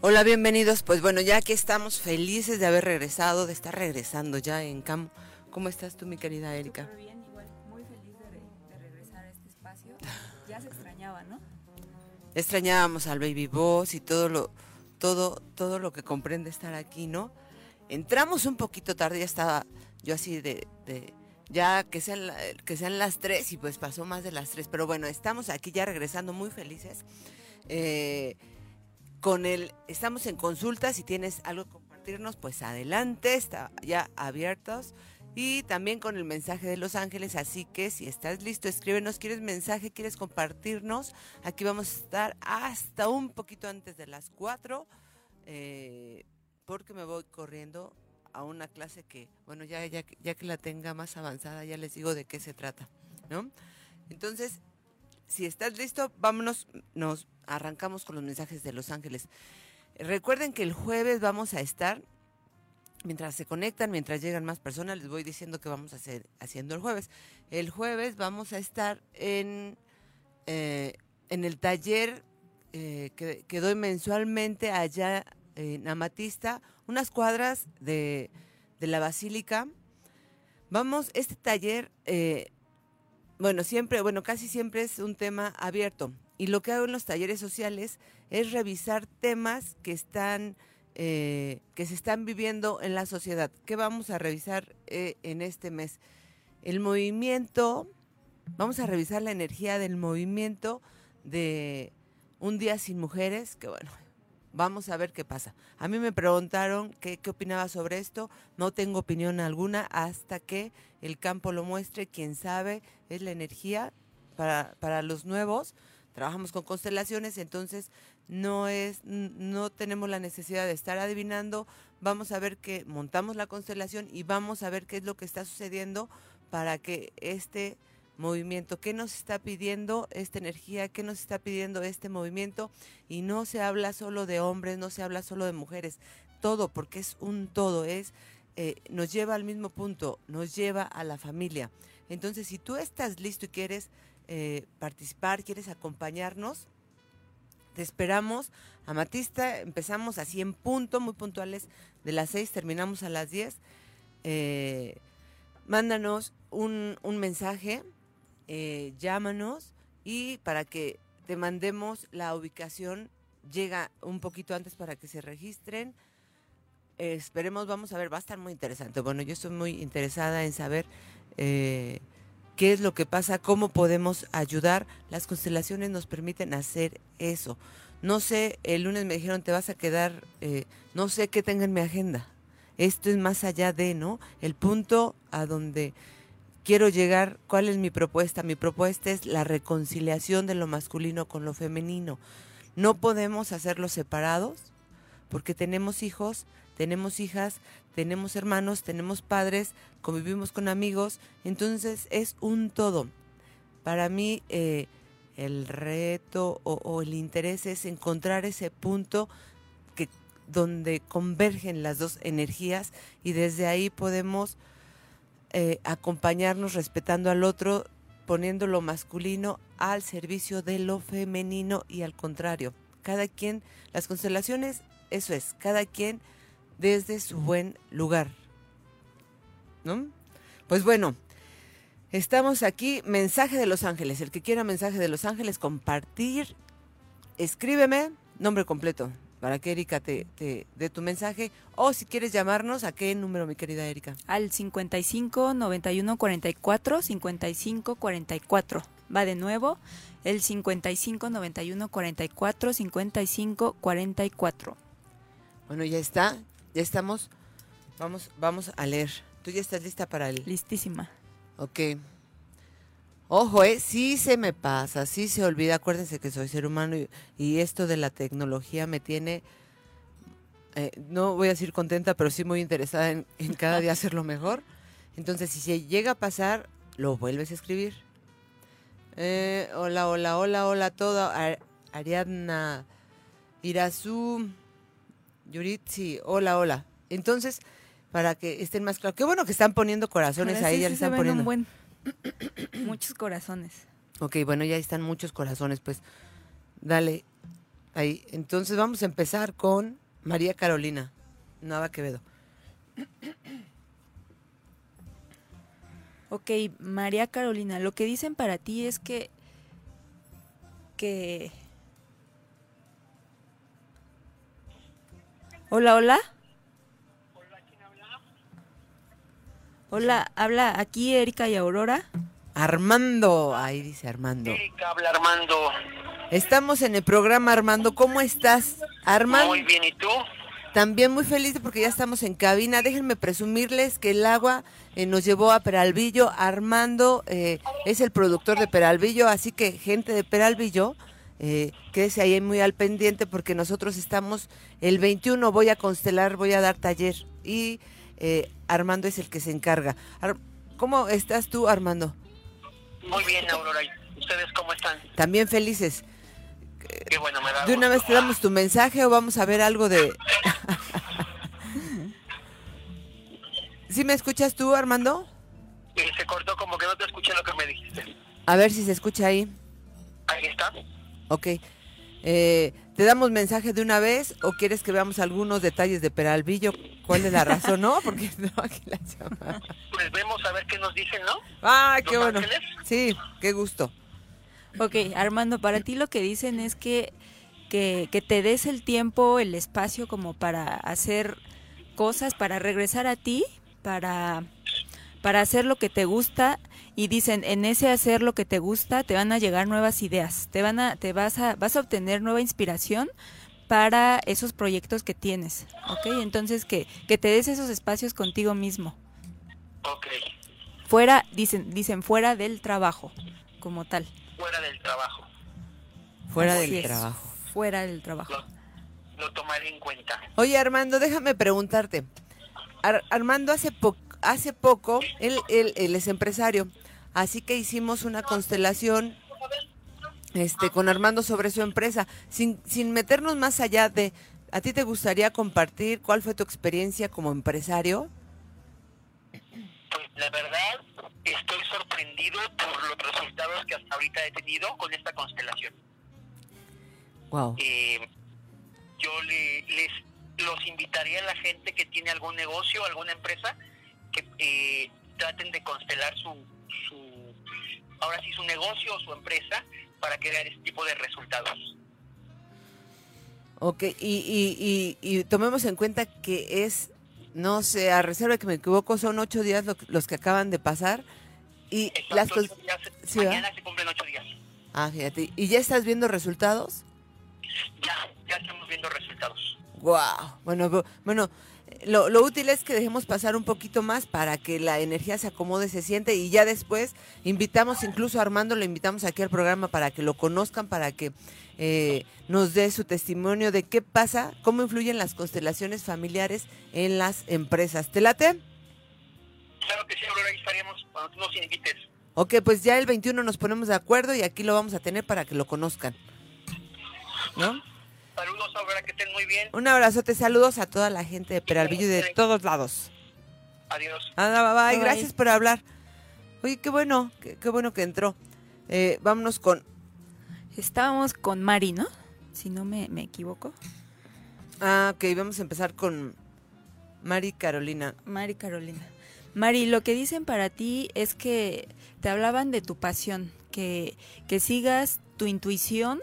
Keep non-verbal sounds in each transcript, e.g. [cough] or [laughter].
Hola, bienvenidos. Pues bueno, ya que estamos felices de haber regresado, de estar regresando ya en Cam. ¿Cómo estás tú, mi querida Erika? Súper bien, igual, muy feliz de, re- de regresar a este espacio. Ya se extrañaba, ¿no? Extrañábamos al Baby Boss y todo lo, todo, todo lo que comprende estar aquí, ¿no? Entramos un poquito tarde, ya estaba yo así de, de- ya que sean, la- que sean las tres y pues pasó más de las tres, pero bueno, estamos aquí ya regresando muy felices. Eh, con el, estamos en consulta, si tienes algo que compartirnos, pues adelante, está ya abiertos. Y también con el mensaje de Los Ángeles, así que si estás listo, escríbenos, quieres mensaje, quieres compartirnos, aquí vamos a estar hasta un poquito antes de las 4, eh, porque me voy corriendo a una clase que, bueno, ya, ya, ya que la tenga más avanzada, ya les digo de qué se trata, ¿no? Entonces, si estás listo, vámonos, nos arrancamos con los mensajes de Los Ángeles. Recuerden que el jueves vamos a estar, mientras se conectan, mientras llegan más personas, les voy diciendo que vamos a hacer haciendo el jueves. El jueves vamos a estar en, eh, en el taller eh, que, doy mensualmente allá en Amatista, unas cuadras de, de la Basílica. Vamos, este taller, eh, bueno, siempre, bueno, casi siempre es un tema abierto. Y lo que hago en los talleres sociales es revisar temas que están, eh, que se están viviendo en la sociedad. ¿Qué vamos a revisar eh, en este mes? El movimiento, vamos a revisar la energía del movimiento de un día sin mujeres, que bueno, vamos a ver qué pasa. A mí me preguntaron qué, qué opinaba sobre esto, no tengo opinión alguna hasta que el campo lo muestre, quién sabe, es la energía para, para los nuevos. Trabajamos con constelaciones, entonces no es, no tenemos la necesidad de estar adivinando. Vamos a ver que montamos la constelación y vamos a ver qué es lo que está sucediendo para que este movimiento, qué nos está pidiendo esta energía, qué nos está pidiendo este movimiento. Y no se habla solo de hombres, no se habla solo de mujeres, todo, porque es un todo, es, eh, nos lleva al mismo punto, nos lleva a la familia. Entonces, si tú estás listo y quieres eh, participar, quieres acompañarnos, te esperamos. Amatista, empezamos así en punto, muy puntuales, de las 6, terminamos a las 10. Eh, mándanos un, un mensaje, eh, llámanos y para que te mandemos la ubicación, llega un poquito antes para que se registren. Esperemos, vamos a ver, va a estar muy interesante. Bueno, yo estoy muy interesada en saber eh, qué es lo que pasa, cómo podemos ayudar. Las constelaciones nos permiten hacer eso. No sé, el lunes me dijeron, te vas a quedar, eh, no sé qué tenga en mi agenda. Esto es más allá de, ¿no? El punto a donde quiero llegar, ¿cuál es mi propuesta? Mi propuesta es la reconciliación de lo masculino con lo femenino. No podemos hacerlos separados porque tenemos hijos, tenemos hijas, tenemos hermanos, tenemos padres, convivimos con amigos, entonces es un todo. Para mí eh, el reto o, el interés es encontrar ese punto que donde convergen las dos energías y desde ahí podemos eh, acompañarnos respetando al otro, poniendo lo masculino al servicio de lo femenino y al contrario. Cada quien, las constelaciones, eso es, cada quien desde su buen lugar. ¿No? Pues bueno, estamos aquí, mensaje de Los Ángeles. El que quiera mensaje de Los Ángeles, compartir, escríbeme, nombre completo, para que Erika te, te dé tu mensaje. O si quieres llamarnos, ¿a qué número, mi querida Erika? Al 55 91 44 55 44. Va de nuevo. El 55 91 44 55 44. Bueno, ya está, ya estamos. Vamos, vamos a leer. ¿Tú ya estás lista para el...? Listísima. Ok. Ojo, ¿eh? Sí se me pasa, sí se olvida. Acuérdense que soy ser humano y, y esto de la tecnología me tiene, eh, no voy a decir contenta, pero sí muy interesada en, en cada día hacerlo mejor. Entonces, si se llega a pasar, lo vuelves a escribir. Eh, hola, hola, hola, hola a todo. Ar- Ariadna, Irazú, Yuritsi, hola, hola. Entonces, para que estén más claros. Qué bueno que están poniendo corazones Ahora ahí, sí, ya sí le se están ven poniendo. un buen. [clears throat] Muchos corazones. Ok, bueno, ya están muchos corazones, pues dale. Ahí. Entonces vamos a empezar con María Carolina Nava Quevedo. [clears throat] Ok, María Carolina, lo que dicen para ti es que que Hola, hola. Hola, habla aquí Erika y Aurora. Armando, ahí dice Armando. Erika habla Armando. Estamos en el programa Armando. ¿Cómo estás? Armando. Muy bien, ¿y tú? También muy feliz porque ya estamos en cabina. Déjenme presumirles que el agua eh, nos llevó a Peralvillo. Armando eh, es el productor de Peralvillo, así que gente de Peralvillo, eh, quédese ahí muy al pendiente porque nosotros estamos el 21, voy a constelar, voy a dar taller y eh, Armando es el que se encarga. Ar- ¿Cómo estás tú, Armando? Muy bien, Aurora. ¿Y ¿Ustedes cómo están? También felices. Qué bueno, me da ¿De una gusto. vez te damos tu mensaje o vamos a ver algo de... [laughs] ¿Sí me escuchas tú, Armando? Y se cortó como que no te escuché lo que me dijiste. A ver si se escucha ahí. Ahí está. Ok. Eh, ¿Te damos mensaje de una vez o quieres que veamos algunos detalles de Peralvillo? ¿Cuál es la razón? No, porque [laughs] no aquí la llama. Pues vemos a ver qué nos dicen, ¿no? ¡Ay, qué ¿Los bueno! Ángeles? Sí, qué gusto. Ok, Armando, para ti lo que dicen es que, que, que te des el tiempo, el espacio como para hacer cosas, para regresar a ti, para, para hacer lo que te gusta y dicen, en ese hacer lo que te gusta te van a llegar nuevas ideas, te van a, te vas a, vas a obtener nueva inspiración para esos proyectos que tienes, ¿ok? Entonces que, que te des esos espacios contigo mismo, Ok. fuera, dicen, dicen fuera del trabajo, como tal. Fuera del trabajo. Fuera Así del es, trabajo. Fuera del trabajo. Lo, lo tomaré en cuenta. Oye, Armando, déjame preguntarte. Ar- Armando hace, po- hace poco, él, él- él es empresario, así que hicimos una constelación este, con Armando sobre su empresa, sin, sin meternos más allá de, ¿a ti te gustaría compartir cuál fue tu experiencia como empresario? Pues la verdad, estoy sorprendido por los resultados que hasta ahorita he tenido con esta constelación. Wow. Eh, yo le- les los invitaría a la gente que tiene algún negocio, alguna empresa, que eh, traten de constelar su, su, ahora sí, su negocio o su empresa para crear este tipo de resultados. Ok, y, y, y, y tomemos en cuenta que es, no sé, a reserva que me equivoco, son ocho días lo- los que acaban de pasar. Y Exacto, las ocho días, sí, mañana se cumplen ocho días. Ah, fíjate. ¿Y ya estás viendo resultados? Ya, ya estamos viendo resultados. Wow. Bueno, bu- bueno, lo, lo útil es que dejemos pasar un poquito más para que la energía se acomode, se siente y ya después invitamos, incluso a Armando lo invitamos aquí al programa para que lo conozcan, para que eh, nos dé su testimonio de qué pasa, cómo influyen las constelaciones familiares en las empresas. ¿Te late? Claro que sí, Aurora, ahí estaríamos cuando tú nos invites. Ok, pues ya el 21 nos ponemos de acuerdo y aquí lo vamos a tener para que lo conozcan. ¿No? Saludos, Aurora, que estén muy bien. Un abrazote, saludos a toda la gente de Peralvillo y de todos lados. Adiós. Anda, bye, bye, Bye, bye. gracias por hablar. Oye, qué bueno, qué, qué bueno que entró. Eh, vámonos con... Estábamos con Mari, ¿no? Si no me, me equivoco. Ah, ok, vamos a empezar con Mari Carolina. Mari Carolina. Mari, lo que dicen para ti es que te hablaban de tu pasión, que, que sigas tu intuición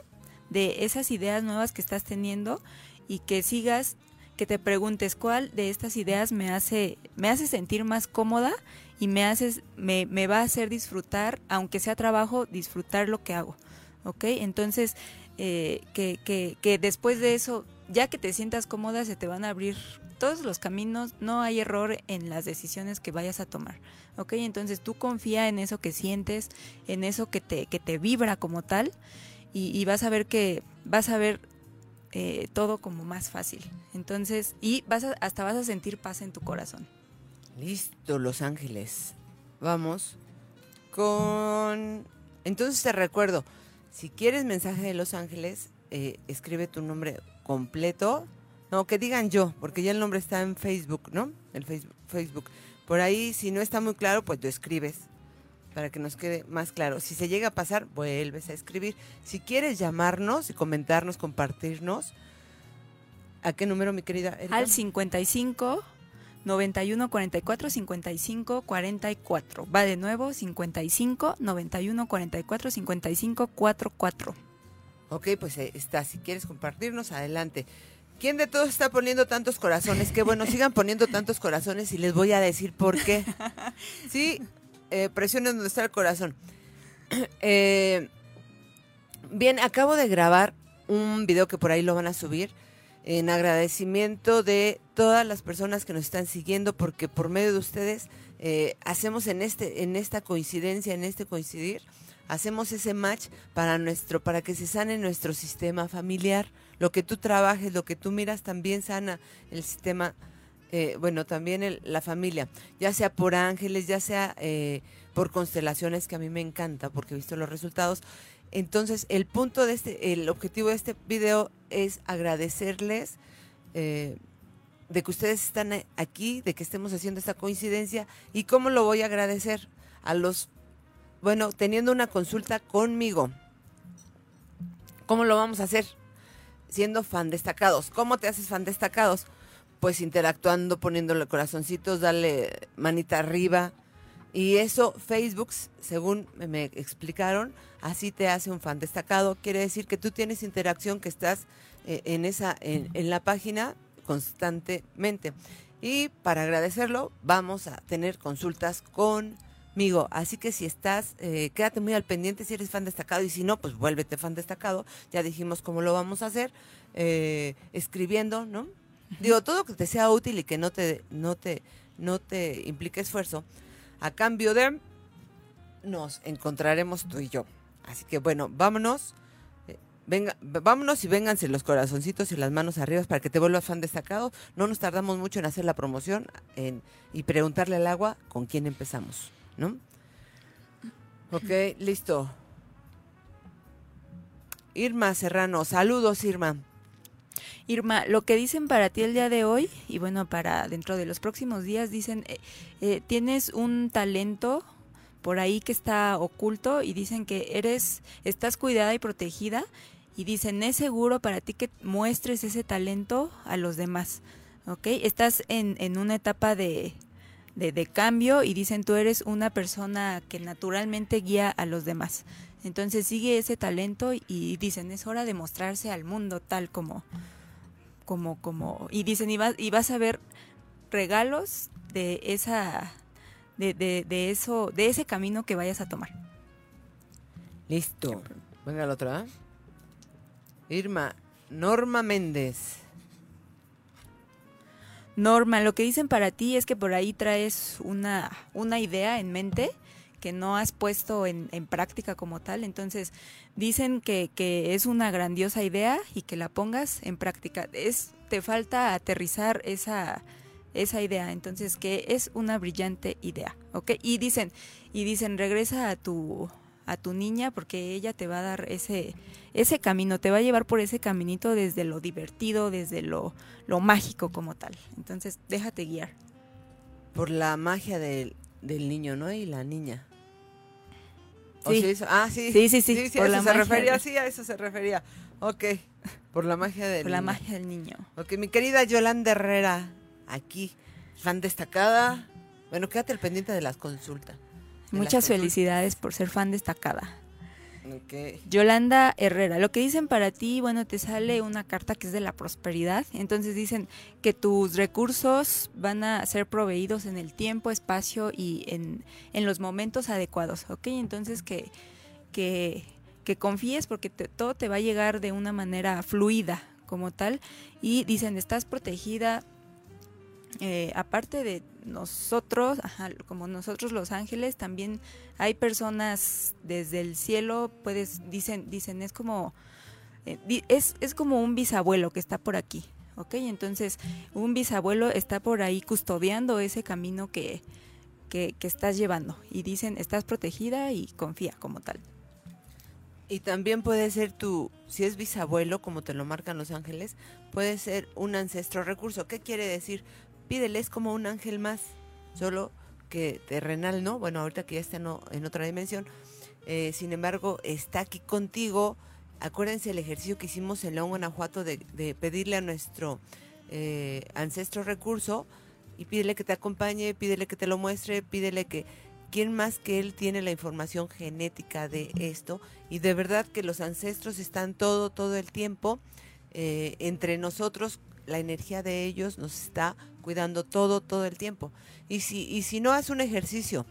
de esas ideas nuevas que estás teniendo y que sigas, que te preguntes cuál de estas ideas me hace, me hace sentir más cómoda y me haces, me, me va a hacer disfrutar, aunque sea trabajo, disfrutar lo que hago. ¿Ok? Entonces, eh, que, que, que después de eso, ya que te sientas cómoda, se te van a abrir todos los caminos, no hay error en las decisiones que vayas a tomar. ¿Ok? Entonces tú confía en eso que sientes, en eso que te, que te vibra como tal, y, vas a ver que vas a ver eh, todo como más fácil. Entonces, y vas a- hasta vas a sentir paz en tu corazón. Listo, Los Ángeles. Vamos con... Entonces te recuerdo, si quieres mensaje de Los Ángeles, eh, escribe tu nombre completo. No, que digan yo, porque ya el nombre está en Facebook, ¿no? El Facebook. Por ahí, si no está muy claro, pues lo escribes. Para que nos quede más claro. Si se llega a pasar, vuelves a escribir. Si quieres llamarnos y comentarnos, compartirnos, ¿a qué número, mi querida Erika? Al 55 91 44 55 44. Va de nuevo 55 91 44 55 44. Ok, pues eh, está. Si quieres compartirnos, adelante. ¿Quién de todos está poniendo tantos corazones? Que bueno, sigan poniendo tantos corazones y les voy a decir por qué. [laughs] Sí, eh, presionen donde está el corazón. [clears throat] Eh, bien, acabo de grabar un video que por ahí lo van a subir en agradecimiento de todas las personas que nos están siguiendo porque por medio de ustedes eh, hacemos en este en esta coincidencia en este coincidir hacemos ese match para nuestro para que se sane nuestro sistema familiar lo que tú trabajes lo que tú miras también sana el sistema eh, bueno también el- la familia ya sea por ángeles ya sea eh, por constelaciones que a mí me encanta porque he visto los resultados entonces, el punto de este, el objetivo de este video es agradecerles eh, de que ustedes están aquí, de que estemos haciendo esta coincidencia. ¿Y cómo lo voy a agradecer? A los, bueno, teniendo una consulta conmigo. ¿Cómo lo vamos a hacer? Siendo fan destacados. ¿Cómo te haces fan destacados? Pues interactuando, poniéndole corazoncitos, darle manita arriba. Y eso, Facebook, según me- me explicaron, así te hace un fan destacado. Quiere decir que tú tienes interacción, que estás eh, en, esa, en, en la página constantemente. Y para agradecerlo, vamos a tener consultas conmigo. Así que si estás, eh, quédate muy al pendiente si eres fan destacado y si no, pues vuélvete fan destacado. Ya dijimos cómo lo vamos a hacer, eh, escribiendo, ¿no? Digo, todo que te sea útil y que no te, no te, no te implique esfuerzo, a cambio de nos encontraremos tú y yo. Así que bueno, vámonos. eh, Venga, vámonos y vénganse los corazoncitos y las manos arriba para que te vuelvas fan destacado. No nos tardamos mucho en hacer la promoción y preguntarle al agua con quién empezamos, ¿no? Ok, listo. Irma Serrano, saludos Irma. Irma, lo que dicen para ti el día de hoy y bueno, para dentro de los próximos días dicen, eh, eh, tienes un talento por ahí que está oculto y dicen que eres, estás cuidada y protegida y dicen, es seguro para ti que muestres ese talento a los demás, ¿ok? Estás en, en una etapa de, de, de cambio y dicen, tú eres una persona que naturalmente guía a los demás. Entonces sigue ese talento y dicen, es hora de mostrarse al mundo tal como, como, como, y dicen, y vas, y vas a ver regalos de esa, de, de, de eso, de ese camino que vayas a tomar. Listo. Venga la otra. ¿eh? Irma, Norma Méndez. Norma, lo que dicen para ti es que por ahí traes una, una idea en mente que no has puesto en, en práctica como tal. Entonces, dicen que, que es una grandiosa idea y que la pongas en práctica. Es, te falta aterrizar esa, esa idea. Entonces, que es una brillante idea. ¿Ok? Y dicen, y dicen, regresa a tu a tu niña porque ella te va a dar ese ese camino, te va a llevar por ese caminito desde lo divertido, desde lo, lo mágico como tal. Entonces, déjate guiar. Por la magia del, del niño, ¿no? Y la niña. ¿O Sí. sí? Ah, sí. Sí, sí, sí, sí por la eso se magia refería, de- sí, a eso se refería. Ok. Por la magia del Por la niño. magia del niño. Ok, mi querida Yolanda Herrera, aquí, fan destacada. Bueno, quédate al pendiente de las consultas. de las Muchas consultas. felicidades por ser fan destacada. Yolanda Herrera, lo que dicen para ti, bueno, te sale una carta que es de la prosperidad. Entonces dicen que tus recursos van a ser proveídos en el tiempo, espacio y en, en los momentos adecuados, ¿ok? Entonces que, que, que confíes porque te- todo te va a llegar de una manera fluida como tal. Y dicen, estás protegida. Eh, aparte de nosotros, ajá, como nosotros los ángeles, también hay personas desde el cielo, puedes, dicen, dicen, es como, eh, es, es como un bisabuelo que está por aquí, ¿ok? Entonces, un bisabuelo está por ahí custodiando ese camino que, que, que estás llevando. Y dicen, estás protegida y confía como tal. Y también puede ser tu, si es bisabuelo, como te lo marcan los ángeles, puede ser un ancestro recurso. ¿Qué quiere decir? Pídeles como un ángel más, solo que terrenal, ¿no? Bueno, ahorita que ya está en, en otra dimensión, eh, sin embargo, está aquí contigo. Acuérdense el ejercicio que hicimos en León, Guanajuato, de, de pedirle a nuestro eh, ancestro recurso y pídele que te acompañe, pídele que te lo muestre, pídele que... ¿Quién más que él tiene la información genética de esto? Y de verdad que los ancestros están todo, todo el tiempo eh, entre nosotros. La energía de ellos nos está cuidando todo, todo el tiempo. Y si, y si no haces un ejercicio,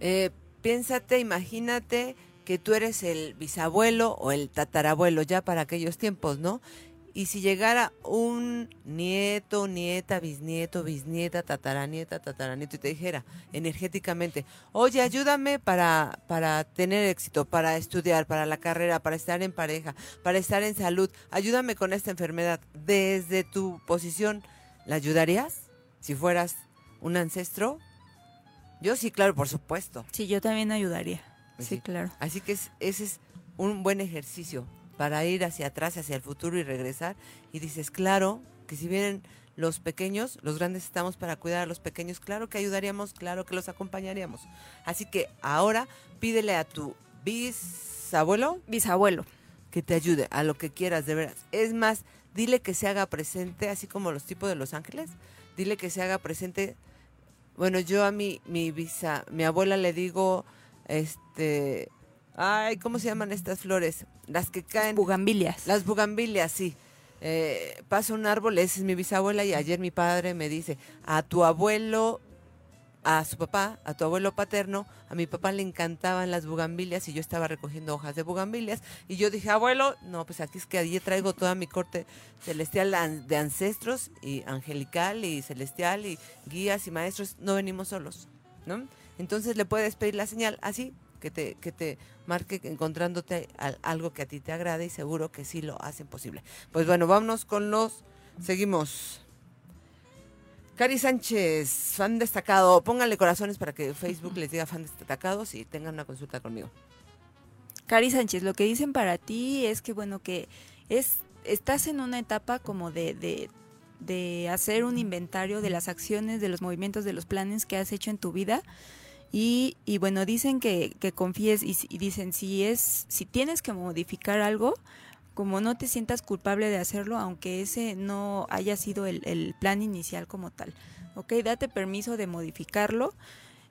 eh, piénsate, imagínate que tú eres el bisabuelo o el tatarabuelo ya para aquellos tiempos, ¿no? Y si llegara un nieto, nieta, bisnieto, bisnieta, tataranieta, tataranieto y te dijera energéticamente, oye, ayúdame para, para tener éxito, para estudiar, para la carrera, para estar en pareja, para estar en salud, ayúdame con esta enfermedad, desde tu posición, ¿la ayudarías? Si fueras un ancestro. Yo sí, claro, por supuesto. Sí, yo también ayudaría. Pues Sí, claro. Así que es- ese es un buen ejercicio para ir hacia atrás, hacia el futuro y regresar. Y dices, claro, que si vienen los pequeños, los grandes estamos para cuidar a los pequeños, claro que ayudaríamos, claro que los acompañaríamos. Así que ahora pídele a tu bisabuelo Bisabuelo. que te ayude a lo que quieras, de veras. Es más, dile que se haga presente, así como los tipos de Los Ángeles, dile que se haga presente. Bueno, yo a mi, mi abuela le digo, este, ay, ¿cómo se llaman estas flores? Las que caen. Bugambilias. Las bugambilias, sí. Eh, pasa un árbol, esa es mi bisabuela y ayer mi padre me dice, a tu abuelo, a su papá, a tu abuelo paterno, a mi papá le encantaban las bugambilias y yo estaba recogiendo hojas de bugambilias y yo dije, abuelo, no, pues aquí es que allí traigo toda mi corte celestial de ancestros y angelical y celestial y guías y maestros, no venimos solos, ¿no? Entonces le puedes pedir la señal así, que te, que te marque encontrándote al- algo que a ti te agrade y seguro que sí lo hacen posible. Pues bueno, vámonos con los... Seguimos. Cari Sánchez, fan destacado. Pónganle corazones para que Facebook les diga fan destacados y tengan una consulta conmigo. Cari Sánchez, lo que dicen para ti es que, bueno, que es estás en una etapa como de, de, de hacer un inventario de las acciones, de los movimientos, de los planes que has hecho en tu vida. Y, y bueno, dicen que, que confíes y, y dicen, si, es, si tienes que modificar algo, como no te sientas culpable de hacerlo, aunque ese no haya sido el, el plan inicial como tal. ¿Ok? Date permiso de modificarlo.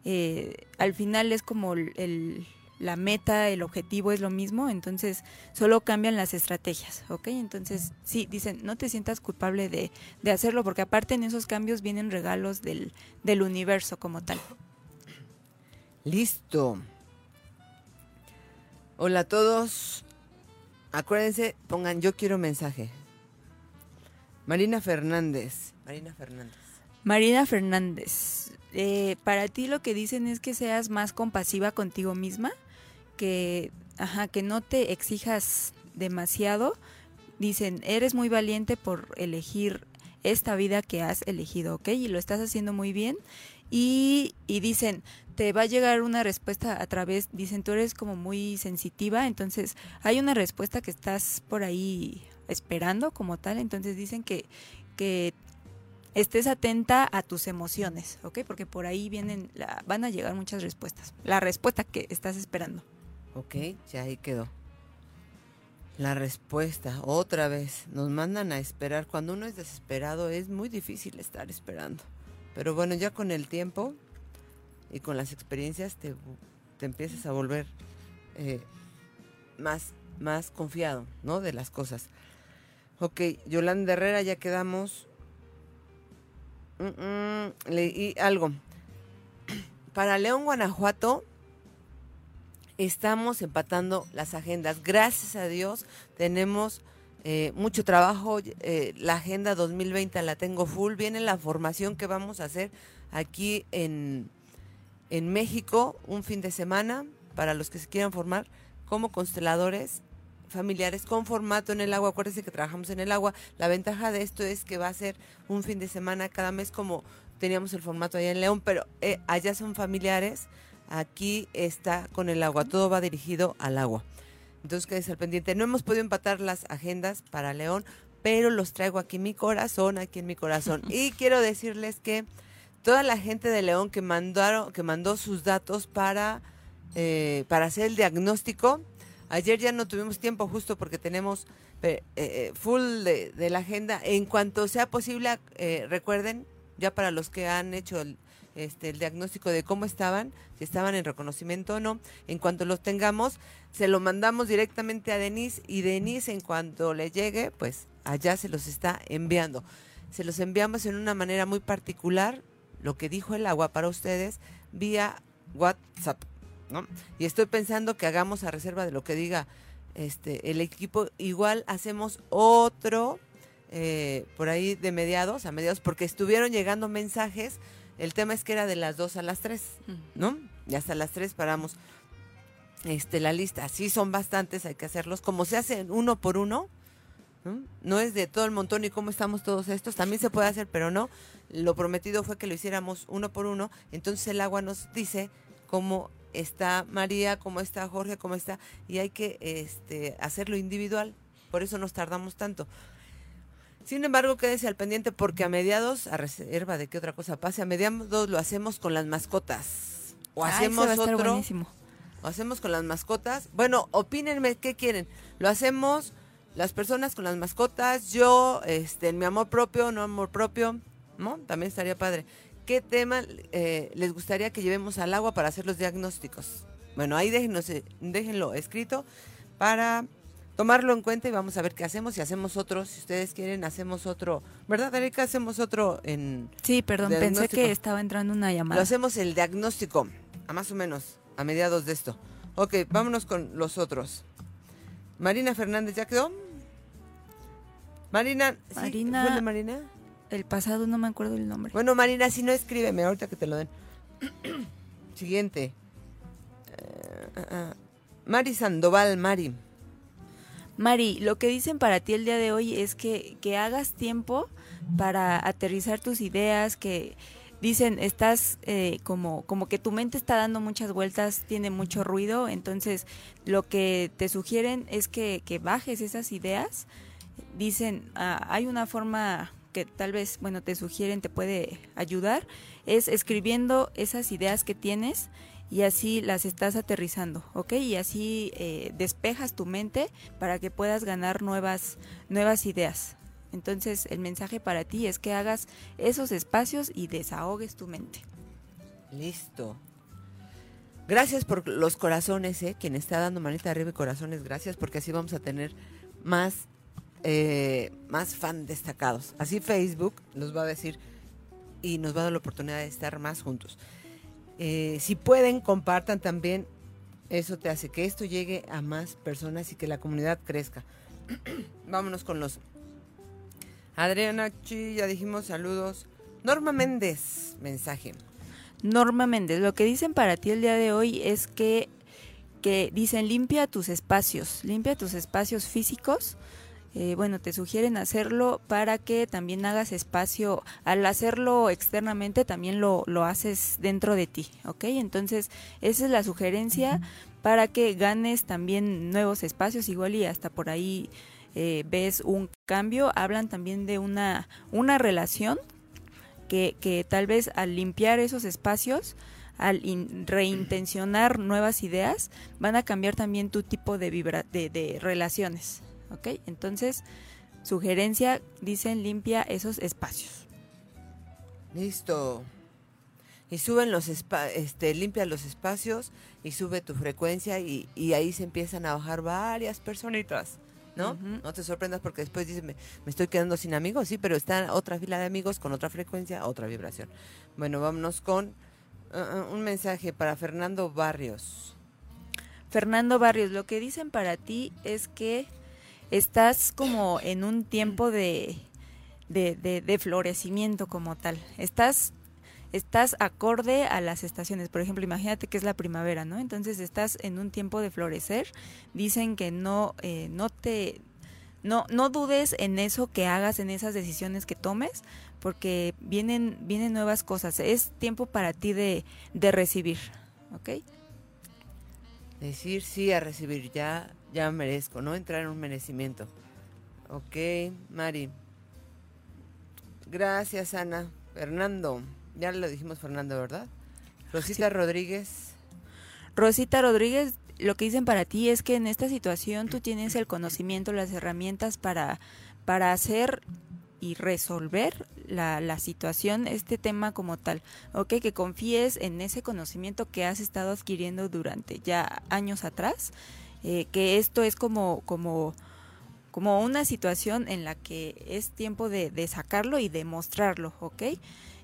Eh, al final es como el- la meta, el objetivo es lo mismo, entonces solo cambian las estrategias, ¿ok? Entonces, sí, dicen, no te sientas culpable de, de hacerlo, porque aparte en esos cambios vienen regalos del, del universo como tal. Listo. Hola a todos. Acuérdense, pongan yo quiero mensaje. Marina Fernández. Marina Fernández. Marina Fernández, eh, para ti lo que dicen es que seas más compasiva contigo misma, que, ajá, que no te exijas demasiado. Dicen, eres muy valiente por elegir esta vida que has elegido, ¿ok? Y lo estás haciendo muy bien. Y, y dicen, te va a llegar una respuesta a través, dicen, tú eres como muy sensitiva, entonces hay una respuesta que estás por ahí esperando como tal, entonces dicen que, que estés atenta a tus emociones, ¿ok? Porque por ahí vienen, la- van a llegar muchas respuestas. La respuesta que estás esperando. Ok, ya ahí quedó. La respuesta, otra vez, nos mandan a esperar. Cuando uno es desesperado es muy difícil estar esperando. Pero bueno, ya con el tiempo y con las experiencias te, te empiezas a volver eh, más, más confiado, ¿no? De las cosas. Ok, Yolanda Herrera, ya quedamos. Mm, mm, leí algo. [clears throat] Para León, Guanajuato, estamos empatando las agendas. Gracias a Dios tenemos eh, mucho trabajo. eh, la agenda 2020 la tengo full. Viene la formación que vamos a hacer aquí en, en México un fin de semana para los que se quieran formar como consteladores familiares con formato en el agua. Acuérdense que trabajamos en el agua. La ventaja de esto es que va a ser un fin de semana cada mes como teníamos el formato allá en León, pero eh, allá son familiares. Aquí está con el agua, todo va dirigido al agua. Entonces quédese al pendiente. No hemos podido empatar las agendas para León, pero los traigo aquí en mi corazón, aquí en mi corazón. [laughs] Y quiero decirles que toda la gente de León que mandaron, que mandó sus datos para, eh, para hacer el diagnóstico. Ayer ya no tuvimos tiempo justo porque tenemos eh, eh, full de, de la agenda. En cuanto sea posible, eh, recuerden, ya para los que han hecho el, este, el diagnóstico de cómo estaban, si estaban en reconocimiento o no, en cuanto los tengamos, se lo mandamos directamente a Denise y Denise en cuanto le llegue, pues allá se los está enviando. Se los enviamos en una manera muy particular, lo que dijo el agua para ustedes, vía WhatsApp. ¿no? Y estoy pensando que hagamos a reserva de lo que diga este el equipo. Igual hacemos otro eh, por ahí de mediados, a mediados, porque estuvieron llegando mensajes. El tema es que era de las 2 a las 3, ¿no? Y hasta las 3 paramos este, la lista. Sí, son bastantes, hay que hacerlos. Como se hacen uno por uno, ¿no? no es de todo el montón y cómo estamos todos estos. También se puede hacer, pero no. Lo prometido fue que lo hiciéramos uno por uno. Entonces el agua nos dice cómo está María, cómo está Jorge, cómo está. Y hay que este, hacerlo individual. Por eso nos tardamos tanto. Sin embargo, quédese al pendiente porque a mediados, a reserva de que otra cosa pase, a mediados lo hacemos con las mascotas. O hacemos otro. buenísimo. O hacemos con las mascotas. Bueno, opínenme qué quieren. Lo hacemos las personas con las mascotas, yo, este, mi amor propio, no amor propio, ¿no? También estaría padre. ¿Qué tema eh, les gustaría que llevemos al agua para hacer los diagnósticos? Bueno, ahí déjenos, déjenlo escrito para tomarlo en cuenta y vamos a ver qué hacemos. Si hacemos otro, si ustedes quieren, hacemos otro. ¿Verdad, Erika? Hacemos otro en... Sí, perdón, pensé que estaba entrando una Lo llamada. hacemos el diagnóstico, a más o menos, a mediados de esto. Ok, vámonos con los otros. Marina Fernández, ¿ya quedó? Marina, ¿sí? Marina- ¿Fue el de Marina? El pasado no me acuerdo el nombre. Bueno, Marina, si no, escríbeme ahorita que te lo den. [clears throat] Siguiente. Eh, ah, ah. Mari Sandoval, Mari. Mari, lo que dicen para ti el día de hoy es que, que hagas tiempo para aterrizar tus ideas, que dicen, estás eh, como, como que tu mente está dando muchas vueltas, tiene mucho ruido, entonces lo que te sugieren es que, que bajes esas ideas. Dicen, ah, hay una forma que tal vez, bueno, te sugieren, te puede ayudar, es escribiendo esas ideas que tienes y así las estás aterrizando, ¿ok? Y así eh, despejas tu mente para que puedas ganar nuevas, nuevas ideas. Entonces el mensaje para ti es que hagas esos espacios y desahogues tu mente. Listo. Gracias por los corazones, ¿eh? Quien está dando manita arriba y corazones, gracias, porque así vamos a tener más, eh, más fan destacados. Así Facebook nos va a decir y nos va a dar la oportunidad de estar más juntos. Eh, si pueden, compartan también. Eso te hace que esto llegue a más personas y que la comunidad crezca. [clears throat] Vámonos con los. Adriana Chi, ya dijimos saludos. Norma Méndez, mensaje. Norma Méndez, lo que dicen para ti el día de hoy es que, que dicen limpia tus espacios, limpia tus espacios físicos. Eh, bueno, te sugieren hacerlo para que también hagas espacio, al hacerlo externamente también lo, lo haces dentro de ti, ¿ok? Entonces, esa es la sugerencia para que ganes también nuevos espacios, igual y hasta por ahí eh, ves un cambio, hablan también de una, una relación que, que tal vez al limpiar esos espacios, al in- reintencionar nuevas ideas, van a cambiar también tu tipo de, vibra de, de relaciones. ¿Ok? Entonces, sugerencia, dicen, limpia esos espacios. Listo. Y suben los este, limpia los espacios y sube tu frecuencia y, y ahí se empiezan a bajar varias personitas, ¿no? No te sorprendas porque después dices, me, me estoy quedando sin amigos, sí, pero está otra fila de amigos con otra frecuencia, otra vibración. Bueno, vámonos con ah, ah, un mensaje para Fernando Barrios. Fernando Barrios, lo que dicen para ti es que estás como en un tiempo de, de, de- florecimiento como tal. Estás, estás acorde a las estaciones. Por ejemplo, imagínate que es la primavera, ¿no? Entonces estás en un tiempo de florecer. Dicen que no, eh, no te... No, no dudes en eso que hagas, en esas decisiones que tomes, porque vienen, vienen nuevas cosas. Es tiempo para ti de, de recibir, ¿ok? Decir sí a recibir, ya, ya merezco, ¿no? Entrar en un merecimiento. Ok, Mari. Gracias, Ana. Fernando. Ya lo dijimos Fernando, ¿verdad? Rosita Rodríguez. Rosita Rodríguez, lo que dicen para ti es que en esta situación tú tienes el conocimiento, las herramientas para, para hacer y resolver la, la situación, este tema como tal. Ok, que confíes en ese conocimiento que has estado adquiriendo durante ya años atrás, eh, que esto es como, como, como una situación en la que es tiempo de, de sacarlo y demostrarlo, ¿ok?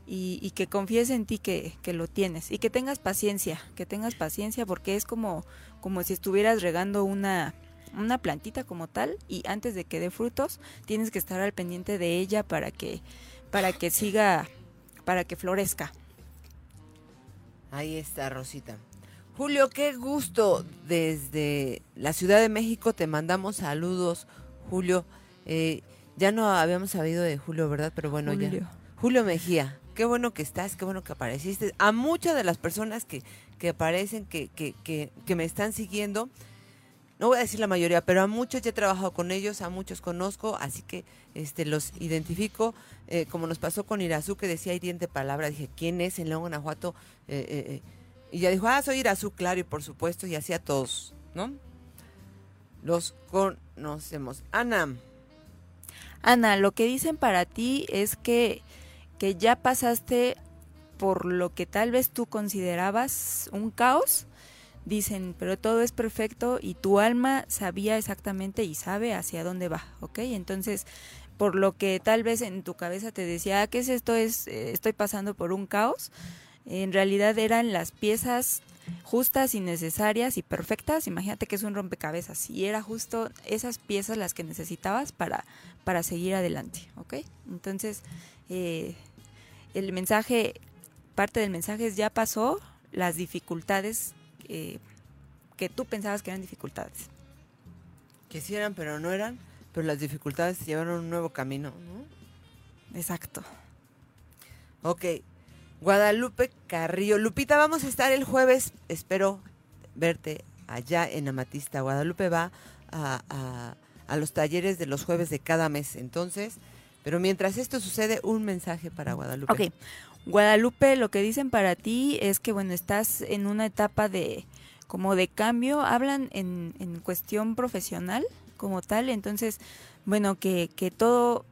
Y, y, que confíes en ti que, que, lo tienes y que tengas paciencia, que tengas paciencia porque es como, como si estuvieras regando una, una plantita como tal y antes de que dé frutos tienes que estar al pendiente de ella para que, para que siga, para que florezca. Ahí está Rosita. Julio, qué gusto. Desde la Ciudad de México te mandamos saludos, Julio. Eh, ya no habíamos sabido de Julio, ¿verdad? Pero bueno, Julio. ya. Julio Mejía, qué bueno que estás, qué bueno que apareciste. A muchas de las personas que, que aparecen, que, que, que, que me están siguiendo, no voy a decir la mayoría, pero a muchos ya he trabajado con ellos, a muchos conozco, así que este los identifico, eh, como nos pasó con Irazú, que decía hiriente palabra, dije, ¿quién es en León, Guanajuato? Eh, eh, y ya dijo, ah, soy Irazú, claro, y por supuesto, y así a todos, ¿no? Los conocemos. Ana. Ana, lo que dicen para ti es que, que ya pasaste por lo que tal vez tú considerabas un caos, dicen, pero todo es perfecto y tu alma sabía exactamente y sabe hacia dónde va, ¿ok? Entonces, por lo que tal vez en tu cabeza te decía, ah, ¿qué es esto? Es, eh, estoy pasando por un caos. En realidad eran las piezas justas y necesarias y perfectas. Imagínate que es un rompecabezas y era justo esas piezas las que necesitabas para, para seguir adelante, ¿ok? Entonces, eh, el mensaje, parte del mensaje es ya pasó, las dificultades eh, que tú pensabas que eran dificultades. Que sí eran, pero no eran, pero las dificultades llevaron un nuevo camino, ¿no? Exacto. Ok, Guadalupe Carrillo. Lupita, vamos a estar el jueves, espero verte allá en Amatista. Guadalupe va a, a, los talleres de los jueves de cada mes, entonces, pero mientras esto sucede, un mensaje para Guadalupe. Ok, Guadalupe, lo que dicen para ti es que, bueno, estás en una etapa de como de cambio, hablan en, en cuestión profesional como tal, entonces, bueno, que, que todo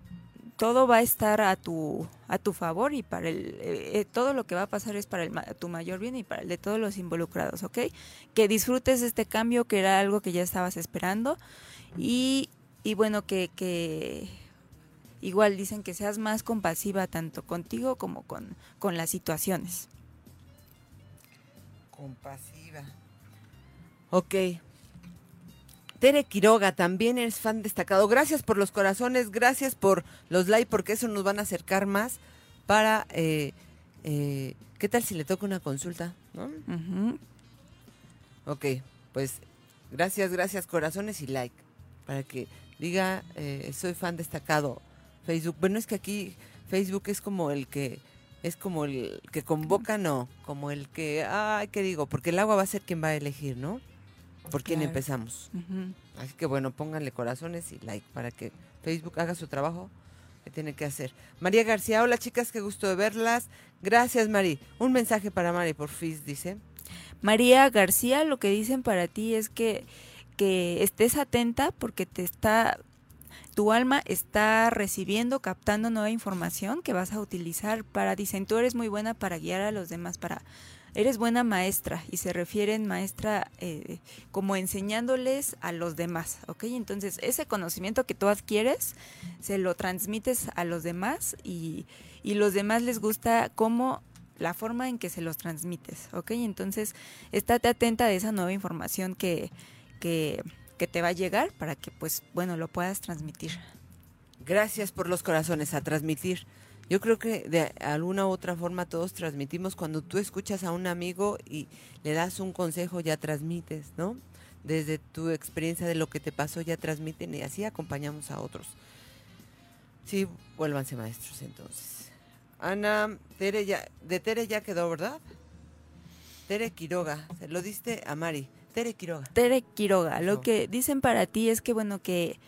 todo va a estar a tu a tu favor y para el eh, todo lo que va a pasar es para el, tu mayor bien y para el de todos los involucrados, ¿ok? Que disfrutes este cambio que era algo que ya estabas esperando y, y bueno que, que igual dicen que seas más compasiva tanto contigo como con, con las situaciones. Compasiva. Ok. Tere Quiroga, también eres fan destacado. Gracias por los corazones, gracias por los likes, porque eso nos van a acercar más para... Eh, eh, ¿Qué tal si le toca una consulta? ¿no? Uh -huh. Ok, pues gracias, gracias, corazones y like. Para que diga, eh, soy fan destacado. Facebook. Bueno, es que aquí Facebook es como el que es como el que convoca, no, como el que, ay, ¿qué digo? Porque el agua va a ser quien va a elegir, ¿no? Por quién Claro. empezamos. Uh -huh. Así que bueno, pónganle corazones y like para que Facebook haga su trabajo que tiene que hacer. María García, hola chicas, qué gusto de verlas. Gracias, Mari. Un mensaje para Mari, por fin, dice. María García, lo que dicen para ti es que, que estés atenta porque te está tu alma está recibiendo, captando nueva información que vas a utilizar para dicen tú eres muy buena para guiar a los demás, para eres buena maestra y se refieren maestra eh, como enseñándoles a los demás, ¿ok? Entonces ese conocimiento que tú adquieres se lo transmites a los demás y, y los demás les gusta cómo la forma en que se los transmites, ¿ok? Entonces estate atenta de esa nueva información que, que que te va a llegar para que pues bueno lo puedas transmitir. Gracias por los corazones a transmitir. Yo creo que de alguna u otra forma todos transmitimos cuando tú escuchas a un amigo y le das un consejo ya transmites, ¿no? Desde tu experiencia de lo que te pasó ya transmiten y así acompañamos a otros. Sí, vuélvanse maestros entonces. Ana, Tere ya, de Tere ya quedó, ¿verdad? Tere Quiroga, se lo diste a Mari. Tere Quiroga. Tere Quiroga, lo que dicen para ti es que bueno que,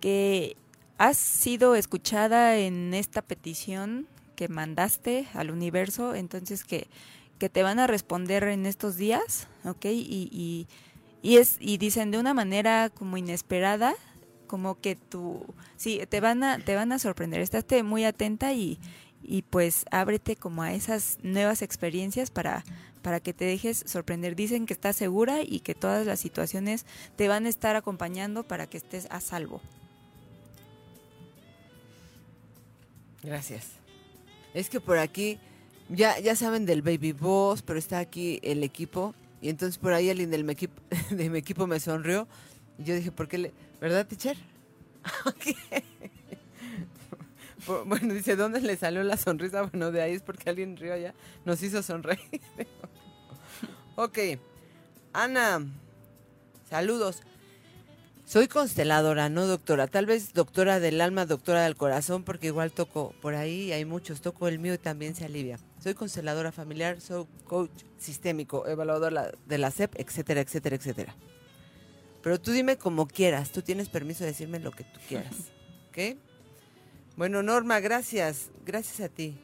que has sido escuchada en esta petición que mandaste al universo, entonces que, que te van a responder en estos días, ¿ok? Y, y, es, y dicen de una manera como inesperada, como que tú, sí, te van a, te van a sorprender, estate muy atenta y, y pues ábrete como a esas nuevas experiencias para, para que te dejes sorprender. Dicen que estás segura y que todas las situaciones te van a estar acompañando para que estés a salvo. Gracias. Es que por aquí ya, ya saben del Baby Boss, pero está aquí el equipo. Y entonces por ahí alguien del equipo, [laughs] de mi equipo me sonrió. Y yo dije, ¿por qué le...? ¿Verdad, teacher? [laughs] [laughs] bueno, dice, ¿dónde le salió la sonrisa? Bueno, de ahí es porque alguien rió allá. Nos hizo sonreír. ok. Ana, saludos. Soy consteladora, no doctora. Tal vez doctora del alma, doctora del corazón, porque igual toco por ahí, hay muchos. Toco el mío y también se alivia. Soy consteladora familiar, soy coach sistémico, evaluador de la SEP, etcétera, etcétera, etcétera. Pero tú dime como quieras. Tú tienes permiso de decirme lo que tú quieras. [laughs] ¿Ok? Bueno, Norma, gracias. Gracias a ti.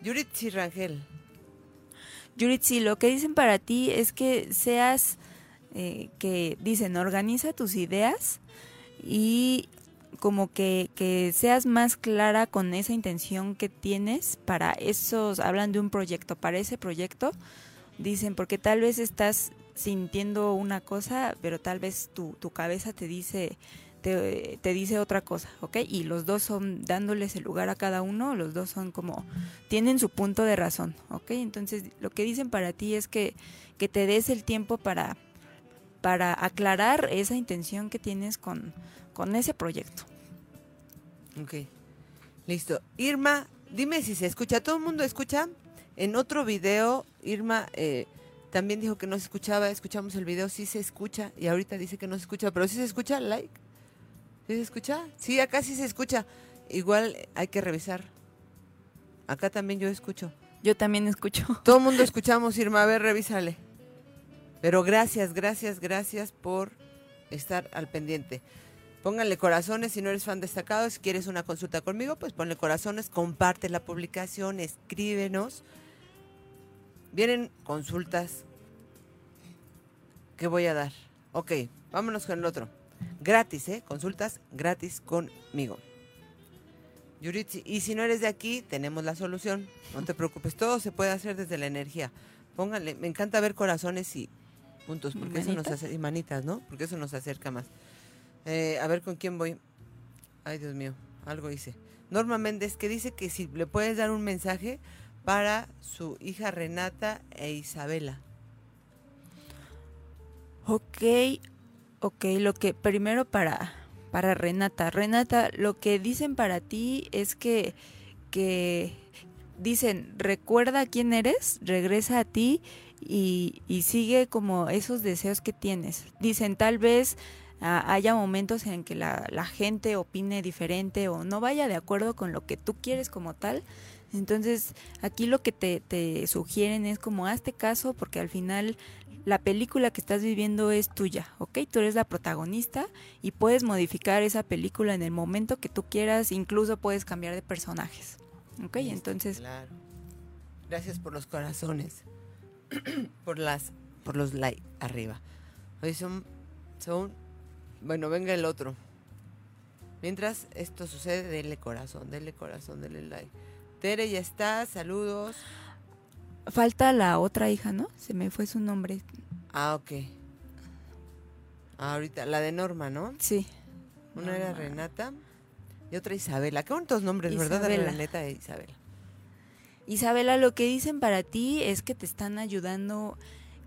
Yuritsi Rangel. Yuritsi, lo que dicen para ti es que seas, eh, que dicen, organiza tus ideas y como que, que seas más clara con esa intención que tienes para esos, hablan de un proyecto, para ese proyecto, dicen, porque tal vez estás sintiendo una cosa, pero tal vez tu, tu cabeza te dice, te, te, dice otra cosa, ¿ok? Y los dos son dándoles el lugar a cada uno, los dos son como, tienen su punto de razón, ¿ok? Entonces, lo que dicen para ti es que, que te des el tiempo para, para aclarar esa intención que tienes con, con ese proyecto. Ok, listo. Irma, dime si se escucha, ¿todo el mundo escucha? En otro video, Irma... Eh, también dijo que no se escuchaba, escuchamos el video, sí se escucha, y ahorita dice que no se escucha, pero sí se escucha, like. ¿Sí se escucha? Sí, acá sí se escucha. Igual hay que revisar. Acá también yo escucho. Yo también escucho. Todo el mundo escuchamos, Irma, a ver, revísale. Pero gracias, gracias, gracias por estar al pendiente. Pónganle corazones si no eres fan destacado. Si quieres una consulta conmigo, pues ponle corazones, comparte la publicación, escríbenos. Vienen consultas que voy a dar. Ok, vámonos con el otro. Gratis, ¿eh? Consultas gratis conmigo. Yuritsi, y si no eres de aquí, tenemos la solución. No te preocupes, todo se puede hacer desde la energía. Pónganle, me encanta ver corazones y puntos, porque eso nos hace, y manitas, ¿no? Porque eso nos acerca más. Eh, a ver con quién voy. Ay, Dios mío, algo hice. Norma Méndez, que dice que si le puedes dar un mensaje para su hija Renata e Isabela. Ok, ok, lo que primero para, para Renata. Renata, lo que dicen para ti es que, que dicen, recuerda quién eres, regresa a ti y, sigue como esos deseos que tienes. Dicen, tal vez haya momentos en que la, la, gente opine diferente o no vaya de acuerdo con lo que tú quieres como tal. Entonces, aquí lo que te, te sugieren es como hazte caso porque al final la película que estás viviendo es tuya, ¿ok? Tú eres la protagonista y puedes modificar esa película en el momento que tú quieras, incluso puedes cambiar de personajes, ¿ok? Entonces... Claro. Gracias por los corazones, [clears throat] por las, por los likes arriba. Hoy son, son, bueno, venga el otro. Mientras esto sucede, denle corazón, denle corazón, denle like. Tere ya está, saludos. Falta la otra hija, ¿no? Se me fue su nombre. Ah, ok. Ah, ahorita, la de Norma, ¿no? Sí. Una Norma. era Renata y otra Isabela. Qué bonitos nombres, Isabela. ¿verdad? Renata e Isabela. Isabela, lo que dicen para ti es que te están ayudando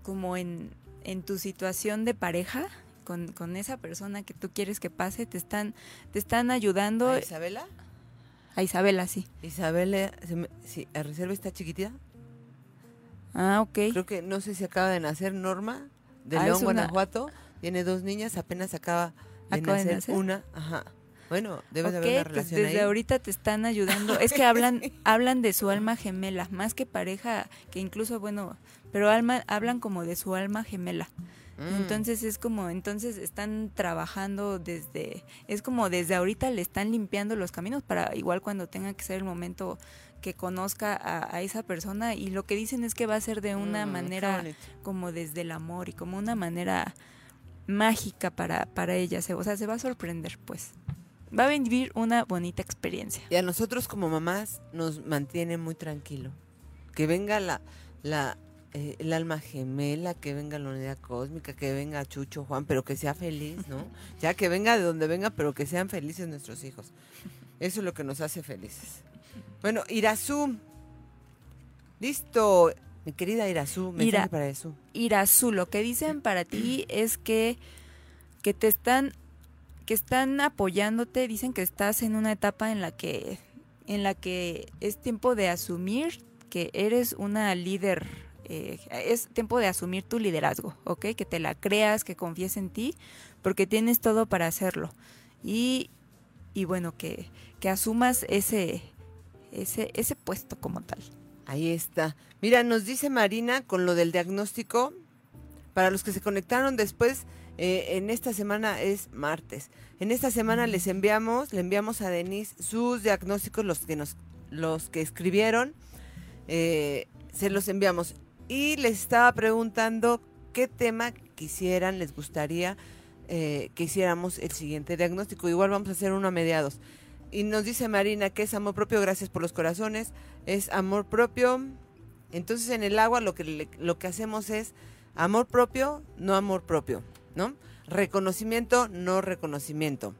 como en, en tu situación de pareja, con, con, esa persona que tú quieres que pase, te están, te están ayudando. ¿A Isabela? A Isabela, sí. Isabela, sí, ¿a reserva está chiquitita? Ah, ok. Creo que no sé si acaba de nacer Norma de ah, León, Guanajuato. Tiene dos niñas, apenas acaba de, acaba nacer, de nacer, una. Ajá. Bueno, debe okay, de haber una pues relación desde ahí. ahorita te están ayudando. [laughs] Es que hablan hablan de su alma gemela, más que pareja, que incluso, bueno, pero alma, hablan como de su alma gemela. Mm. Entonces es como, entonces están trabajando desde, es como desde ahorita le están limpiando los caminos para igual cuando tenga que ser el momento que conozca a, a esa persona y lo que dicen es que va a ser de una Mm, manera como desde el amor y como una manera mágica para, para ella, se- o sea, se va a sorprender pues. Va a vivir una bonita experiencia. Y a nosotros como mamás nos mantiene muy tranquilo. Que venga la, la, eh, el alma gemela, que venga la unidad cósmica, que venga Chucho, Juan, pero que sea feliz, ¿no? [laughs] Ya que venga de donde venga, pero que sean felices nuestros hijos. Eso es lo que nos hace felices. Bueno, Irazú. Listo. Mi querida Irazú, mensaje Ira- para Irazú. Irazú, lo que dicen para ti es que, que te están, que están apoyándote, dicen que estás en una etapa en la que, en la que es tiempo de asumir que eres una líder, eh, es tiempo de asumir tu liderazgo, ¿ok? Que te la creas, que confíes en ti, porque tienes todo para hacerlo. Y, y bueno, que, que asumas ese, ese, ese puesto como tal. Ahí está. Mira, nos dice Marina con lo del diagnóstico. Para los que se conectaron después, eh, en esta semana es martes. En esta semana les enviamos, le enviamos a Denise sus diagnósticos, los que nos, los que escribieron, eh, se los enviamos. Y les estaba preguntando qué tema quisieran, les gustaría eh, que hiciéramos el siguiente diagnóstico. Igual vamos a hacer uno a mediados. Y nos dice Marina que es amor propio, gracias por los corazones es amor propio. Entonces en el agua lo que, lo que hacemos es amor propio, no amor propio, ¿no? Reconocimiento, no reconocimiento.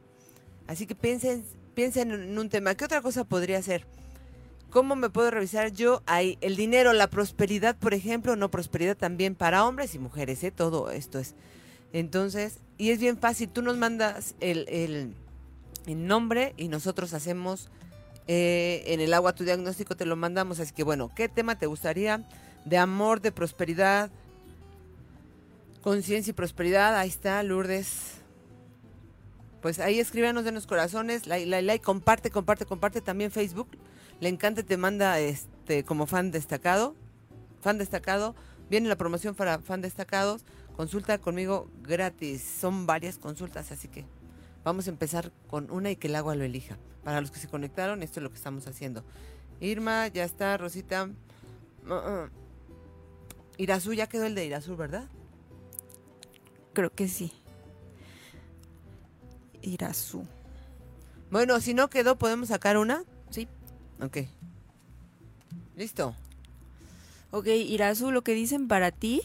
Así que piensen, piensen en un tema. ¿Qué otra cosa podría ser? ¿Cómo me puedo revisar yo ahí? El dinero, la prosperidad, por ejemplo, no prosperidad también para hombres y mujeres, ¿eh? Todo esto es. Entonces, y es bien fácil, tú nos mandas el, el, el nombre y nosotros hacemos eh, en el agua tu diagnóstico te lo mandamos. Así que bueno, ¿qué tema te gustaría? De amor, de prosperidad, conciencia y prosperidad. Ahí está, Lourdes. Pues ahí escríbanos de los corazones, like, like, like, comparte, comparte, comparte también Facebook. Le encanta, te manda este como fan destacado. Fan destacado. Viene la promoción para fan destacados. Consulta conmigo gratis. Son varias consultas, así que Vamos a empezar con una y que el agua lo elija. Para los que se conectaron, esto es lo que estamos haciendo. Irma, ya está, Rosita. Uh, uh. Irazú, ya quedó el de Irazú, ¿verdad? Creo que sí. Irazú. Bueno, si no quedó, ¿podemos sacar una? Sí. Ok. Listo. Ok, Irazú, lo que dicen para ti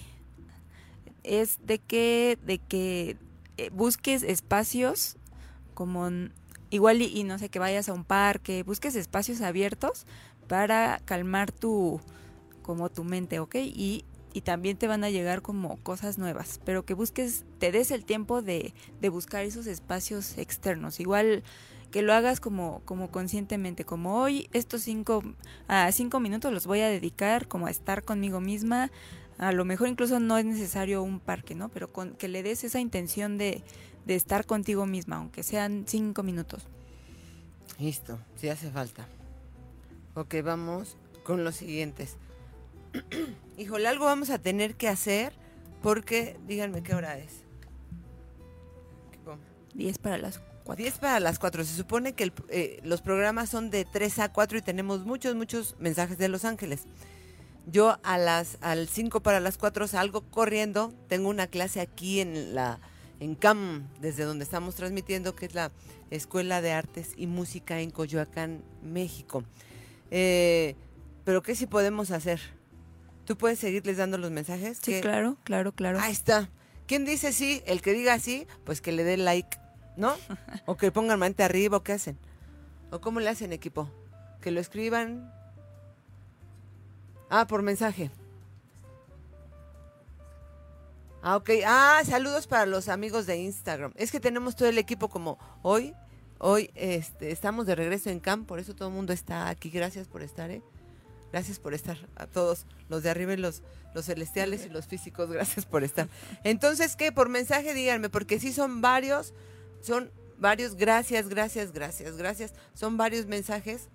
es de que, de que eh, busques espacios como igual y, y no sé, que vayas a un parque, busques espacios abiertos para calmar tu, como tu mente, ¿ok? Y, y también te van a llegar como cosas nuevas, pero que busques, te des el tiempo de, de buscar esos espacios externos. Igual que lo hagas como, como conscientemente, como hoy estos cinco, a cinco minutos los voy a dedicar como a estar conmigo misma. A lo mejor incluso no es necesario un parque, ¿no? Pero con, que le des esa intención de, de estar contigo misma, aunque sean cinco minutos. Listo, si hace falta. Ok, vamos con los siguientes. [clears throat] Híjole, algo vamos a tener que hacer porque, díganme qué hora es. ¿Qué pongo? 10 para las 4. 10 para las 4. Se supone que el- eh, los programas son de 3 a 4 y tenemos muchos, muchos mensajes de Los Ángeles. Yo a las al 5 para las 4 salgo corriendo. Tengo una clase aquí en la en CAM, desde donde estamos transmitiendo, que es la Escuela de Artes y Música en Coyoacán, México. Eh, pero ¿qué si podemos hacer? ¿Tú puedes seguirles dando los mensajes? Sí, ¿Qué- claro, claro, claro. Ahí está. ¿Quién dice sí? El que diga sí, pues que le dé like, ¿no? [laughs] o que pongan mente arriba, ¿o qué hacen? ¿O cómo le hacen, equipo? Que lo escriban. Ah, por mensaje. Ah, ok. Ah, saludos para los amigos de Instagram. Es que tenemos todo el equipo como hoy. Hoy este, estamos de regreso en camp, por eso todo el mundo está aquí. Gracias por estar, ¿eh? Gracias por estar a todos, los de arriba y los, los celestiales y los físicos, gracias por estar. Entonces, ¿qué? Por mensaje díganme, porque sí son varios, son varios, gracias, gracias, gracias, gracias. Son varios mensajes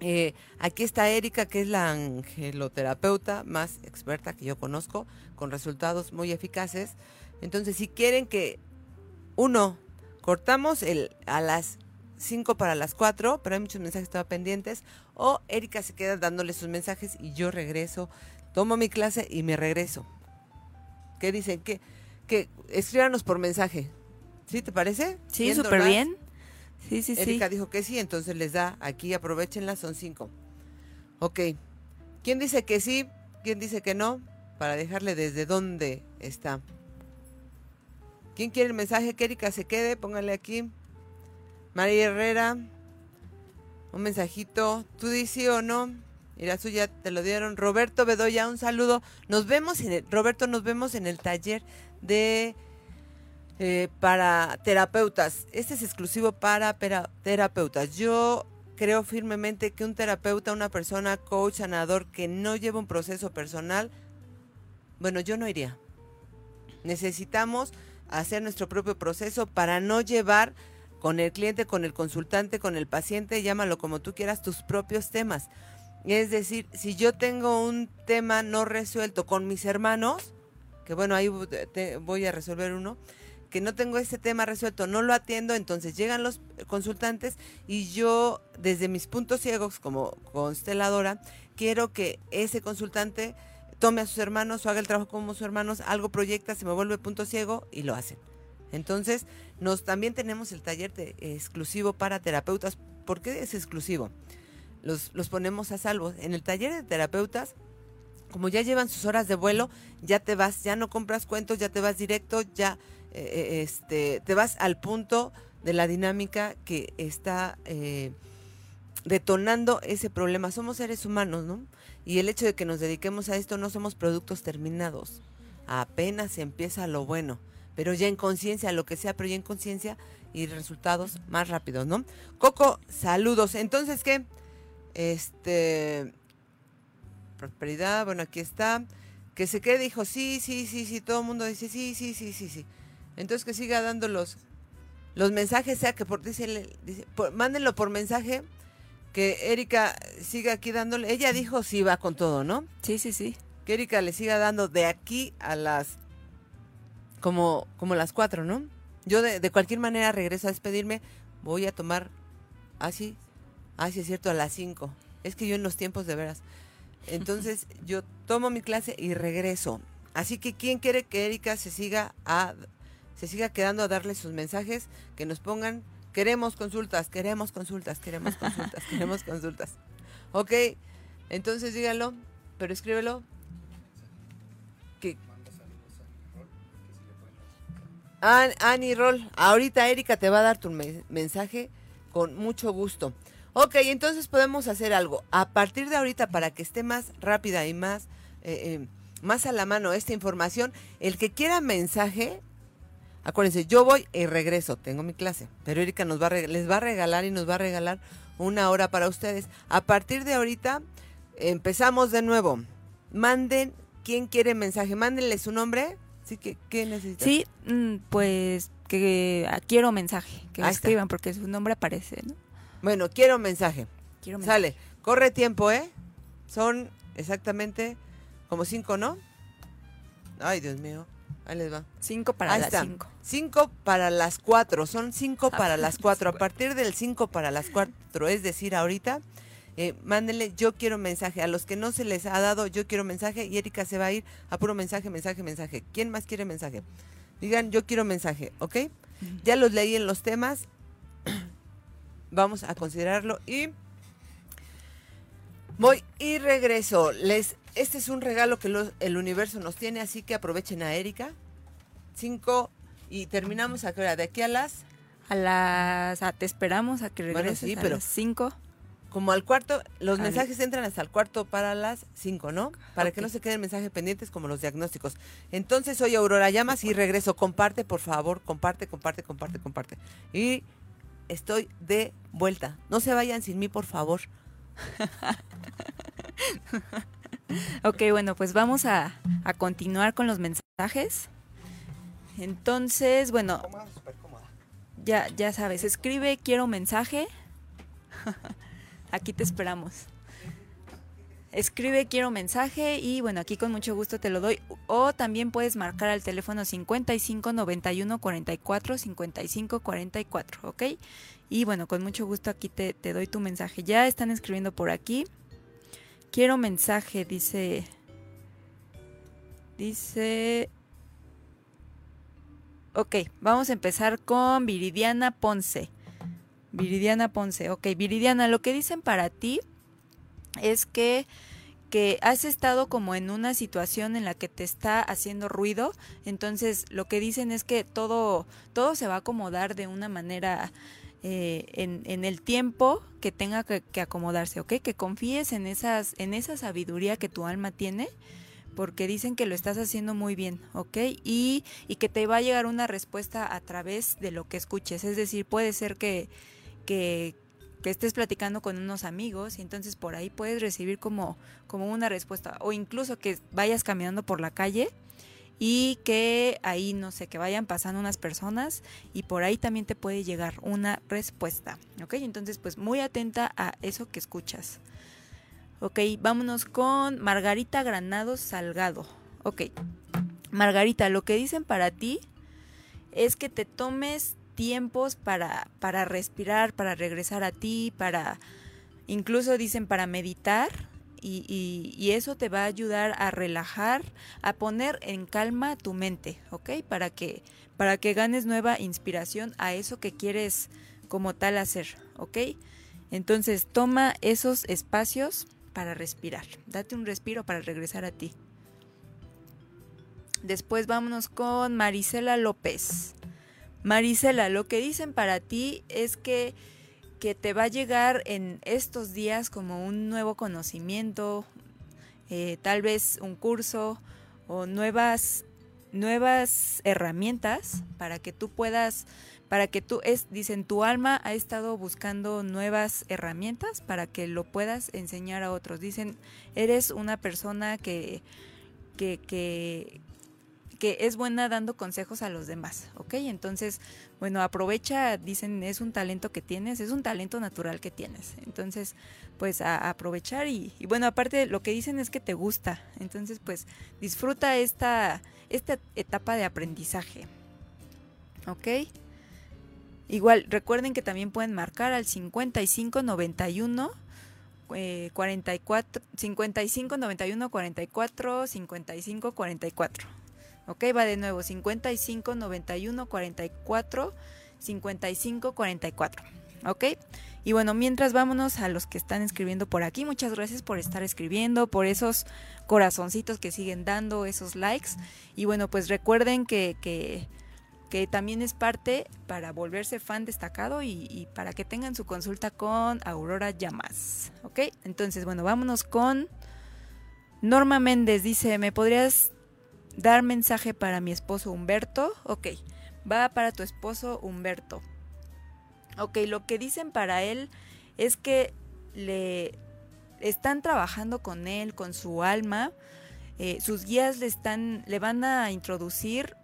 Eh, aquí está Erika, que es la angeloterapeuta más experta que yo conozco, con resultados muy eficaces. Entonces, si quieren que uno, cortamos el, a las 5 para las 4, pero hay muchos mensajes todavía pendientes, o Erika se queda dándole sus mensajes y yo regreso, tomo mi clase y me regreso. ¿Qué dicen? Que, que escríbanos por mensaje. ¿Sí te parece? Sí, súper bien. Sí, sí, Erika dijo que sí, entonces les da aquí, aprovechenla, son cinco. Ok. ¿Quién dice que sí? ¿Quién dice que no? Para dejarle desde dónde está. ¿Quién quiere el mensaje que Erika se quede? Póngale aquí. María Herrera. Un mensajito. ¿Tú dices o no? Mira, suya te lo dieron. Roberto Bedoya, un saludo. Nos vemos en el, Roberto, nos vemos en el taller de eh, para terapeutas. Este es exclusivo para terapeutas. Yo creo firmemente que un terapeuta, una persona, coach, sanador que no lleva un proceso personal, bueno, yo no iría. Necesitamos hacer nuestro propio proceso para no llevar con el cliente, con el consultante, con el paciente, llámalo como tú quieras, tus propios temas. Es decir, si yo tengo un tema no resuelto con mis hermanos, que bueno, ahí voy a resolver uno, que no tengo ese tema resuelto, no lo atiendo, entonces llegan los consultantes y yo desde mis puntos ciegos como consteladora quiero que ese consultante tome a sus hermanos o haga el trabajo como sus hermanos, algo proyecta, se me vuelve punto ciego y lo hacen. Entonces, nos también tenemos el taller de, exclusivo para terapeutas. ¿Por qué es exclusivo? Los, los ponemos a salvo. En el taller de terapeutas como ya llevan sus horas de vuelo, ya te vas, ya no compras cuentos, ya te vas directo, ya eh, eh, este, te vas al punto de la dinámica que está eh, detonando ese problema. Somos seres humanos, ¿no? Y el hecho de que nos dediquemos a esto no somos productos terminados. Apenas empieza lo bueno, pero ya en conciencia, lo que sea, pero ya en conciencia y resultados más rápidos, ¿no? Coco, saludos. Entonces, ¿qué? Este, prosperidad, bueno, aquí está. Que se quede, dijo, sí, sí, sí, sí, todo el mundo dice, sí, sí, sí, sí, sí. Entonces que siga dando los, los mensajes, sea que por, dice, dice mándenlo por mensaje, que Erika siga aquí dándole. Ella dijo sí va con todo, ¿no? Sí, sí, sí. Que Erika le siga dando de aquí a las, como, como las cuatro, ¿no? Yo de, de cualquier manera regreso a despedirme, voy a tomar, así, ah, así ah, es cierto, a las cinco. Es que yo en los tiempos de veras. Entonces [laughs] yo tomo mi clase y regreso. Así que ¿quién quiere que Erika se siga a se siga quedando a darle sus mensajes, que nos pongan, queremos consultas, queremos consultas, queremos consultas, [laughs] queremos consultas. Ok, entonces díganlo, pero escríbelo. Que... Ani Roll, ahorita Erika te va a dar tu mensaje con mucho gusto. Ok, entonces podemos hacer algo. A partir de ahorita, para que esté más rápida y más, eh, eh, más a la mano esta información, el que quiera mensaje, Acuérdense, yo voy y regreso, tengo mi clase, pero Erika nos va les va a regalar y nos va a regalar una hora para ustedes. A partir de ahorita empezamos de nuevo. Manden, ¿quién quiere mensaje? Mándenle su nombre. Sí, ¿qué, qué necesitan? Sí, mm, pues que ah, quiero mensaje, que escriban porque su nombre aparece, ¿no? Bueno, quiero mensaje. Quiero mensaje. Sale, corre tiempo, ¿eh? Son exactamente como cinco, ¿no? Ay, Dios mío. Ahí les va. Cinco para las cinco. Cinco para las cuatro. Son cinco ah, para [laughs] las cuatro. A partir del cinco para las cuatro, es decir, ahorita, eh, mándenle yo quiero mensaje. A los que no se les ha dado yo quiero mensaje y Erika se va a ir a puro mensaje, mensaje, mensaje. ¿Quién más quiere mensaje? Digan yo quiero mensaje, ¿ok? Ya los leí en los temas. [clears throat] Vamos a considerarlo y voy y regreso. Les este es un regalo que el universo nos tiene, así que aprovechen a Erika. Cinco y terminamos a qué hora? ¿De aquí a las? A las... te esperamos a que regreses a las cinco. Como al cuarto, los mensajes entran hasta el cuarto para las cinco, ¿no? Para que no se queden mensajes pendientes como los diagnósticos. Entonces, soy Aurora Llamas y regreso. Comparte, por favor, comparte, comparte, comparte, comparte. Y estoy de vuelta. No se vayan sin mí, por favor. [laughs] ok, bueno, pues vamos a, continuar con los mensajes. Entonces, bueno, ya, ya sabes, escribe quiero mensaje. [laughs] Aquí te esperamos. Escribe quiero mensaje y bueno, aquí con mucho gusto te lo doy. O también puedes marcar al teléfono 55 91 44 55 44, ¿ok? Y bueno, con mucho gusto aquí te, te doy tu mensaje. Ya están escribiendo por aquí. Quiero mensaje, dice. Dice. Ok, vamos a empezar con Viridiana Ponce. Viridiana Ponce. Ok, Viridiana, lo que dicen para ti es que, que has estado como en una situación en la que te está haciendo ruido, entonces lo que dicen es que todo, todo se va a acomodar de una manera eh, en, en, el tiempo que tenga que, acomodarse, ¿ok? Que confíes en, esas, en esa sabiduría que tu alma tiene, porque dicen que lo estás haciendo muy bien, ¿ok? Y, y que te va a llegar una respuesta a través de lo que escuches, es decir, puede ser que, que, estés platicando con unos amigos y entonces por ahí puedes recibir como, como una respuesta o incluso que vayas caminando por la calle y que ahí no sé, que vayan pasando unas personas y por ahí también te puede llegar una respuesta, ¿ok? Entonces pues muy atenta a eso que escuchas. Ok, vámonos con Margarita Granados Salgado. Ok, Margarita, lo que dicen para ti es que te tomes tiempos para, para respirar, para regresar a ti, para, incluso dicen para meditar. Y, y, eso te va a ayudar a relajar, a poner en calma tu mente, ¿ok? Para que, para que ganes nueva inspiración a eso que quieres como tal hacer, ¿ok? Entonces toma esos espacios para respirar. Date un respiro para regresar a ti. Después vámonos con Marisela López. Marisela, lo que dicen para ti es que, que te va a llegar en estos días como un nuevo conocimiento, eh, tal vez un curso o nuevas, nuevas herramientas para que tú puedas, para que tú, es, dicen, tu alma ha estado buscando nuevas herramientas para que lo puedas enseñar a otros. Dicen, eres una persona que, que, que, que es buena dando consejos a los demás, ¿ok? Entonces, bueno, aprovecha, dicen, es un talento que tienes, es un talento natural que tienes. Entonces, pues a, aprovechar y, bueno, aparte lo que dicen es que te gusta. Entonces, pues disfruta esta, esta etapa de aprendizaje, ¿ok? Igual, recuerden que también pueden marcar al 5591 eh, 44 55 91 44 55 44 Ok, va de nuevo 55 91 44 55 44. Ok, y bueno, mientras vámonos a los que están escribiendo por aquí, muchas gracias por estar escribiendo, por esos corazoncitos que siguen dando, esos likes. Y bueno, pues recuerden que, que, que también es parte para volverse fan destacado y, y, para que tengan su consulta con Aurora Llamas. Ok, entonces bueno, vámonos con Norma Méndez. Dice, ¿me podrías Dar mensaje para mi esposo Humberto. Ok, va para tu esposo Humberto. Ok, lo que dicen para él es que le están trabajando con él, con su alma. Eh, sus guías le están, le van a introducir.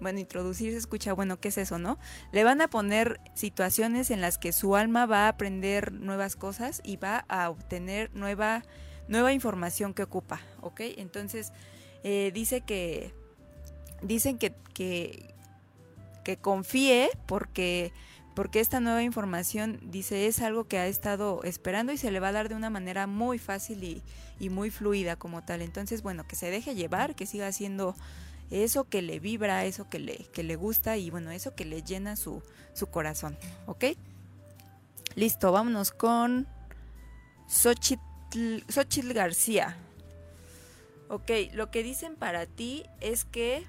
Bueno, introducir se escucha, bueno, ¿qué es eso, no? Le van a poner situaciones en las que su alma va a aprender nuevas cosas y va a obtener nueva, nueva información que ocupa, ¿ok? Entonces, eh, dice que dicen que, que, confíe porque porque esta nueva información dice es algo que ha estado esperando y se le va a dar de una manera muy fácil y, y, muy fluida como tal. Entonces, bueno, que se deje llevar, que siga haciendo eso que le vibra, eso que le, que le gusta y bueno, eso que le llena su, su corazón. ¿Ok? Listo, vámonos con Xochitl, Xochitl García. Ok, lo que dicen para ti es que,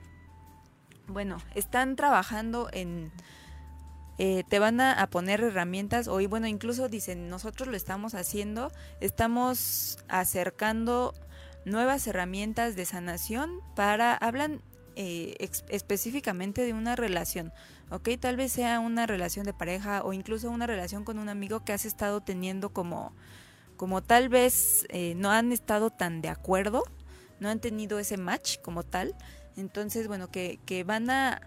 bueno, están trabajando en... Eh, te van a, poner herramientas o bueno incluso dicen nosotros lo estamos haciendo estamos acercando nuevas herramientas de sanación para hablan eh, específicamente de una relación ok tal vez sea una relación de pareja o incluso una relación con un amigo que has estado teniendo como como tal vez eh, no han estado tan de acuerdo no han tenido ese match como tal. Entonces, bueno, que, que van a,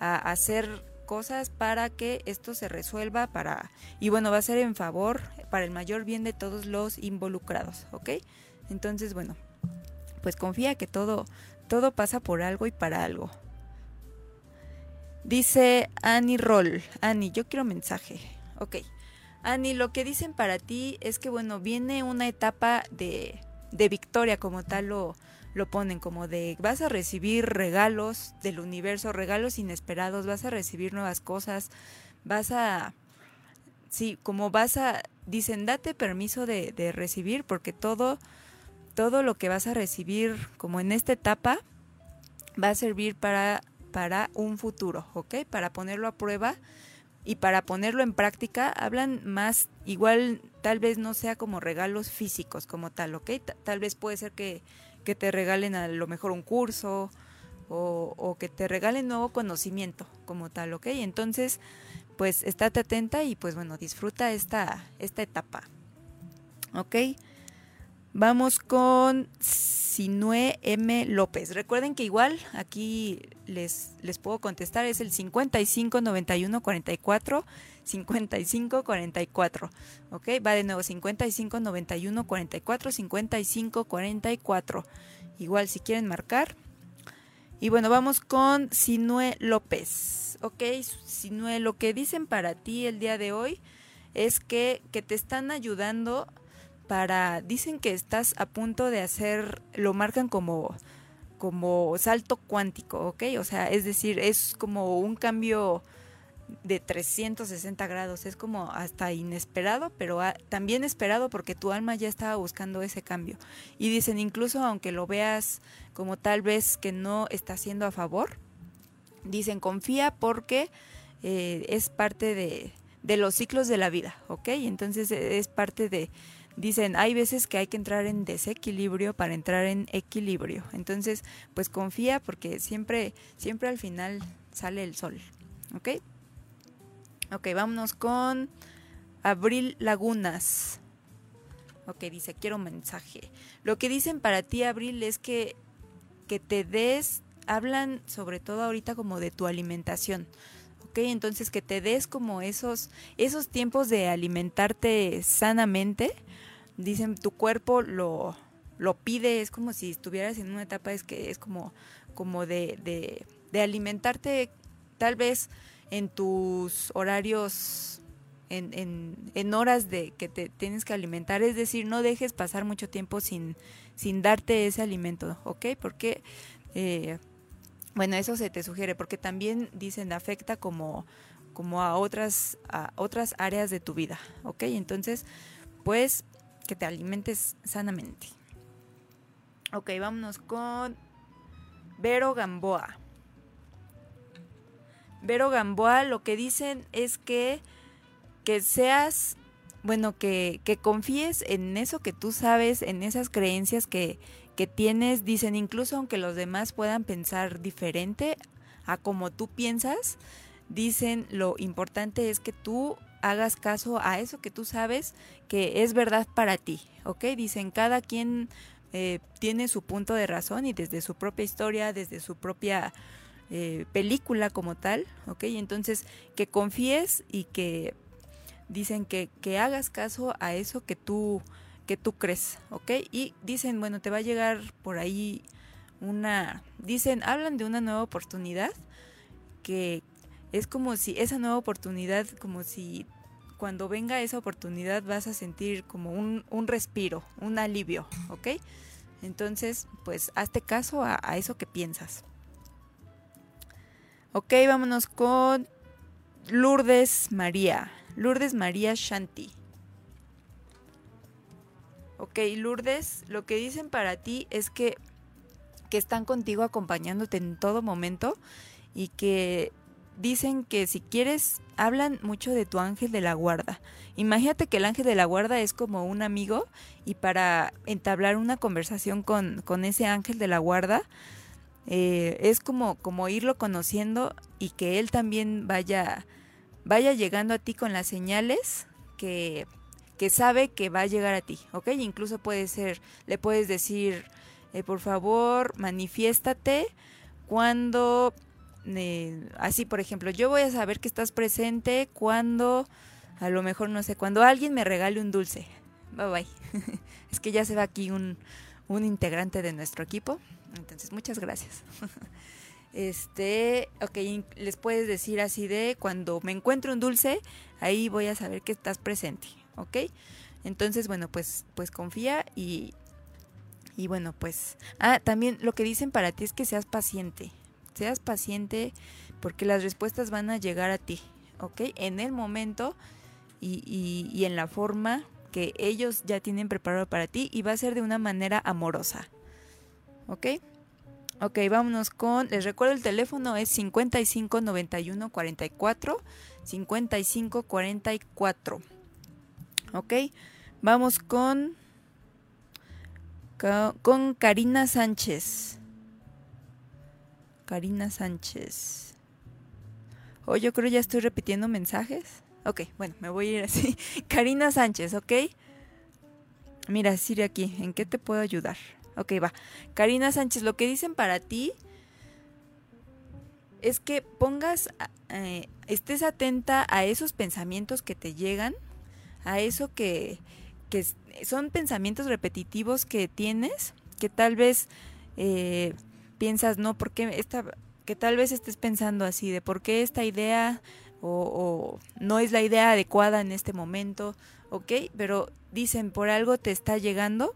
hacer cosas para que esto se resuelva para y bueno, va a ser en favor para el mayor bien de todos los involucrados, ¿ok? Entonces, bueno, pues confía que todo todo pasa por algo y para algo. Dice Annie Roll. Annie, yo quiero mensaje. Ok. Annie, lo que dicen para ti es que, bueno, viene una etapa de, de victoria, como tal lo, lo ponen, como de vas a recibir regalos del universo, regalos inesperados, vas a recibir nuevas cosas, vas a... Sí, como vas a... Dicen, date permiso de, de recibir porque todo, todo lo que vas a recibir como en esta etapa va a servir para para un futuro, ¿ok? Para ponerlo a prueba y para ponerlo en práctica, hablan más, igual tal vez no sea como regalos físicos como tal, ¿ok? tal vez puede ser que, que, te regalen a lo mejor un curso o, o, que te regalen nuevo conocimiento como tal, ¿ok? Entonces, pues estate atenta y pues bueno, disfruta esta, esta etapa, ¿ok? Vamos con Sinue M. López. Recuerden que igual aquí les, les puedo contestar, es el 55 91 44 55 44. ¿Ok? Va de nuevo 55 91 44 55 44. Igual si quieren marcar. Y bueno, vamos con Sinue López. ¿Ok? Sinue, lo que dicen para ti el día de hoy es que, que te están ayudando para dicen que estás a punto de hacer lo marcan como como salto cuántico, ¿ok? O sea, es decir, es como un cambio de 360 grados, es como hasta inesperado, pero también esperado porque tu alma ya estaba buscando ese cambio. Y dicen, incluso aunque lo veas como tal vez que no está siendo a favor, dicen, confía porque eh, es parte de, de los ciclos de la vida, ¿ok? Entonces es parte de, dicen, hay veces que hay que entrar en desequilibrio para entrar en equilibrio. Entonces, pues confía porque siempre, siempre al final sale el sol. ¿Ok? Ok, vámonos con Abril Lagunas. Ok, dice, quiero mensaje. Lo que dicen para ti, Abril, es que, que te des, hablan sobre todo ahorita como de tu alimentación. ¿ok? Entonces que te des como esos, esos tiempos de alimentarte sanamente, dicen tu cuerpo lo, lo pide, es como si estuvieras en una etapa, es que es como, como de, de, alimentarte tal vez en tus horarios, en, en, en, horas de que te tienes que alimentar, es decir, no dejes pasar mucho tiempo sin, sin darte ese alimento, ¿ok? Porque, eh, bueno, eso se te sugiere, porque también dicen afecta como, como a otras, a otras áreas de tu vida, ¿ok? Entonces, pues que te alimentes sanamente. Ok, vámonos con Vero Gamboa. Vero Gamboa lo que dicen es que, que seas, bueno, que, que confíes en eso que tú sabes, en esas creencias que, que tienes, dicen, incluso aunque los demás puedan pensar diferente a como tú piensas, dicen lo importante es que tú hagas caso a eso que tú sabes que es verdad para ti, ¿ok? Dicen, cada quien eh, tiene su punto de razón y desde su propia historia, desde su propia eh, película como tal, ¿ok? Entonces, que confíes y que dicen que, que hagas caso a eso que tú, que tú crees, ¿ok? Y dicen, bueno, te va a llegar por ahí una, dicen, hablan de una nueva oportunidad que, es como si esa nueva oportunidad, como si cuando venga esa oportunidad vas a sentir como un, un respiro, un alivio, ¿ok? Entonces, pues hazte caso a, eso que piensas. Ok, vámonos con Lourdes María. Lourdes María Shanti. Ok, Lourdes, lo que dicen para ti es que, que están contigo acompañándote en todo momento y que dicen que si quieres, hablan mucho de tu ángel de la guarda. Imagínate que el ángel de la guarda es como un amigo y para entablar una conversación con, con ese ángel de la guarda, eh, es como, como irlo conociendo y que él también vaya, vaya llegando a ti con las señales que, que sabe que va a llegar a ti, ¿ok? Incluso puede ser, le puedes decir, eh, por favor, manifiéstate cuando eh, así, por ejemplo, yo voy a saber que estás presente cuando, a lo mejor, no sé, cuando alguien me regale un dulce. Bye bye. [laughs] es que ya se va aquí un, un integrante de nuestro equipo. Entonces, muchas gracias. [laughs] Este, ok, les puedes decir así de cuando me encuentro un dulce, ahí voy a saber que estás presente, ¿ok? Entonces, bueno, pues, pues confía y, y bueno, pues, ah, también lo que dicen para ti es que seas paciente, seas paciente porque las respuestas van a llegar a ti, ¿ok? En el momento y, en la forma que ellos ya tienen preparado para ti y va a ser de una manera amorosa, ¿ok? Ok, vámonos con, les recuerdo el teléfono es 55 91 44 55 44. Ok, vamos con con Karina Sánchez. Karina Sánchez. Oh, yo creo ya estoy repitiendo mensajes. Ok, bueno, me voy a ir así. [laughs] Karina Sánchez, ¿ok? Mira, Siri aquí, ¿en qué te puedo ayudar? Ok, va. Karina Sánchez, lo que dicen para ti es que pongas, eh, estés atenta a esos pensamientos que te llegan, a eso que, que son pensamientos repetitivos que tienes, que tal vez eh, piensas, no, porque esta, que tal vez estés pensando así, de por qué esta idea o, o no es la idea adecuada en este momento, ¿ok? Pero dicen, por algo te está llegando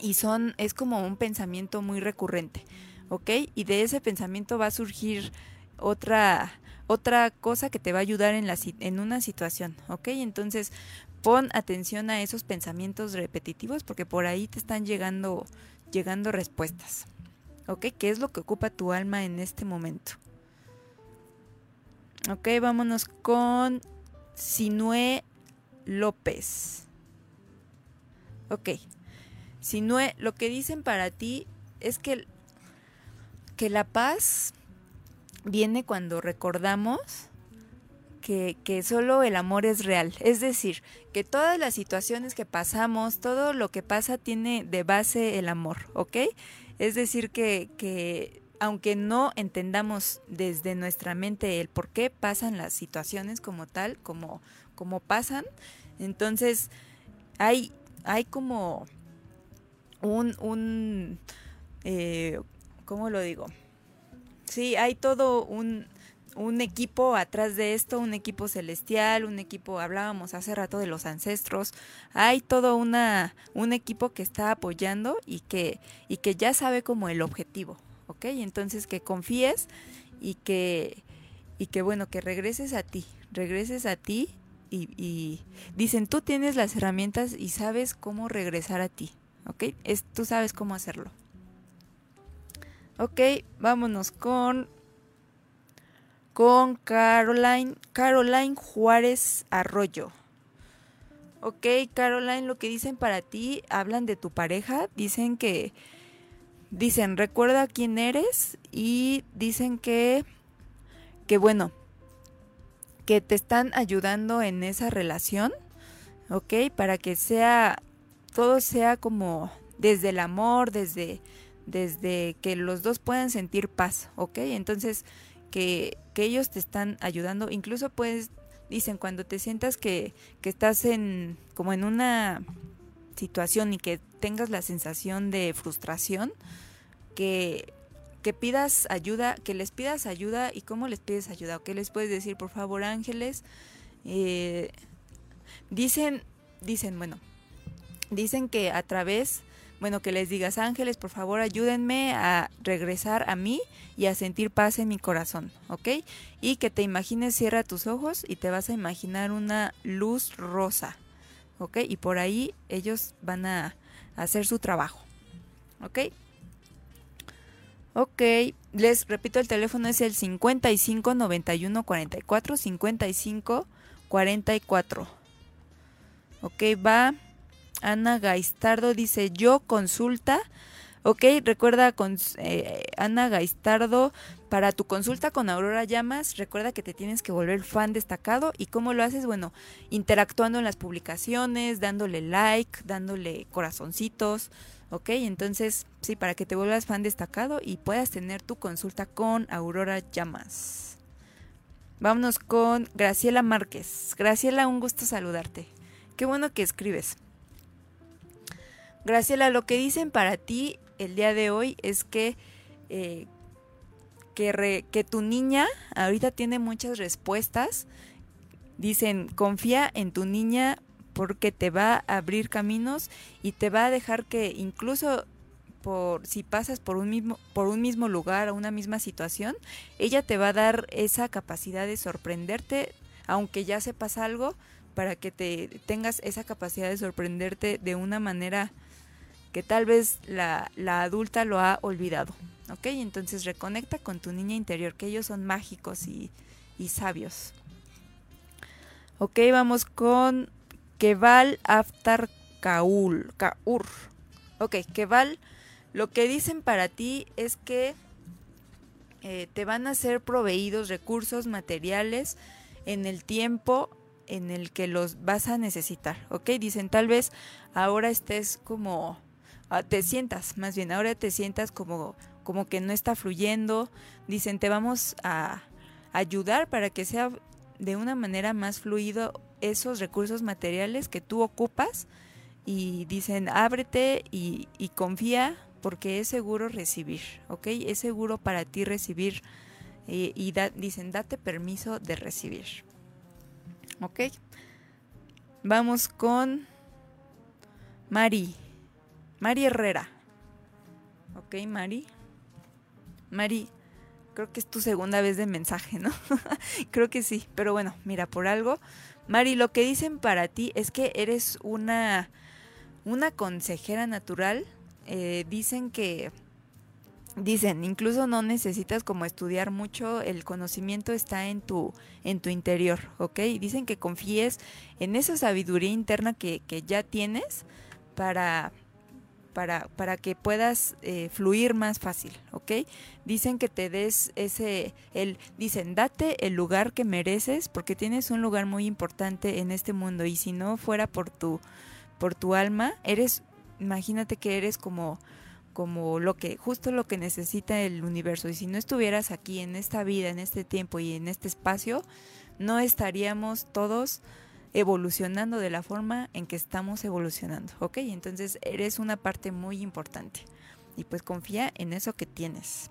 y son es como un pensamiento muy recurrente, ¿ok? Y de ese pensamiento va a surgir otra otra cosa que te va a ayudar en la en una situación, ¿ok? Entonces pon atención a esos pensamientos repetitivos porque por ahí te están llegando llegando respuestas, ¿ok? ¿Qué es lo que ocupa tu alma en este momento? Ok, vámonos con Sinue López. Ok, si no, lo que dicen para ti es que, que la paz viene cuando recordamos que, que, solo el amor es real. Es decir, que todas las situaciones que pasamos, todo lo que pasa tiene de base el amor, ¿ok? Es decir, que, que aunque no entendamos desde nuestra mente el por qué pasan las situaciones como tal, como, como pasan, entonces hay, hay como un, un eh, ¿cómo lo digo? Sí, hay todo un, un equipo atrás de esto, un equipo celestial, un equipo, hablábamos hace rato de los ancestros, hay todo una, un equipo que está apoyando y que, y que ya sabe como el objetivo, ¿ok? Entonces que confíes y que, y que bueno, que regreses a ti, regreses a ti y, y dicen, tú tienes las herramientas y sabes cómo regresar a ti, ¿ok? Tú sabes cómo hacerlo. Ok, vámonos con con Caroline, Caroline Juárez Arroyo. Ok, Caroline, lo que dicen para ti, hablan de tu pareja, dicen que, dicen, recuerda quién eres y dicen que, que bueno, que te están ayudando en esa relación, ok, para que sea todo sea como desde el amor, desde, desde que los dos puedan sentir paz, ¿ok? Entonces, que, que ellos te están ayudando, incluso pues, dicen, cuando te sientas que, que estás en, como en una situación y que tengas la sensación de frustración, que, que pidas ayuda, que les pidas ayuda y cómo les pides ayuda, o qué les puedes decir, por favor, ángeles, eh, dicen, dicen, bueno, dicen que a través, bueno, que les digas ángeles, por favor ayúdenme a regresar a mí y a sentir paz en mi corazón, ¿ok? Y que te imagines, cierra tus ojos y te vas a imaginar una luz rosa, ¿ok? Y por ahí ellos van a hacer su trabajo, ¿ok? Ok, les repito, el teléfono es el 55 91 44 55 44. Ok, va Ana Gaistardo dice, yo consulta Ok, recuerda con eh, Ana Gaistardo, para tu consulta con Aurora Llamas, recuerda que te tienes que volver fan destacado. ¿Y cómo lo haces? Bueno, interactuando en las publicaciones, dándole like, dándole corazoncitos. Ok, entonces, sí, para que te vuelvas fan destacado y puedas tener tu consulta con Aurora Llamas. Vámonos con Graciela Márquez. Graciela, un gusto saludarte. Qué bueno que escribes. Graciela, lo que dicen para ti el día de hoy es que, eh, que, que tu niña ahorita tiene muchas respuestas. Dicen, confía en tu niña porque te va a abrir caminos y te va a dejar que incluso por si pasas por un mismo por un mismo lugar o una misma situación, ella te va a dar esa capacidad de sorprenderte, aunque ya sepas algo, para que te tengas esa capacidad de sorprenderte de una manera que tal vez la, adulta lo ha olvidado. ¿Ok? Entonces reconecta con tu niña interior, que ellos son mágicos y, sabios. Ok, vamos con Keval Aftar Kaul, Kaur. Ok, Keval, lo que dicen para ti es que eh, te van a ser proveídos recursos materiales en el tiempo en el que los vas a necesitar, ¿ok? Dicen tal vez ahora estés como te sientas, más bien, ahora te sientas como, como que no está fluyendo. Dicen, te vamos a ayudar para que sea de una manera más fluido esos recursos materiales que tú ocupas y dicen ábrete y, confía porque es seguro recibir, ¿ok? Es seguro para ti recibir y dicen date permiso de recibir, ¿ok? Vamos con Mari. Mari Herrera. Ok, Mari. Mari, creo que es tu segunda vez de mensaje, ¿no? [laughs] creo que sí, pero bueno, mira, por algo. Mari, lo que dicen para ti es que eres una, una consejera natural. Eh, dicen que dicen incluso no necesitas como estudiar mucho el conocimiento está en tu en tu interior ok dicen que confíes en esa sabiduría interna que, que ya tienes para para, para que puedas eh, fluir más fácil, ¿ok? Dicen que te des ese, el, dicen, date el lugar que mereces porque tienes un lugar muy importante en este mundo y si no fuera por tu, por tu alma, eres, imagínate que eres como, como lo que, justo lo que necesita el universo y si no estuvieras aquí en esta vida, en este tiempo y en este espacio, no estaríamos todos evolucionando de la forma en que estamos evolucionando, ¿ok? Entonces eres una parte muy importante y pues confía en eso que tienes.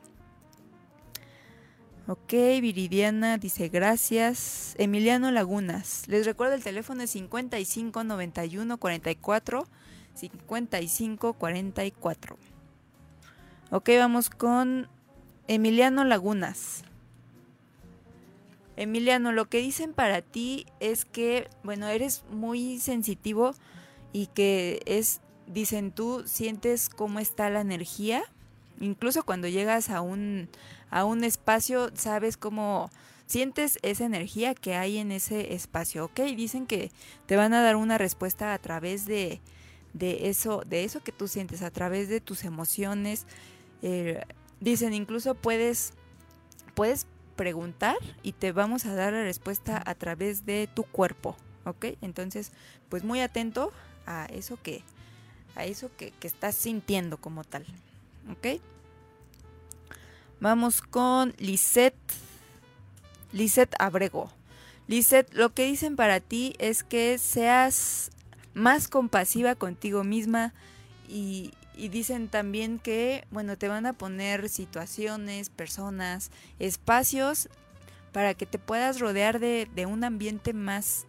Ok, Viridiana dice gracias. Emiliano Lagunas, les recuerdo el teléfono es 55 91 44 55 44. Ok, vamos con Emiliano Lagunas. Emiliano, lo que dicen para ti es que, bueno, eres muy sensitivo y que es, dicen tú, sientes cómo está la energía. Incluso cuando llegas a un, a un espacio, sabes cómo sientes esa energía que hay en ese espacio, ¿ok? Dicen que te van a dar una respuesta a través de, de eso, de eso que tú sientes, a través de tus emociones. Eh, dicen incluso puedes, puedes preguntar y te vamos a dar la respuesta a través de tu cuerpo, ¿ok? Entonces, pues muy atento a eso que, a eso que, estás sintiendo como tal, ¿ok? Vamos con Lisette, Lisette Abrego. Lisette, lo que dicen para ti es que seas más compasiva contigo misma y, y dicen también que, bueno, te van a poner situaciones, personas, espacios para que te puedas rodear de, un ambiente más,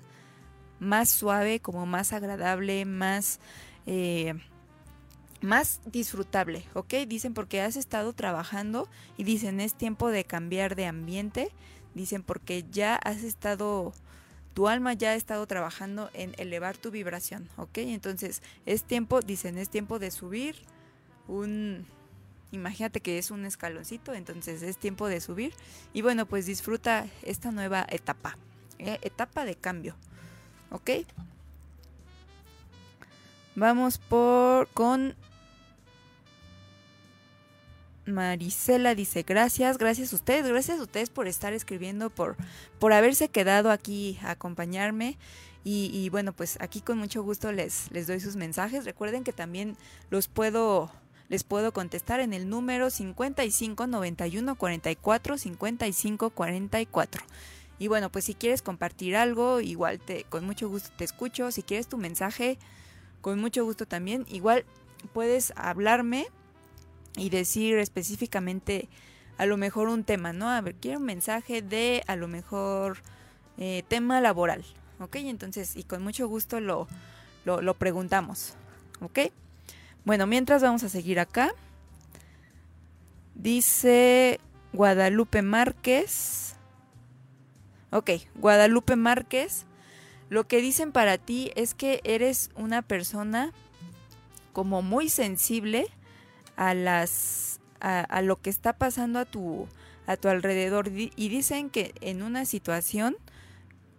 más suave, como más agradable, más, eh, más disfrutable, ¿ok? Dicen porque has estado trabajando y dicen es tiempo de cambiar de ambiente, dicen porque ya has estado tu alma ya ha estado trabajando en elevar tu vibración, ¿ok? Entonces es tiempo, dicen, es tiempo de subir un, imagínate que es un escaloncito, entonces es tiempo de subir y bueno, pues disfruta esta nueva etapa, ¿eh? etapa de cambio, ¿ok? Vamos por con Marisela dice, gracias, gracias a ustedes, gracias a ustedes por estar escribiendo, por, por haberse quedado aquí a acompañarme. Y, y, bueno, pues aquí con mucho gusto les, les doy sus mensajes. Recuerden que también los puedo, les puedo contestar en el número 55 91 44 55 44. Y bueno, pues si quieres compartir algo, igual te, con mucho gusto te escucho. Si quieres tu mensaje, con mucho gusto también. Igual puedes hablarme y decir específicamente a lo mejor un tema, ¿no? A ver, quiero un mensaje de a lo mejor eh, tema laboral, ¿ok? Entonces, y con mucho gusto lo, lo, preguntamos, ¿ok? Bueno, mientras vamos a seguir acá. Dice Guadalupe Márquez. Ok, Guadalupe Márquez. Lo que dicen para ti es que eres una persona como muy sensible a las a, a, lo que está pasando a tu a tu alrededor. Y dicen que en una situación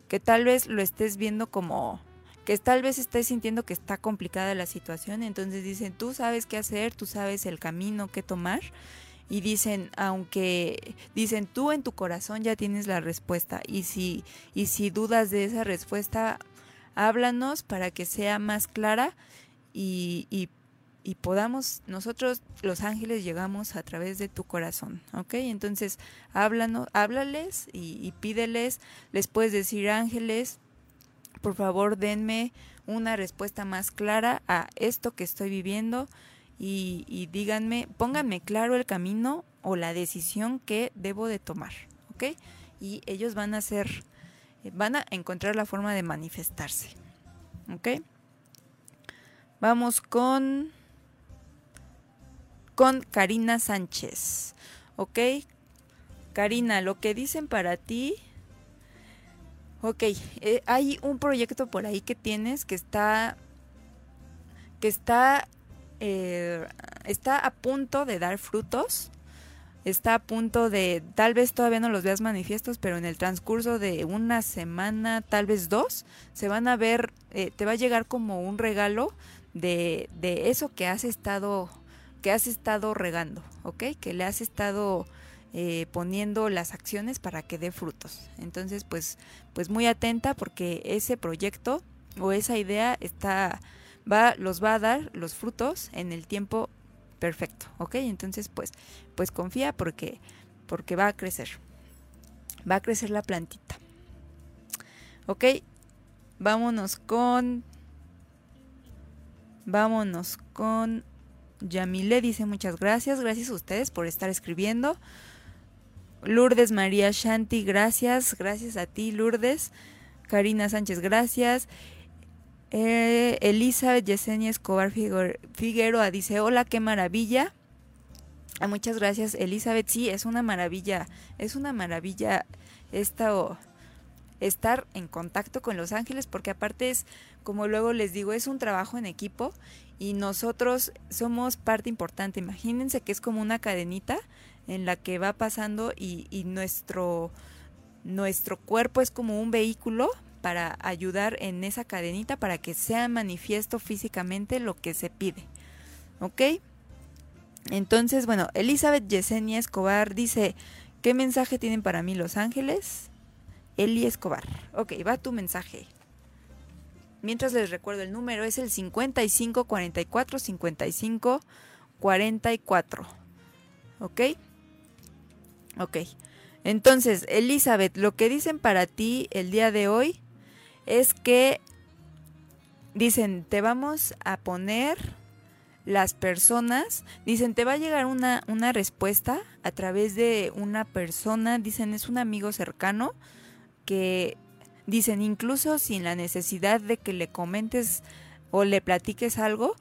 que tal vez lo estés viendo como que tal vez estés sintiendo que está complicada la situación, entonces dicen, tú sabes qué hacer, tú sabes el camino que tomar y dicen, aunque dicen tú en tu corazón ya tienes la respuesta y si y si dudas de esa respuesta, háblanos para que sea más clara y, y y podamos, nosotros los ángeles llegamos a través de tu corazón, ¿ok? Entonces, háblanos, háblales y, pídeles, les puedes decir ángeles, por favor denme una respuesta más clara a esto que estoy viviendo y, y díganme, pónganme claro el camino o la decisión que debo de tomar, ¿ok? Y ellos van a ser, van a encontrar la forma de manifestarse, ¿ok? Vamos con con Karina Sánchez. ¿Ok? Karina, lo que dicen para ti... Ok, eh, hay un proyecto por ahí que tienes que está... que está... Eh, está a punto de dar frutos. Está a punto de, tal vez todavía no los veas manifiestos, pero en el transcurso de una semana, tal vez dos, se van a ver, eh, te va a llegar como un regalo de, de eso que has estado que has estado regando, ¿ok? Que le has estado eh, poniendo las acciones para que dé frutos. Entonces, pues, pues muy atenta porque ese proyecto o esa idea está, va, los va a dar los frutos en el tiempo perfecto, ¿ok? Entonces, pues, pues confía porque, porque va a crecer, va a crecer la plantita, ¿ok? Vámonos con, vámonos con Yamile dice muchas gracias, gracias a ustedes por estar escribiendo. Lourdes María Shanti, gracias, gracias a ti Lourdes. Karina Sánchez, gracias. Eh, Elizabeth Yesenia Escobar Figueroa dice, hola, qué maravilla. Ah, muchas gracias Elizabeth, sí, es una maravilla, es una maravilla esta, estar en contacto con los ángeles porque aparte es, como luego les digo, es un trabajo en equipo y nosotros somos parte importante. Imagínense que es como una cadenita en la que va pasando y, nuestro, nuestro cuerpo es como un vehículo para ayudar en esa cadenita para que sea manifiesto físicamente lo que se pide. ¿Ok? Entonces, bueno, Elizabeth Yesenia Escobar dice, ¿qué mensaje tienen para mí los ángeles? Eli Escobar. Ok, va tu mensaje. Mientras les recuerdo el número, es el 55 44 55 44. ¿Ok? Ok. Entonces, Elizabeth, lo que dicen para ti el día de hoy es que dicen, te vamos a poner las personas, dicen, te va a llegar una, una respuesta a través de una persona, dicen, es un amigo cercano que Dicen, incluso sin la necesidad de que le comentes o le platiques algo,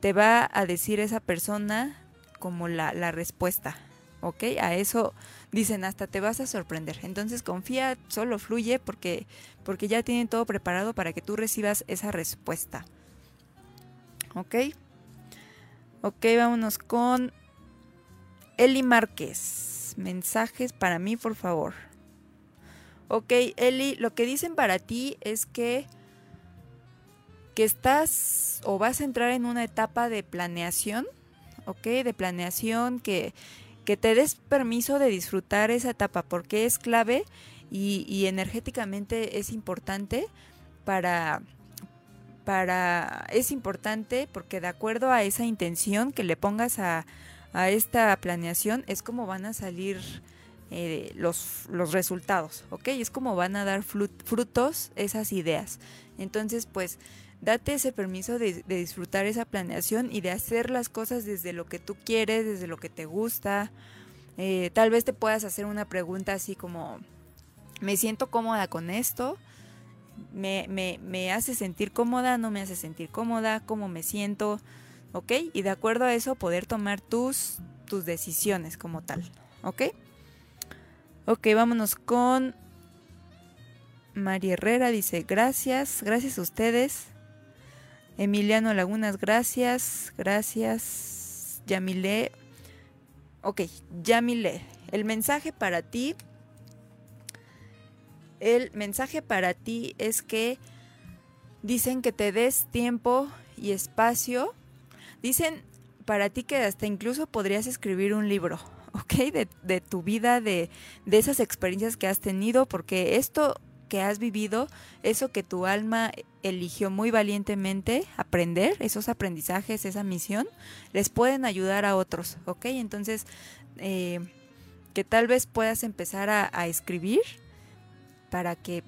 te va a decir esa persona como la, la respuesta. ¿Ok? A eso dicen, hasta te vas a sorprender. Entonces confía, solo fluye porque, porque ya tienen todo preparado para que tú recibas esa respuesta. ¿Ok? Ok, vámonos con Eli Márquez. Mensajes para mí, por favor. Ok, Eli, lo que dicen para ti es que, que estás o vas a entrar en una etapa de planeación, ¿ok? De planeación, que, que te des permiso de disfrutar esa etapa, porque es clave y, energéticamente es importante para para es importante porque de acuerdo a esa intención que le pongas a, a esta planeación es como van a salir eh, los, los resultados, ¿ok? Es como van a dar frutos esas ideas. Entonces, pues, date ese permiso de, disfrutar esa planeación y de hacer las cosas desde lo que tú quieres, desde lo que te gusta. Eh, tal vez te puedas hacer una pregunta así como, ¿me siento cómoda con esto? ¿Me, me, hace sentir cómoda? ¿No me hace sentir cómoda? ¿Cómo me siento? ¿Ok? Y de acuerdo a eso poder tomar tus, tus decisiones como tal. ¿Ok? Ok, vámonos con María Herrera. Dice, gracias, gracias a ustedes. Emiliano Lagunas, gracias, gracias. Yamile. Ok, Yamile. El mensaje para ti. El mensaje para ti es que dicen que te des tiempo y espacio. Dicen para ti que hasta incluso podrías escribir un libro. ¿Ok? De, de tu vida, de, de esas experiencias que has tenido, porque esto que has vivido, eso que tu alma eligió muy valientemente aprender, esos aprendizajes, esa misión, les pueden ayudar a otros, ¿ok? Entonces, eh, que tal vez puedas empezar a, a, escribir para que,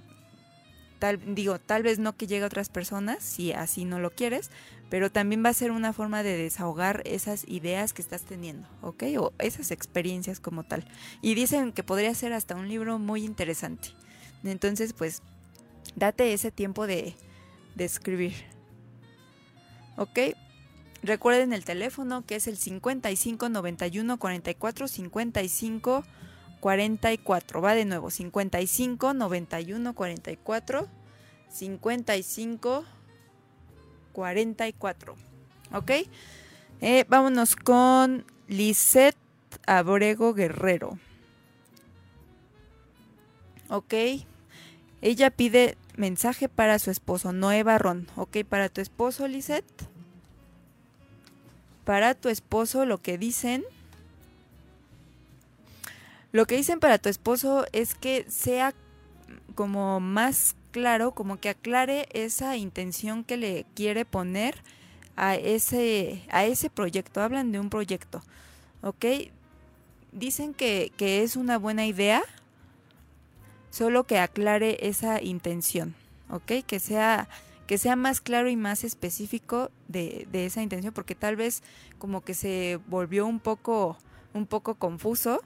tal, digo, tal vez no que llegue a otras personas, si así no lo quieres, pero también va a ser una forma de desahogar esas ideas que estás teniendo, ¿ok? O esas experiencias como tal. Y dicen que podría ser hasta un libro muy interesante. Entonces, pues, date ese tiempo de, escribir. ¿Ok? Recuerden el teléfono que es el 55 91 44 55 44. Va de nuevo, 55 91 44 55 44. ¿Ok? Eh, vámonos con Lisette Abrego Guerrero. Ok. Ella pide mensaje para su esposo, Noé Barrón. Ok, para tu esposo, Lisette. Para tu esposo, lo que dicen. Lo que dicen para tu esposo es que sea como más claro, como que aclare esa intención que le quiere poner a ese, a ese proyecto. Hablan de un proyecto, ¿ok? Dicen que, que es una buena idea, solo que aclare esa intención, ¿ok? Que sea, que sea más claro y más específico de, de esa intención, porque tal vez como que se volvió un poco, un poco confuso.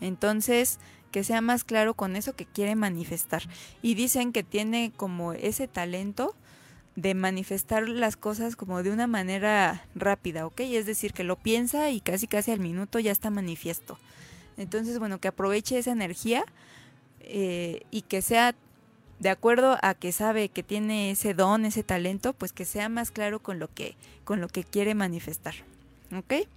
Entonces, que sea más claro con eso que quiere manifestar. Y dicen que tiene como ese talento de manifestar las cosas como de una manera rápida, ¿ok? Es decir, que lo piensa y casi casi al minuto ya está manifiesto. Entonces, bueno, que aproveche esa energía eh, y que sea de acuerdo a que sabe que tiene ese don, ese talento, pues que sea más claro con lo que, con lo que quiere manifestar. ¿Ok?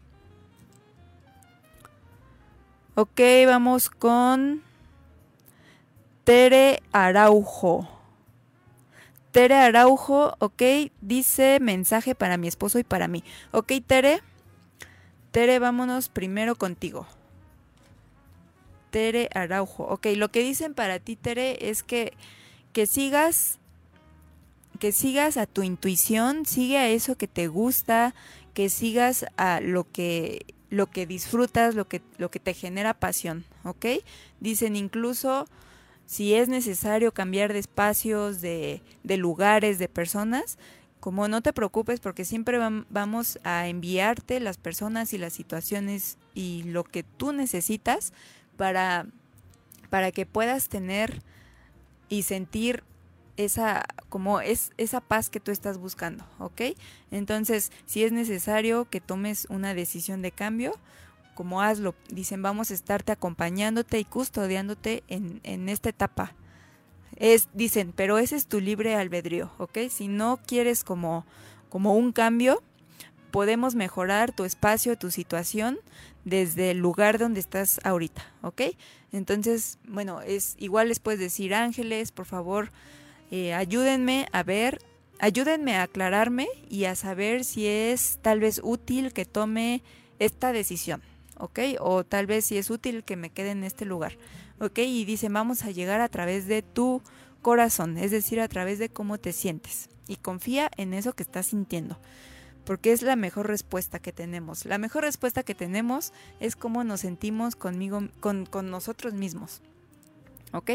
Ok, vamos con Tere Araujo. Tere Araujo, ok, dice mensaje para mi esposo y para mí. Ok, Tere. Tere, vámonos primero contigo. Tere Araujo. Ok, lo que dicen para ti, Tere, es que, que sigas que sigas a tu intuición, sigue a eso que te gusta, que sigas a lo que lo que disfrutas, lo que, lo que te genera pasión, ¿ok? Dicen incluso si es necesario cambiar de espacios, de, de lugares, de personas, como no te preocupes porque siempre vamos a enviarte las personas y las situaciones y lo que tú necesitas para, para que puedas tener y sentir esa como es esa paz que tú estás buscando, ¿ok? Entonces, si es necesario que tomes una decisión de cambio, como hazlo, dicen vamos a estarte acompañándote y custodiándote en, en esta etapa. Es, dicen, pero ese es tu libre albedrío, ¿ok? Si no quieres como, como un cambio, podemos mejorar tu espacio, tu situación desde el lugar donde estás ahorita, ¿ok? Entonces, bueno, es igual les puedes decir ángeles, por favor, eh, ayúdenme a ver ayúdenme a aclararme y a saber si es tal vez útil que tome esta decisión, ¿ok? O tal vez si es útil que me quede en este lugar, ¿ok? Y dice, vamos a llegar a través de tu corazón, es decir, a través de cómo te sientes. Y confía en eso que estás sintiendo, porque es la mejor respuesta que tenemos. La mejor respuesta que tenemos es cómo nos sentimos conmigo, con, con nosotros mismos, ¿ok?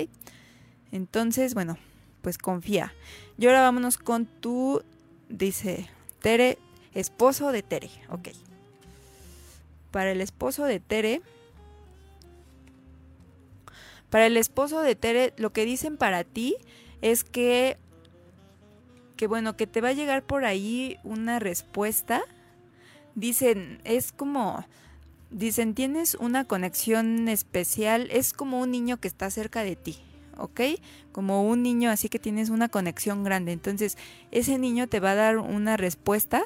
Entonces, bueno, pues confía. Y ahora vámonos con tu, dice Tere, esposo de Tere, ok. Para el esposo de Tere, para el esposo de Tere, lo que dicen para ti es que, que bueno, que te va a llegar por ahí una respuesta. Dicen, es como, dicen, tienes una conexión especial, es como un niño que está cerca de ti. ¿Ok? Como un niño así que tienes una conexión grande. Entonces, ese niño te va a dar una respuesta,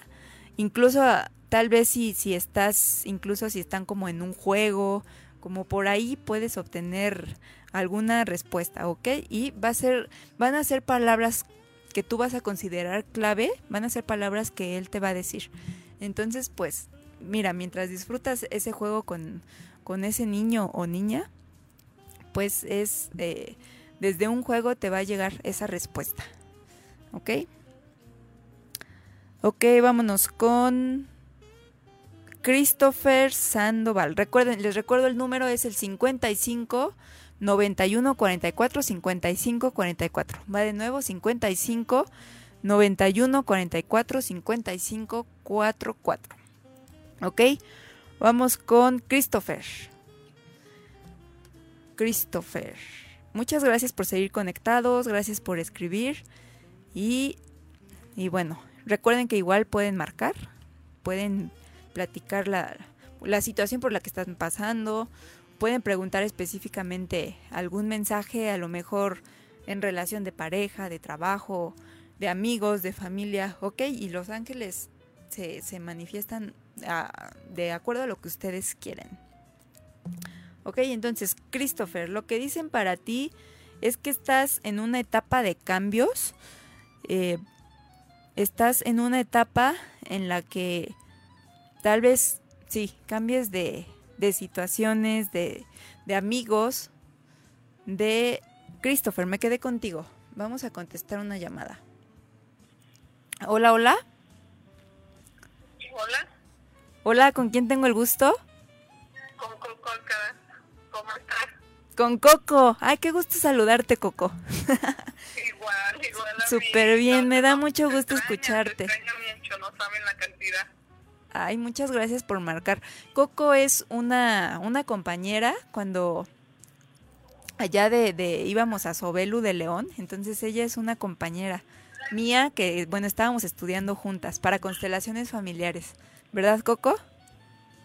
incluso tal vez si, si estás, incluso si están como en un juego, como por ahí puedes obtener alguna respuesta, ¿ok? Y va a ser, van a ser palabras que tú vas a considerar clave, van a ser palabras que él te va a decir. Entonces, pues, mira, mientras disfrutas ese juego con, con ese niño o niña, pues es... Eh, desde un juego te va a llegar esa respuesta. ¿Ok? Ok, vámonos con Christopher Sandoval. Recuerden, les recuerdo el número es el 55 91 44 55 44. Va de nuevo 55 91 44 55 44. ¿Ok? Vamos con Christopher. Christopher. Muchas gracias por seguir conectados, gracias por escribir y, y bueno, recuerden que igual pueden marcar, pueden platicar la, la situación por la que están pasando, pueden preguntar específicamente algún mensaje, a lo mejor en relación de pareja, de trabajo, de amigos, de familia, ok, y los ángeles se, se manifiestan de acuerdo a lo que ustedes quieren. Ok, entonces, Christopher, lo que dicen para ti es que estás en una etapa de cambios. Eh, estás en una etapa en la que tal vez, sí, cambies de, de situaciones, de, de amigos, de... Christopher, me quedé contigo. Vamos a contestar una llamada. Hola, hola. Hola. Hola, ¿con quién tengo el gusto? Con ¿Cómo estás? Con Coco. Ay, qué gusto saludarte, Coco. [laughs] igual, igual. Súper bien, me da mucho gusto escucharte. no saben la cantidad. Ay, muchas gracias por marcar. Coco es una, una compañera cuando allá de, de íbamos a Sobelu de León, entonces ella es una compañera mía que, bueno, estábamos estudiando juntas para constelaciones familiares. ¿Verdad, Coco?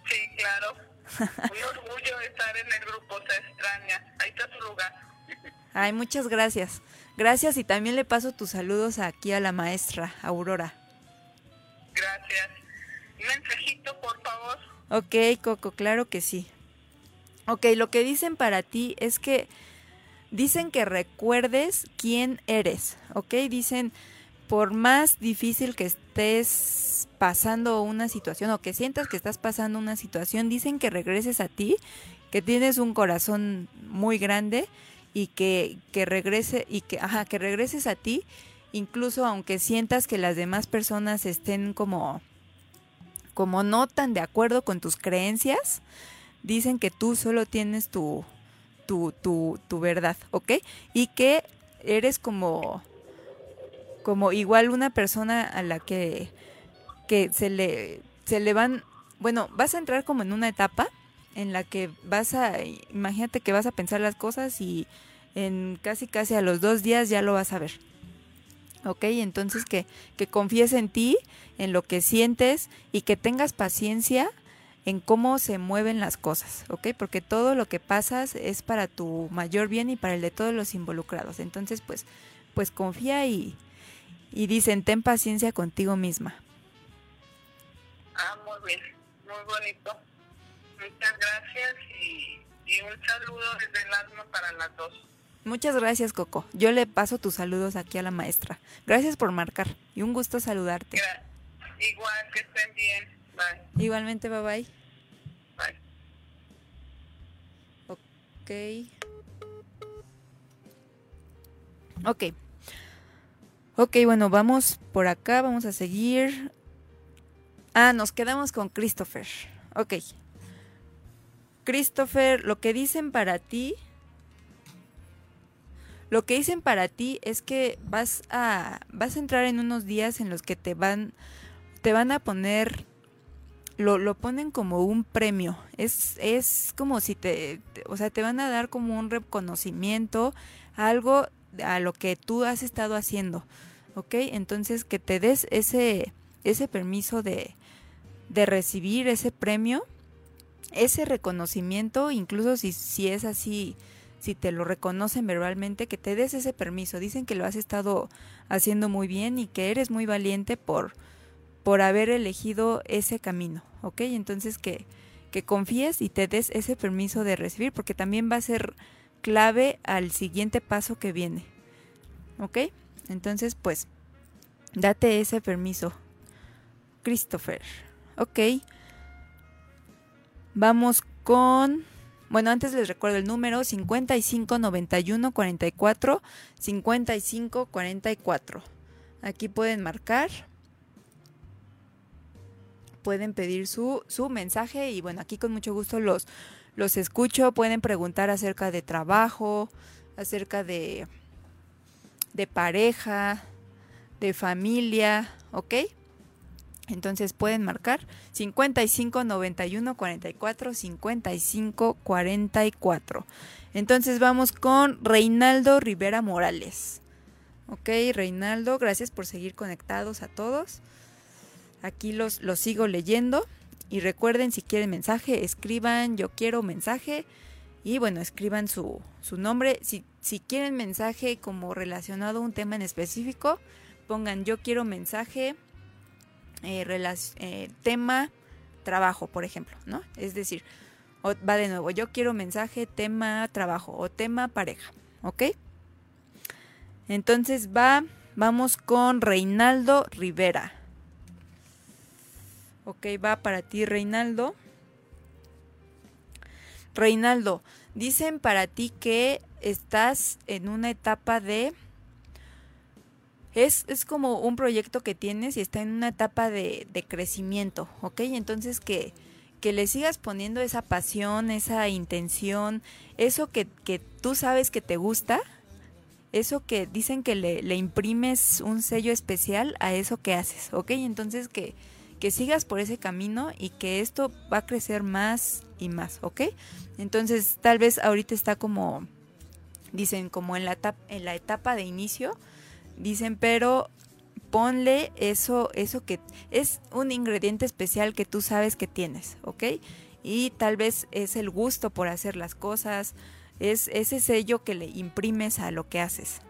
Sí, claro. Muy orgullo de estar en el grupo, se extraña. Ahí está tu lugar. Ay, muchas gracias. Gracias y también le paso tus saludos aquí a la maestra Aurora. Gracias. Un mensajito, por favor. Ok, Coco, claro que sí. Ok, lo que dicen para ti es que dicen que recuerdes quién eres, ¿ok? Dicen, por más difícil que estés pasando una situación o que sientas que estás pasando una situación, dicen que regreses a ti, que tienes un corazón muy grande y que, que regrese y que ajá, que regreses a ti, incluso aunque sientas que las demás personas estén como como no tan de acuerdo con tus creencias, dicen que tú solo tienes tu tu, tu, tu verdad, ¿ok? Y que eres como como igual una persona a la que, que se le, se le van, bueno, vas a entrar como en una etapa en la que vas a, imagínate que vas a pensar las cosas y en casi casi a los dos días ya lo vas a ver. ¿Ok? Entonces que, que confíes en ti, en lo que sientes y que tengas paciencia en cómo se mueven las cosas, ¿ok? Porque todo lo que pasas es para tu mayor bien y para el de todos los involucrados. Entonces, pues, pues confía y, y dicen, ten paciencia contigo misma. Ah, muy bien, muy bonito. Muchas gracias y, un saludo desde el alma para las dos. Muchas gracias, Coco. Yo le paso tus saludos aquí a la maestra. Gracias por marcar y un gusto saludarte. Igual que estén bien. Bye. Igualmente, bye bye. Bye. Ok. Ok. Ok, bueno, vamos por acá, vamos a seguir. Ah, nos quedamos con Christopher. Ok. Christopher, lo que dicen para ti. Lo que dicen para ti es que vas a. vas a entrar en unos días en los que te van. te van a poner lo, lo ponen como un premio. Es, es como si te, te- o sea, te van a dar como un reconocimiento, algo a lo que tú has estado haciendo. ¿Ok? Entonces que te des ese, ese permiso de, de recibir ese premio, ese reconocimiento, incluso si, si es así, si te lo reconocen verbalmente, que te des ese permiso. Dicen que lo has estado haciendo muy bien y que eres muy valiente por, por haber elegido ese camino, ¿ok? Entonces que, que confíes y te des ese permiso de recibir, porque también va a ser clave al siguiente paso que viene, ¿ok? Entonces, pues, date ese permiso, Christopher, ¿ok? Vamos con... Bueno, antes les recuerdo el número 5591 44 55 44. Aquí pueden marcar pueden pedir su, su mensaje y bueno, aquí con mucho gusto los, los escucho, pueden preguntar acerca de trabajo, acerca de, de pareja, de familia, ¿ok? Entonces pueden marcar 55 91 44 55 44. Entonces vamos con Reinaldo Rivera Morales. Ok, Reinaldo, gracias por seguir conectados a todos. Aquí los, los sigo leyendo. Y recuerden, si quieren mensaje, escriban yo quiero mensaje. Y bueno, escriban su, su nombre. Si, si quieren mensaje como relacionado a un tema en específico, pongan yo quiero mensaje, eh, eh, tema, trabajo, por ejemplo, ¿no? Es decir, va de nuevo, yo quiero mensaje, tema, trabajo o tema, pareja, ¿ok? Entonces va, vamos con Reinaldo Rivera. Ok, va para ti, Reinaldo. Reinaldo, dicen para ti que estás en una etapa de... Es, es como un proyecto que tienes y está en una etapa de, de crecimiento, ¿ok? Entonces que, que le sigas poniendo esa pasión, esa intención, eso que, que tú sabes que te gusta, eso que dicen que le, le imprimes un sello especial a eso que haces, ¿ok? Entonces que, que sigas por ese camino y que esto va a crecer más y más, ¿ok? Entonces tal vez ahorita está como, dicen, como en la, etapa, de inicio, dicen, pero ponle eso, eso que es un ingrediente especial que tú sabes que tienes, ¿ok? Y tal vez es el gusto por hacer las cosas, es ese sello que le imprimes a lo que haces.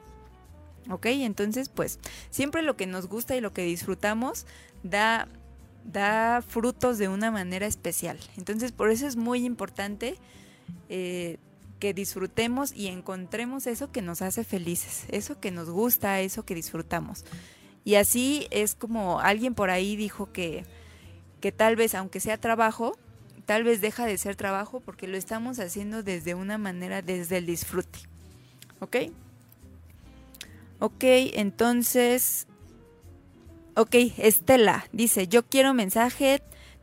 ¿Ok? Entonces, pues, siempre lo que nos gusta y lo que disfrutamos da, da frutos de una manera especial. Entonces, por eso es muy importante eh, que disfrutemos y encontremos eso que nos hace felices, eso que nos gusta, eso que disfrutamos. Y así es como alguien por ahí dijo que, que tal vez, aunque sea trabajo, tal vez deja de ser trabajo porque lo estamos haciendo desde una manera, desde el disfrute. ¿Ok? Ok, entonces... Ok, Estela dice, yo quiero mensaje,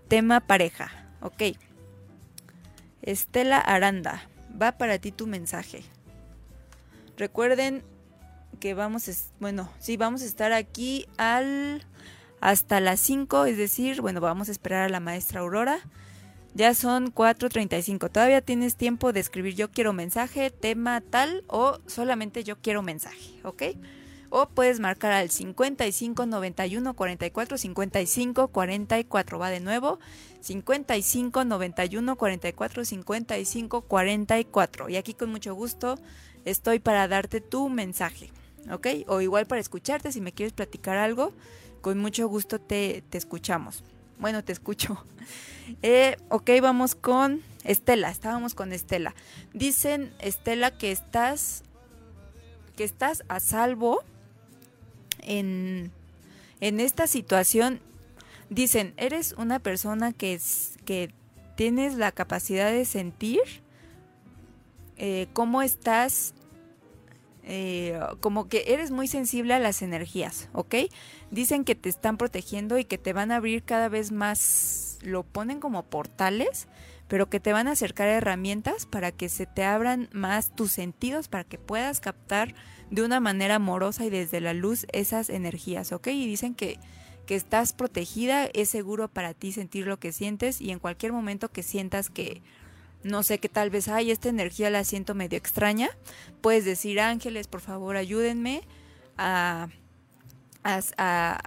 tema pareja. Ok. Estela Aranda, va para ti tu mensaje. Recuerden que vamos, es- bueno, sí, vamos a estar aquí al hasta las 5, es decir, bueno, vamos a esperar a la maestra Aurora. Ya son 4.35. Todavía tienes tiempo de escribir yo quiero mensaje, tema tal o solamente yo quiero mensaje, ¿ok? O puedes marcar al 55 91 44 55 44. Va de nuevo. 55 91 44 55 44. Y aquí con mucho gusto estoy para darte tu mensaje, ¿ok? O igual para escucharte si me quieres platicar algo. Con mucho gusto te, te escuchamos. Bueno, te escucho. [laughs] Eh, ok, vamos con Estela. Estábamos con Estela. Dicen, Estela, que estás que estás a salvo en, en esta situación. Dicen, eres una persona que, que tienes la capacidad de sentir eh, cómo estás eh, como que eres muy sensible a las energías, ¿ok? Dicen que te están protegiendo y que te van a abrir cada vez más, lo ponen como portales, pero que te van a acercar herramientas para que se te abran más tus sentidos, para que puedas captar de una manera amorosa y desde la luz esas energías, ¿ok? Y dicen que, que estás protegida, es seguro para ti sentir lo que sientes y en cualquier momento que sientas que no sé, que tal vez, ay, esta energía la siento medio extraña, puedes decir, ángeles, por favor, ayúdenme a, a,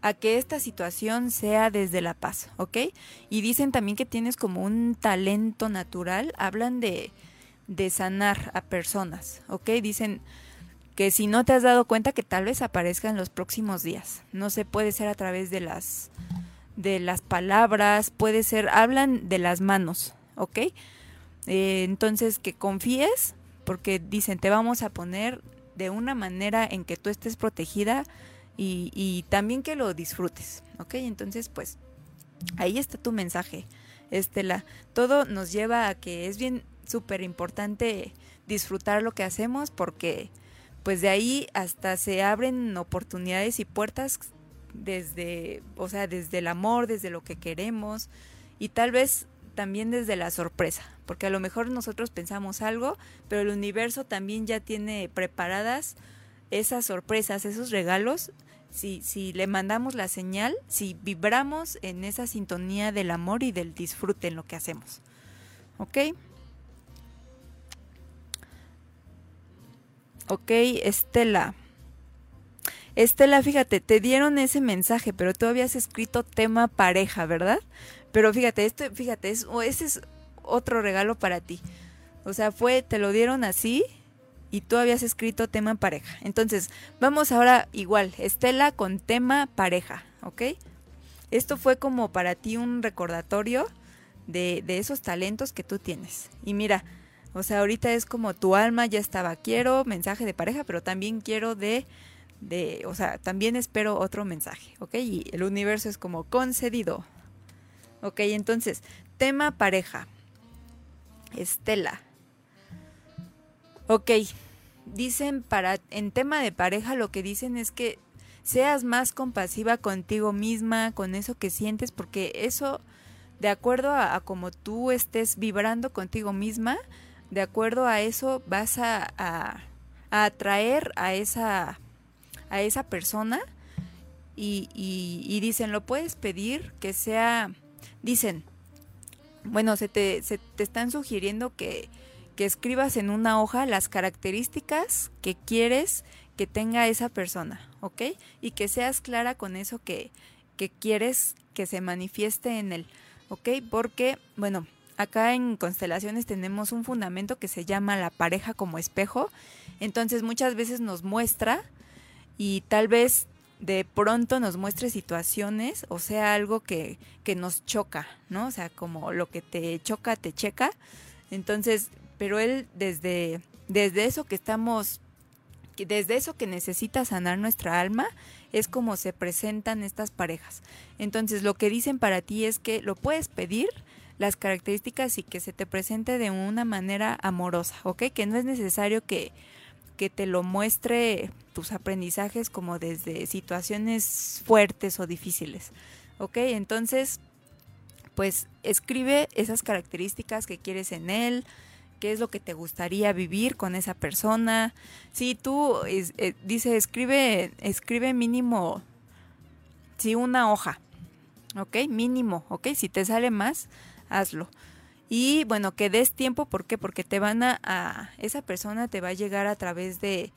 a, que esta situación sea desde la paz, ¿ok? Y dicen también que tienes como un talento natural, hablan de, de sanar a personas, ¿ok? Dicen que si no te has dado cuenta que tal vez aparezca en los próximos días, no sé, puede ser a través de las de las palabras, puede ser, hablan de las manos, ¿ok? Eh, entonces que confíes, porque dicen, te vamos a poner de una manera en que tú estés protegida y, y también que lo disfrutes, ¿ok? Entonces, pues, ahí está tu mensaje, Estela. Todo nos lleva a que es bien súper importante disfrutar lo que hacemos porque pues de ahí hasta se abren oportunidades y puertas desde, o sea, desde el amor, desde lo que queremos y tal vez también desde la sorpresa, porque a lo mejor nosotros pensamos algo, pero el universo también ya tiene preparadas esas sorpresas, esos regalos, si, si le mandamos la señal, si vibramos en esa sintonía del amor y del disfrute en lo que hacemos. ¿Ok? Ok, Estela. Estela, fíjate, te dieron ese mensaje, pero tú habías escrito tema pareja, ¿verdad? Pero fíjate, esto, fíjate, es, ese es otro regalo para ti. O sea, fue, te lo dieron así y tú habías escrito tema pareja. Entonces, vamos ahora igual, Estela con tema pareja, ¿ok? Esto fue como para ti un recordatorio de esos talentos que tú tienes. Y mira, o sea, ahorita es como tu alma ya estaba, quiero mensaje de pareja, pero también quiero de, de, o sea, también espero otro mensaje, ¿ok? Y el universo es como concedido, Ok, entonces, tema pareja. Estela. Ok, dicen para, en tema de pareja lo que dicen es que seas más compasiva contigo misma, con eso que sientes, porque eso, de acuerdo a, a como tú estés vibrando contigo misma, de acuerdo a eso vas a, a, atraer a esa, a esa persona y, y, y dicen, lo puedes pedir que sea Dicen, bueno, se te, se te están sugiriendo que, que escribas en una hoja las características que quieres que tenga esa persona, ¿ok? Y que seas clara con eso que, que quieres que se manifieste en él, ¿ok? Porque, bueno, acá en constelaciones tenemos un fundamento que se llama la pareja como espejo, entonces muchas veces nos muestra y tal vez de pronto nos muestre situaciones, o sea, algo que, que nos choca, ¿no? O sea, como lo que te choca, te checa. Entonces, pero él desde, desde eso que estamos, desde eso que necesita sanar nuestra alma, es como se presentan estas parejas. Entonces, lo que dicen para ti es que lo puedes pedir, las características y que se te presente de una manera amorosa, ¿ok? Que no es necesario que que te lo muestre tus aprendizajes como desde situaciones fuertes o difíciles. ¿Ok? Entonces, pues escribe esas características que quieres en él, qué es lo que te gustaría vivir con esa persona. Si tú eh, dice escribe escribe mínimo si una hoja. ¿Ok? Mínimo, ¿ok? Si te sale más, hazlo. Y bueno, que des tiempo, ¿por qué? Porque te van a, esa persona te va a llegar a través de,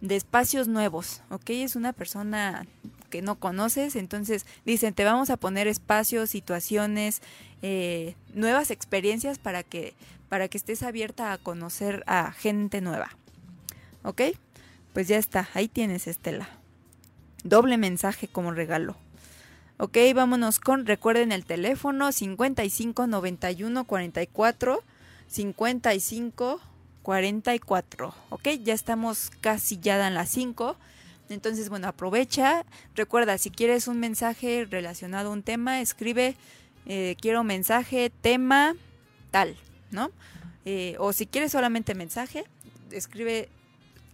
de espacios nuevos, ¿ok? Es una persona que no conoces, entonces dicen, te vamos a poner espacios, situaciones, eh, nuevas experiencias para que, para que estés abierta a conocer a gente nueva, ¿ok? Pues ya está, ahí tienes Estela. Doble mensaje como regalo. Ok, vámonos con, recuerden el teléfono 55 91 44 55 44. ¿Ok? Ya estamos casi ya dan las 5. Entonces, bueno, aprovecha. Recuerda, si quieres un mensaje relacionado a un tema, escribe eh, quiero mensaje, tema, tal, ¿no? Eh, o si quieres solamente mensaje, escribe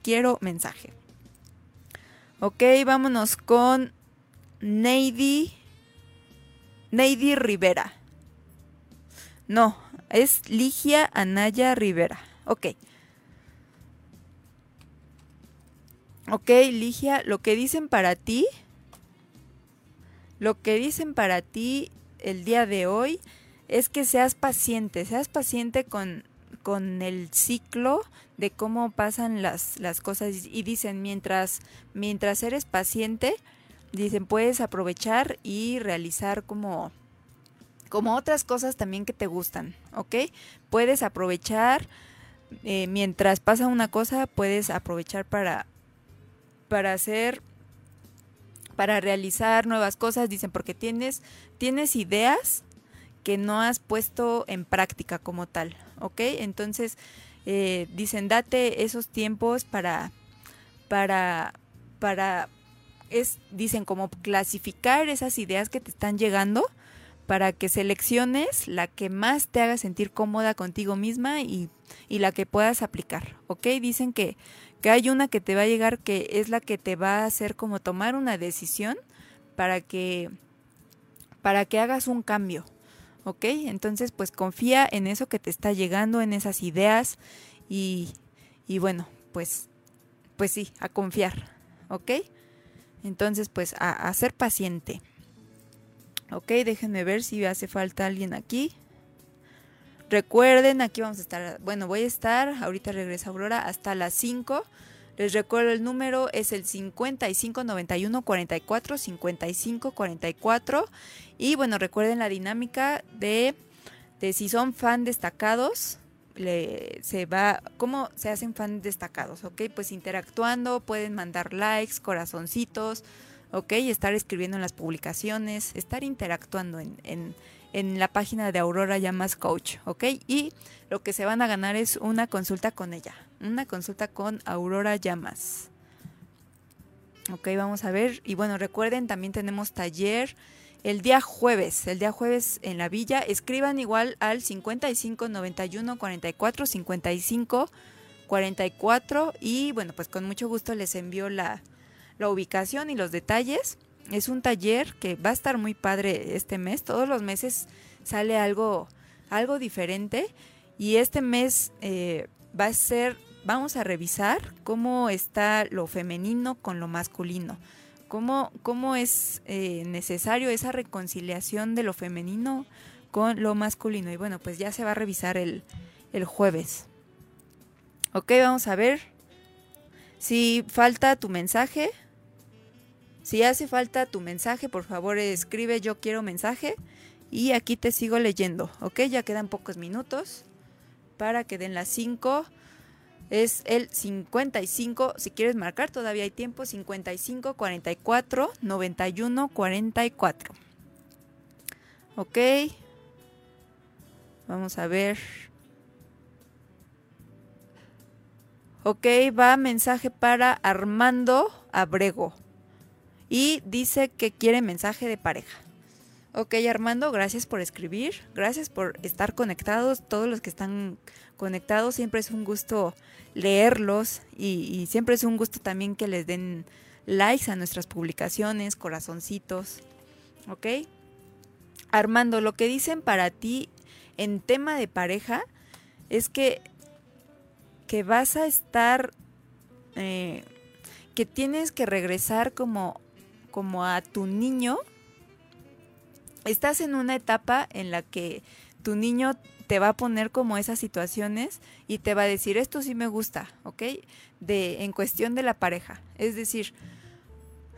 quiero mensaje. Ok, vámonos con Neidy. Neidy Rivera. No, es Ligia Anaya Rivera. Ok. Ok, Ligia, lo que dicen para ti, lo que dicen para ti el día de hoy es que seas paciente, seas paciente con, con el ciclo de cómo pasan las, las cosas y dicen mientras, mientras eres paciente, dicen puedes aprovechar y realizar como, como otras cosas también que te gustan, ¿ok? Puedes aprovechar, eh, mientras pasa una cosa, puedes aprovechar para, para hacer para realizar nuevas cosas, dicen, porque tienes, tienes ideas que no has puesto en práctica como tal, ¿ok? Entonces, eh, dicen, date esos tiempos para, para, para, es, dicen, como clasificar esas ideas que te están llegando para que selecciones la que más te haga sentir cómoda contigo misma y, la que puedas aplicar, ¿ok? Dicen que, que hay una que te va a llegar que es la que te va a hacer como tomar una decisión para que para que hagas un cambio, ¿ok? Entonces pues confía en eso que te está llegando, en esas ideas y, y bueno, pues pues sí, a confiar, ¿ok? Entonces pues a, ser paciente. Ok, déjenme ver si hace falta alguien aquí. Recuerden, aquí vamos a estar, bueno, voy a estar, ahorita regresa Aurora, hasta las 5. Les recuerdo el número es el 5591 44 55 44 y bueno, recuerden la dinámica de, de si son fan destacados, se va, ¿cómo se hacen fan destacados? Ok, pues interactuando, pueden mandar likes, corazoncitos, ok, estar escribiendo en las publicaciones, estar interactuando en, en en la página de Aurora Llamas Coach, ¿ok? Y lo que se van a ganar es una consulta con ella, una consulta con Aurora Llamas. Ok, vamos a ver. Y bueno, recuerden, también tenemos taller el día jueves, el día jueves en la villa. Escriban igual al 55 91 44 55 44 y bueno, pues con mucho gusto les envío la, la ubicación y los detalles. Es un taller que va a estar muy padre este mes. Todos los meses sale algo, algo diferente. Y este mes eh, va a ser, vamos a revisar cómo está lo femenino con lo masculino. Cómo, cómo es eh, necesario esa reconciliación de lo femenino con lo masculino. Y bueno, pues ya se va a revisar el, el jueves. Ok, vamos a ver. Si falta tu mensaje, si hace falta tu mensaje, por favor escribe yo quiero mensaje y aquí te sigo leyendo, ¿ok? Ya quedan pocos minutos para que den las 5. Es el 55, si quieres marcar todavía hay tiempo, 55 44 91 44. ¿Ok? Vamos a ver. Ok, va mensaje para Armando Abrego y dice que quiere mensaje de pareja. Ok, Armando, gracias por escribir, gracias por estar conectados, todos los que están conectados, siempre es un gusto leerlos y, siempre es un gusto también que les den likes a nuestras publicaciones, corazoncitos, ok. Armando, lo que dicen para ti en tema de pareja es que, que vas a estar, eh, que tienes que regresar como como a tu niño, estás en una etapa en la que tu niño te va a poner como esas situaciones y te va a decir, esto sí me gusta, ¿ok? De, en cuestión de la pareja. Es decir,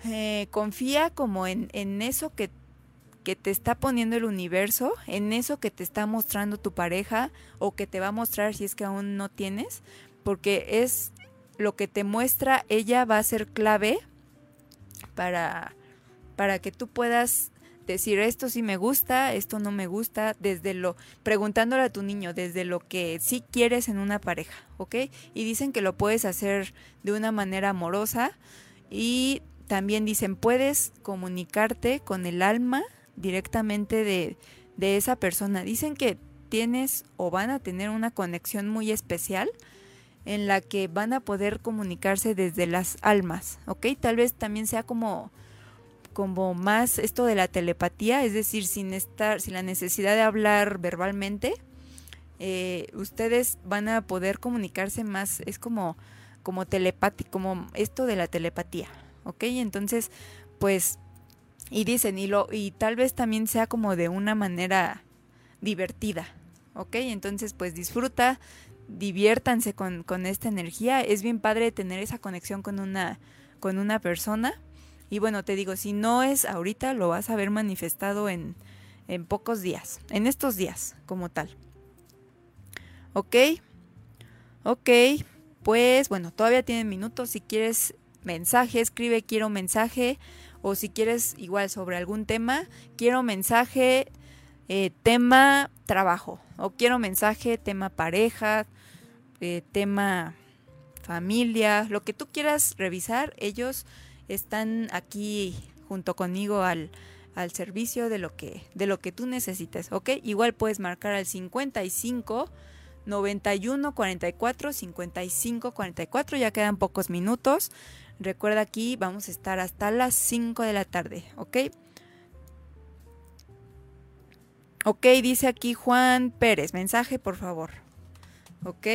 eh, confía como en, en eso que, que te está poniendo el universo, en eso que te está mostrando tu pareja o que te va a mostrar si es que aún no tienes, porque es lo que te muestra ella va a ser clave para, para que tú puedas decir esto sí me gusta, esto no me gusta, desde lo, preguntándole a tu niño, desde lo que sí quieres en una pareja, ¿ok? Y dicen que lo puedes hacer de una manera amorosa y también dicen, puedes comunicarte con el alma directamente de, de esa persona. Dicen que tienes o van a tener una conexión muy especial en la que van a poder comunicarse desde las almas, ¿ok? Tal vez también sea como como más esto de la telepatía, es decir, sin estar, sin la necesidad de hablar verbalmente, eh, ustedes van a poder comunicarse más, es como, como telepático, como esto de la telepatía, ¿ok? Entonces, pues, y dicen, y, lo, y tal vez también sea como de una manera divertida, ¿ok? Entonces, pues disfruta, diviértanse con, con esta energía, es bien padre tener esa conexión con una, con una persona y bueno, te digo, si no es ahorita, lo vas a ver manifestado en, en pocos días, en estos días como tal. ¿Ok? Ok, pues bueno, todavía tienen minutos. Si quieres mensaje, escribe quiero mensaje. O si quieres igual sobre algún tema, quiero mensaje, eh, tema trabajo. O quiero mensaje, tema pareja, eh, tema familia, lo que tú quieras revisar, ellos están aquí junto conmigo al, al servicio de lo que de lo que tú necesites, ¿ok? Igual puedes marcar al 55 91 44 55 44, ya quedan pocos minutos. Recuerda aquí vamos a estar hasta las 5 de la tarde, ¿ok? Ok, dice aquí Juan Pérez, mensaje por favor. Ok.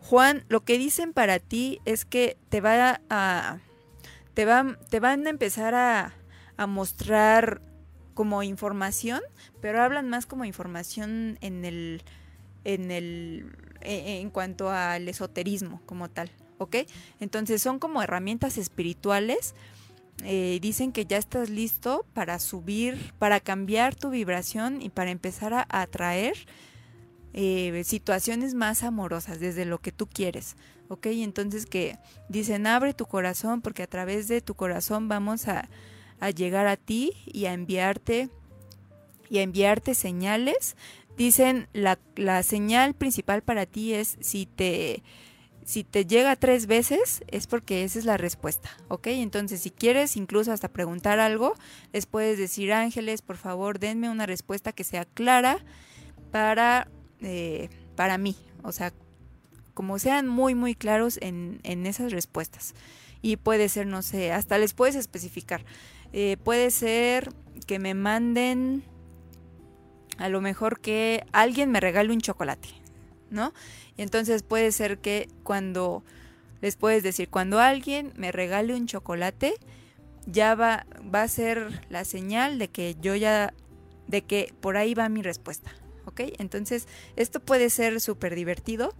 Juan, lo que dicen para ti es que te va a te, te van a empezar a, mostrar como información, pero hablan más como información en el en el e, en cuanto al esoterismo como tal, ¿ok? Entonces son como herramientas espirituales. Eh, dicen que ya estás listo para subir, para cambiar tu vibración y para empezar a atraer eh, situaciones más amorosas desde lo que tú quieres. ¿Ok? Entonces que dicen, abre tu corazón porque a través de tu corazón vamos a, llegar a ti y a enviarte y a enviarte señales. Dicen, la, la señal principal para ti es si te, si te llega tres veces es porque esa es la respuesta, ¿ok? Entonces, si quieres incluso hasta preguntar algo, les puedes decir, ángeles, por favor, denme una respuesta que sea clara para, eh, para mí, o sea, como sean muy, muy claros en, en esas respuestas. Y puede ser, no sé, hasta les puedes especificar. Eh, puede ser que me manden a lo mejor que alguien me regale un chocolate, ¿no? Y entonces puede ser que cuando les puedes decir, cuando alguien me regale un chocolate, ya va, va a ser la señal de que yo ya, de que por ahí va mi respuesta, ¿ok? Entonces esto puede ser súper divertido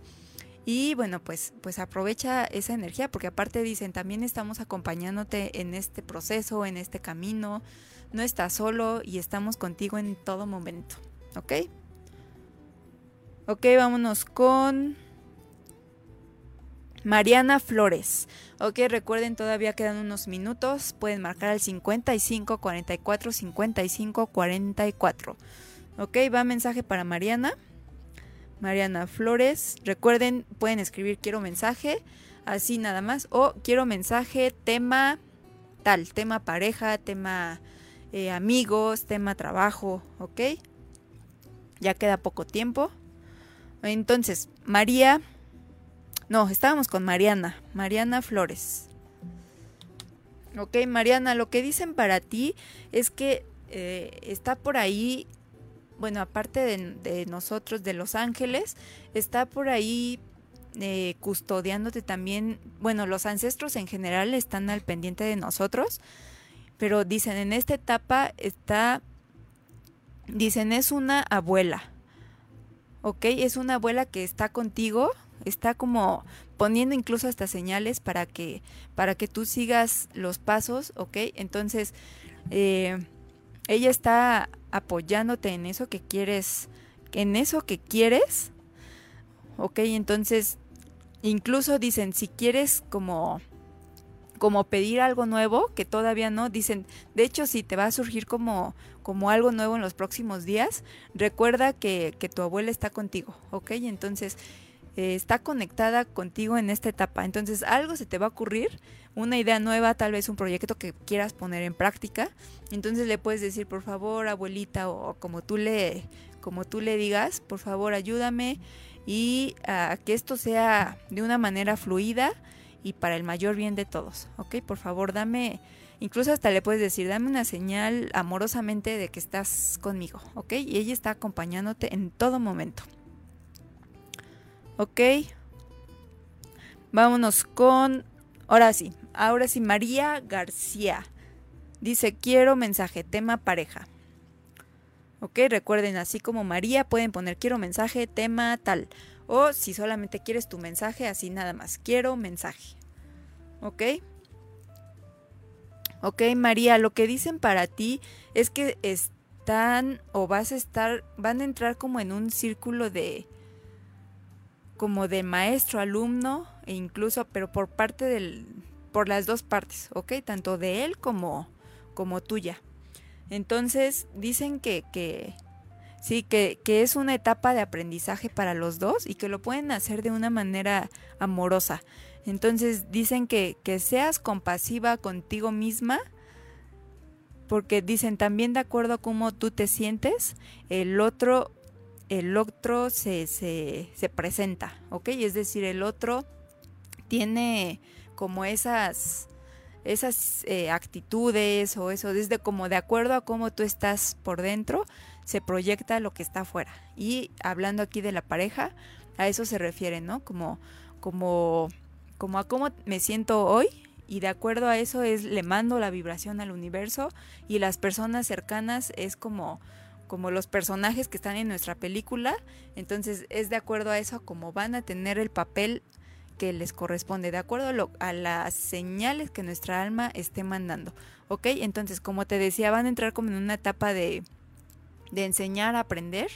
y bueno, pues, pues aprovecha esa energía, porque aparte dicen, también estamos acompañándote en este proceso, en este camino. No estás solo y estamos contigo en todo momento. ¿Ok? Ok, vámonos con Mariana Flores. Ok, recuerden, todavía quedan unos minutos. Pueden marcar al 55 44 55 44. Ok, va mensaje para Mariana. Mariana Flores. Recuerden, pueden escribir quiero mensaje, así nada más, o quiero mensaje, tema tal, tema pareja, tema eh, amigos, tema trabajo, ¿ok? Ya queda poco tiempo. Entonces, María, no, estábamos con Mariana, Mariana Flores. Ok, Mariana, lo que dicen para ti es que eh, está por ahí bueno, aparte de, nosotros, de los ángeles, está por ahí eh, custodiándote también, bueno, los ancestros en general están al pendiente de nosotros, pero dicen, en esta etapa está, dicen, es una abuela, ¿ok? Es una abuela que está contigo, está como poniendo incluso hasta señales para que, para que tú sigas los pasos, ¿ok? Entonces, eh, ella está apoyándote en eso que quieres, en eso que quieres, ok, entonces incluso dicen, si quieres como como pedir algo nuevo que todavía no dicen de hecho si te va a surgir como como algo nuevo en los próximos días recuerda que, que tu abuela está contigo ok entonces eh, está conectada contigo en esta etapa. Entonces algo se te va a ocurrir una idea nueva tal vez un proyecto que quieras poner en práctica entonces le puedes decir por favor abuelita o, como tú le como tú le digas por favor ayúdame y a que esto sea de una manera fluida y para el mayor bien de todos, ¿ok? Por favor, dame, incluso hasta le puedes decir, dame una señal amorosamente de que estás conmigo, ¿ok? Y ella está acompañándote en todo momento. ¿Ok? Vámonos con, ahora sí, ahora sí, María García. Dice, quiero mensaje, tema pareja. ¿Ok? Recuerden, así como María, pueden poner quiero mensaje, tema tal. O si solamente quieres tu mensaje, así nada más. Quiero mensaje. ¿Ok? Ok, María, lo que dicen para ti es que están o vas a estar, van a entrar como en un círculo de, como de maestro, alumno, e incluso, pero por parte del, por las dos partes, ¿ok? Tanto de él como, como tuya. Entonces, dicen que, que, Sí, que, que, es una etapa de aprendizaje para los dos y que lo pueden hacer de una manera amorosa. Entonces dicen que, que seas compasiva contigo misma, porque dicen también de acuerdo a cómo tú te sientes, el otro, el otro se, se, se presenta, ¿ok? Es decir, el otro tiene como esas esas eh, actitudes o eso, desde como de acuerdo a cómo tú estás por dentro, se proyecta lo que está afuera. Y hablando aquí de la pareja, a eso se refiere, ¿no? Como, como, como a cómo me siento hoy y de acuerdo a eso es le mando la vibración al universo y las personas cercanas es como como los personajes que están en nuestra película, entonces es de acuerdo a eso como van a tener el papel que les corresponde, de acuerdo a, las señales que nuestra alma esté mandando. ¿Ok? Entonces, como te decía, van a entrar como en una etapa de, de enseñar aprender,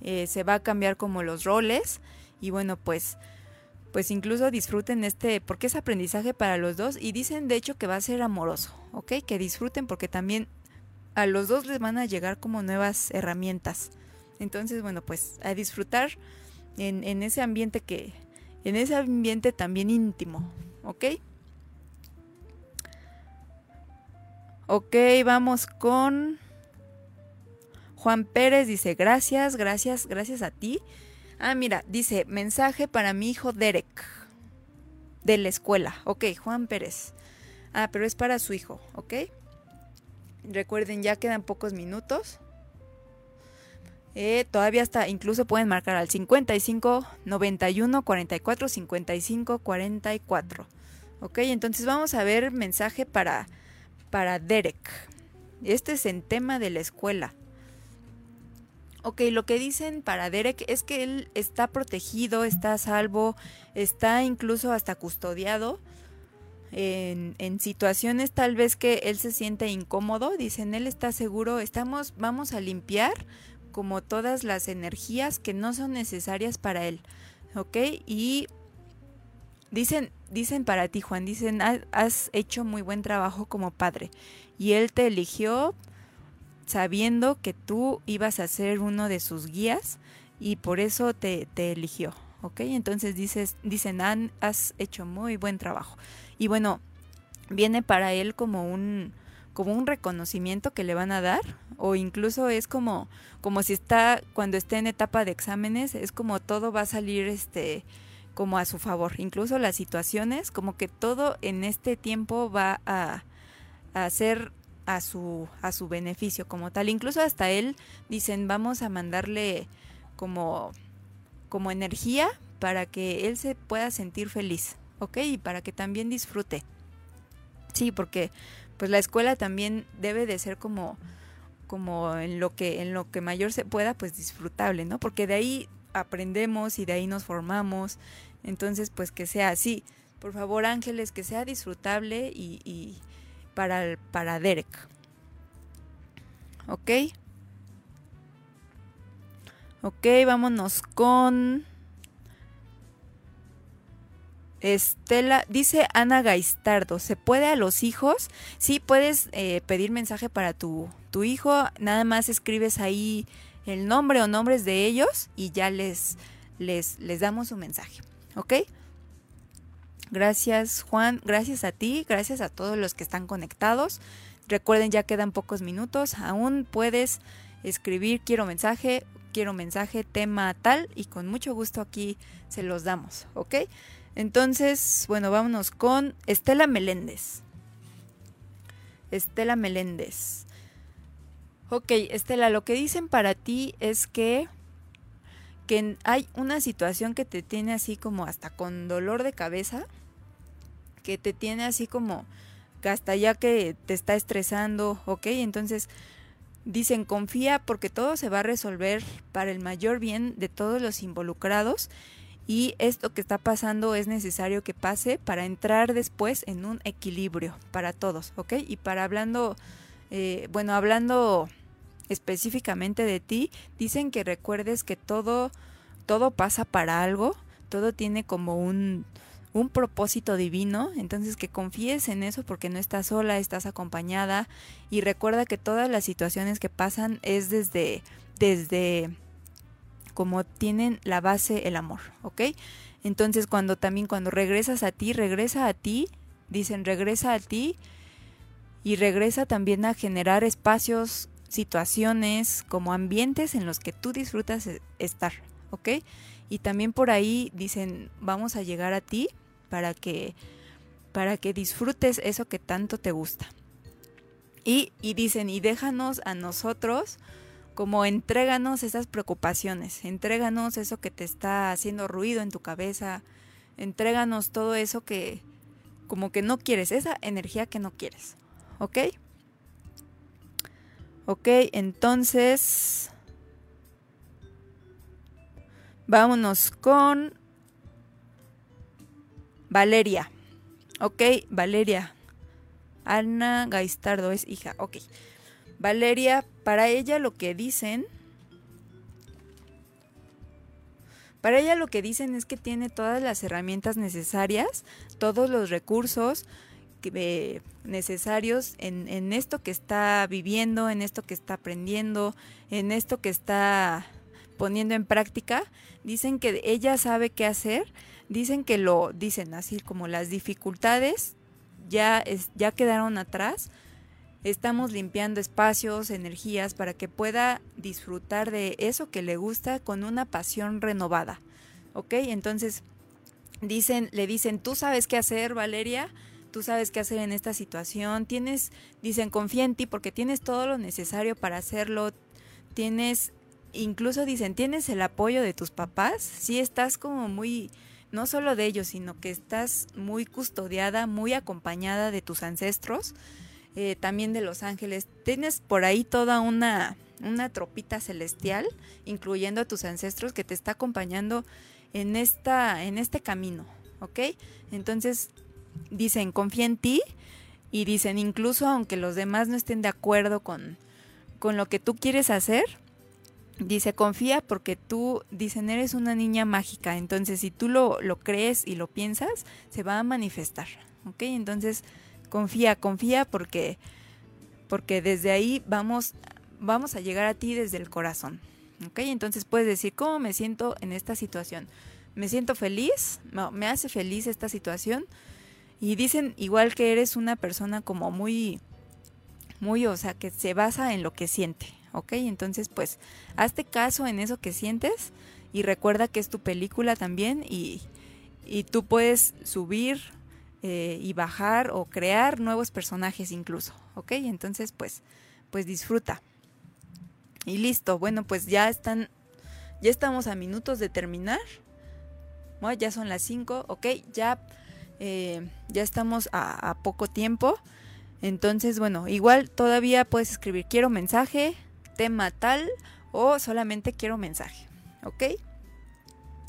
eh, se va a cambiar como los roles y bueno, pues pues incluso disfruten este, porque es aprendizaje para los dos y dicen de hecho que va a ser amoroso, ¿ok? Que disfruten porque también a los dos les van a llegar como nuevas herramientas. Entonces, bueno, pues a disfrutar en ese ambiente que, en ese ambiente también íntimo, ¿ok? Ok, vamos con Juan Pérez dice, gracias, gracias, gracias a ti. Ah, mira, dice, mensaje para mi hijo Derek, de la escuela. Ok, Juan Pérez. Ah, pero es para su hijo, ¿ok? Recuerden, ya quedan pocos minutos. Eh, todavía está, incluso pueden marcar al 55 91 44 55 44. Ok, entonces vamos a ver mensaje para, para Derek. Este es en tema de la escuela. Ok, lo que dicen para Derek es que él está protegido, está salvo, está incluso hasta custodiado en, en, situaciones tal vez que él se siente incómodo. Dicen, él está seguro, estamos, vamos a limpiar como todas las energías que no son necesarias para él. Ok, y dicen, dicen para ti, Juan, dicen, has hecho muy buen trabajo como padre. Y él te eligió sabiendo que tú ibas a ser uno de sus guías y por eso te, te eligió, ¿ok? Entonces dices, dicen, has hecho muy buen trabajo. Y bueno, viene para él como un, como un reconocimiento que le van a dar o incluso es como, como si está, cuando esté en etapa de exámenes, es como todo va a salir este como a su favor, incluso las situaciones, como que todo en este tiempo va a, ser a su, a su beneficio como tal. Incluso hasta él dicen vamos a mandarle como, como energía para que él se pueda sentir feliz, ¿ok? Y para que también disfrute. Sí, porque pues la escuela también debe de ser como como en lo que en lo que mayor se pueda pues disfrutable, ¿no? Porque de ahí aprendemos y de ahí nos formamos. Entonces, pues que sea así. Por favor, ángeles, que sea disfrutable y, para, para Derek. ¿Ok? Ok, vámonos con... Estela, dice Ana Gaistardo, ¿se puede a los hijos? Sí, puedes eh, pedir mensaje para tu, tu hijo, nada más escribes ahí el nombre o nombres de ellos y ya les, les, les damos un mensaje, ¿ok? Gracias Juan, gracias a ti, gracias a todos los que están conectados. Recuerden, ya quedan pocos minutos, aún puedes escribir quiero mensaje, quiero mensaje, tema tal y con mucho gusto aquí se los damos, ¿ok? Entonces, bueno, vámonos con Estela Meléndez. Estela Meléndez. Ok, Estela, lo que dicen para ti es que, que hay una situación que te tiene así como hasta con dolor de cabeza, que te tiene así como que hasta ya que te está estresando, ok, entonces dicen confía porque todo se va a resolver para el mayor bien de todos los involucrados y esto que está pasando es necesario que pase para entrar después en un equilibrio para todos, ¿ok? Y para hablando, eh, bueno, hablando específicamente de ti, dicen que recuerdes que todo, todo pasa para algo, todo tiene como un, un propósito divino, entonces que confíes en eso porque no estás sola, estás acompañada y recuerda que todas las situaciones que pasan es desde, desde como tienen la base el amor, ¿ok? Entonces cuando también cuando regresas a ti, regresa a ti, dicen regresa a ti y regresa también a generar espacios, situaciones, como ambientes en los que tú disfrutas e, estar, ¿ok? Y también por ahí dicen vamos a llegar a ti para que para que disfrutes eso que tanto te gusta. Y, y dicen, y déjanos a nosotros como entréganos esas preocupaciones, entréganos eso que te está haciendo ruido en tu cabeza, entréganos todo eso que como que no quieres, esa energía que no quieres, ¿ok? Ok, entonces vámonos con Valeria. Ok, Valeria. Ana Gaistardo es hija, ok. Valeria, para ella lo que dicen, para ella lo que dicen es que tiene todas las herramientas necesarias, todos los recursos que, necesarios en, esto que está viviendo, en esto que está aprendiendo, en esto que está poniendo en práctica. Dicen que ella sabe qué hacer, dicen que lo dicen así como las dificultades ya, ya quedaron atrás estamos limpiando espacios, energías para que pueda disfrutar de eso que le gusta con una pasión renovada. ¿Ok? Entonces, dicen, le dicen, tú sabes qué hacer, Valeria, tú sabes qué hacer en esta situación, tienes, dicen, confía en ti porque tienes todo lo necesario para hacerlo, tienes, incluso dicen, tienes el apoyo de tus papás, sí estás como muy, no solo de ellos, sino que estás muy custodiada, muy acompañada de tus ancestros eh, también de los ángeles. Tienes por ahí toda una, una tropita celestial, incluyendo a tus ancestros, que te está acompañando en, esta, en este camino, ¿ok? Entonces, dicen, confía en ti y dicen, incluso aunque los demás no estén de acuerdo con, con lo que tú quieres hacer, dice, confía porque tú, dicen, eres una niña mágica, entonces si tú lo, lo crees y lo piensas, se va a manifestar, ¿ok? Entonces, confía, confía porque, porque desde ahí vamos, vamos a llegar a ti desde el corazón. ¿Ok? Entonces puedes decir, ¿cómo me siento en esta situación? ¿Me siento feliz? ¿Me hace feliz esta situación? Y dicen igual que eres una persona como muy, muy, o sea, que se basa en lo que siente. ¿Ok? Entonces, pues, hazte caso en eso que sientes y recuerda que es tu película también y, y tú puedes subir eh, y bajar o crear nuevos personajes incluso, ¿ok? Entonces, pues, pues disfruta. Y listo, bueno, pues ya están, ya estamos a minutos de terminar. Bueno, ya son las 5, ok, ya, eh, ya estamos a, a poco tiempo. Entonces, bueno, igual todavía puedes escribir quiero mensaje, tema tal o solamente quiero mensaje, ¿ok?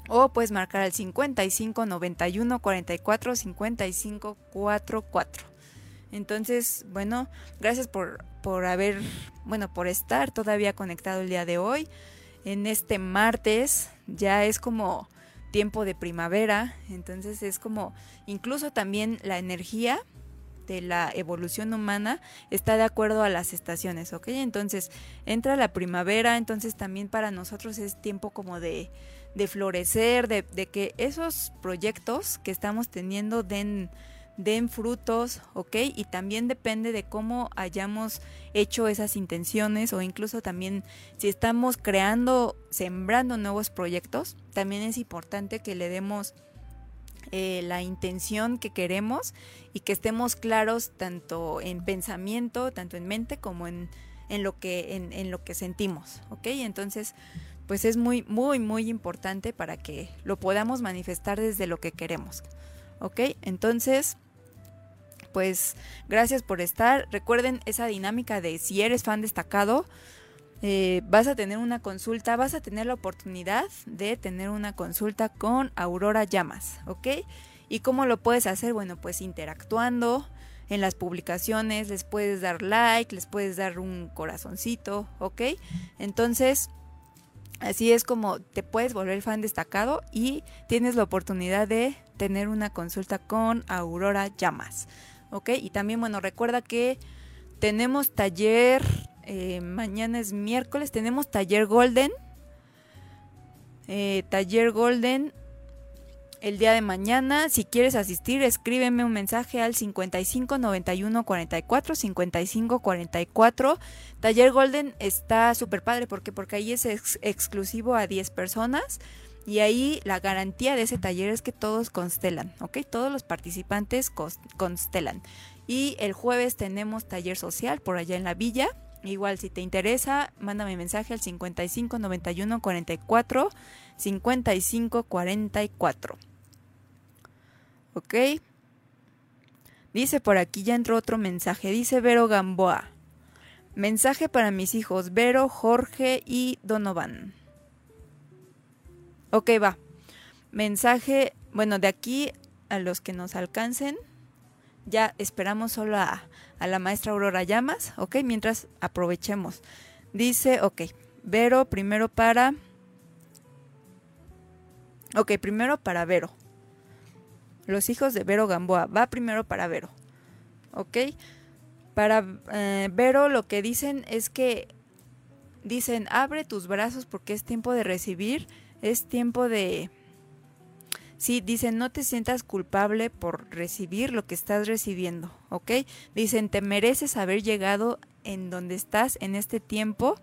O puedes marcar al 55 91 44 55 44. Entonces, bueno, gracias por, por haber, bueno, por estar todavía conectado el día de hoy. En este martes ya es como tiempo de primavera, entonces es como incluso también la energía de la evolución humana está de acuerdo a las estaciones, ¿ok? Entonces entra la primavera, entonces también para nosotros es tiempo como de, de florecer, de, de que esos proyectos que estamos teniendo den den frutos, ¿ok? Y también depende de cómo hayamos hecho esas intenciones o incluso también si estamos creando, sembrando nuevos proyectos, también es importante que le demos eh, la intención que queremos y que estemos claros tanto en pensamiento, tanto en mente como en, en lo, que, en, en lo que sentimos, ¿ok? Entonces, pues es muy, muy, muy importante para que lo podamos manifestar desde lo que queremos. ¿Ok? Entonces, pues gracias por estar. Recuerden esa dinámica de si eres fan destacado, eh, vas a tener una consulta, vas a tener la oportunidad de tener una consulta con Aurora Llamas, ¿ok? ¿Y cómo lo puedes hacer? Bueno, pues interactuando en las publicaciones, les puedes dar like, les puedes dar un corazoncito, ¿ok? Entonces, así es como te puedes volver fan destacado y tienes la oportunidad de tener una consulta con Aurora Llamas. ¿ok? Y también, bueno, recuerda que tenemos taller, eh, mañana es miércoles, tenemos taller Golden, eh, taller Golden el día de mañana. Si quieres asistir, escríbeme un mensaje al 55 91 44 55 44. Taller Golden está súper padre porque porque ahí es exclusivo a 10 personas. Y ahí la garantía de ese taller es que todos constelan, ¿ok? Todos los participantes constelan. Y el jueves tenemos taller social por allá en la villa. Igual si te interesa, mándame mensaje al 55 91 44 55 44. ¿Ok? Dice por aquí, ya entró otro mensaje. Dice Vero Gamboa. Mensaje para mis hijos Vero, Jorge y Donovan. Ok, va. Mensaje, bueno, de aquí a los que nos alcancen, ya esperamos solo a, la maestra Aurora Llamas, ok, mientras aprovechemos. Dice, ok, Vero primero para... Ok, primero para Vero. Los hijos de Vero Gamboa. Va primero para Vero. ¿Ok? Para eh, Vero lo que dicen es que dicen, abre tus brazos porque es tiempo de recibir es tiempo de... Sí, dicen, no te sientas culpable por recibir lo que estás recibiendo, ¿ok? Dicen, te mereces haber llegado en donde estás en este tiempo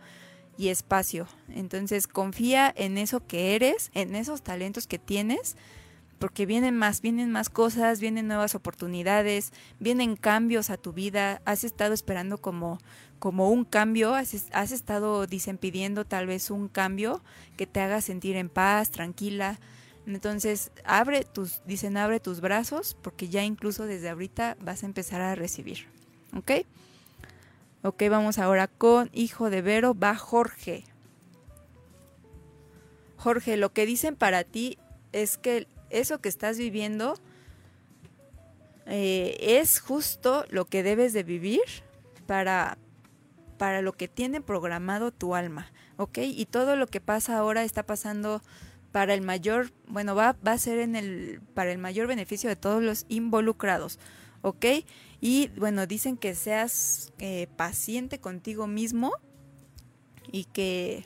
y espacio. Entonces, confía en eso que eres, en esos talentos que tienes, porque vienen más, vienen más cosas, vienen nuevas oportunidades, vienen cambios a tu vida. Has estado esperando como como un cambio, has, estado, dicen, pidiendo tal vez un cambio que te haga sentir en paz, tranquila. Entonces, abre tus, dicen, abre tus brazos, porque ya incluso desde ahorita vas a empezar a recibir. ¿Ok? Ok, vamos ahora con hijo de Vero, va Jorge. Jorge, lo que dicen para ti es que eso que estás viviendo eh, es justo lo que debes de vivir para, para lo que tiene programado tu alma, ¿ok? Y todo lo que pasa ahora está pasando para el mayor, bueno, va, va a ser en el, para el mayor beneficio de todos los involucrados, ¿ok? Y bueno, dicen que seas eh, paciente contigo mismo y que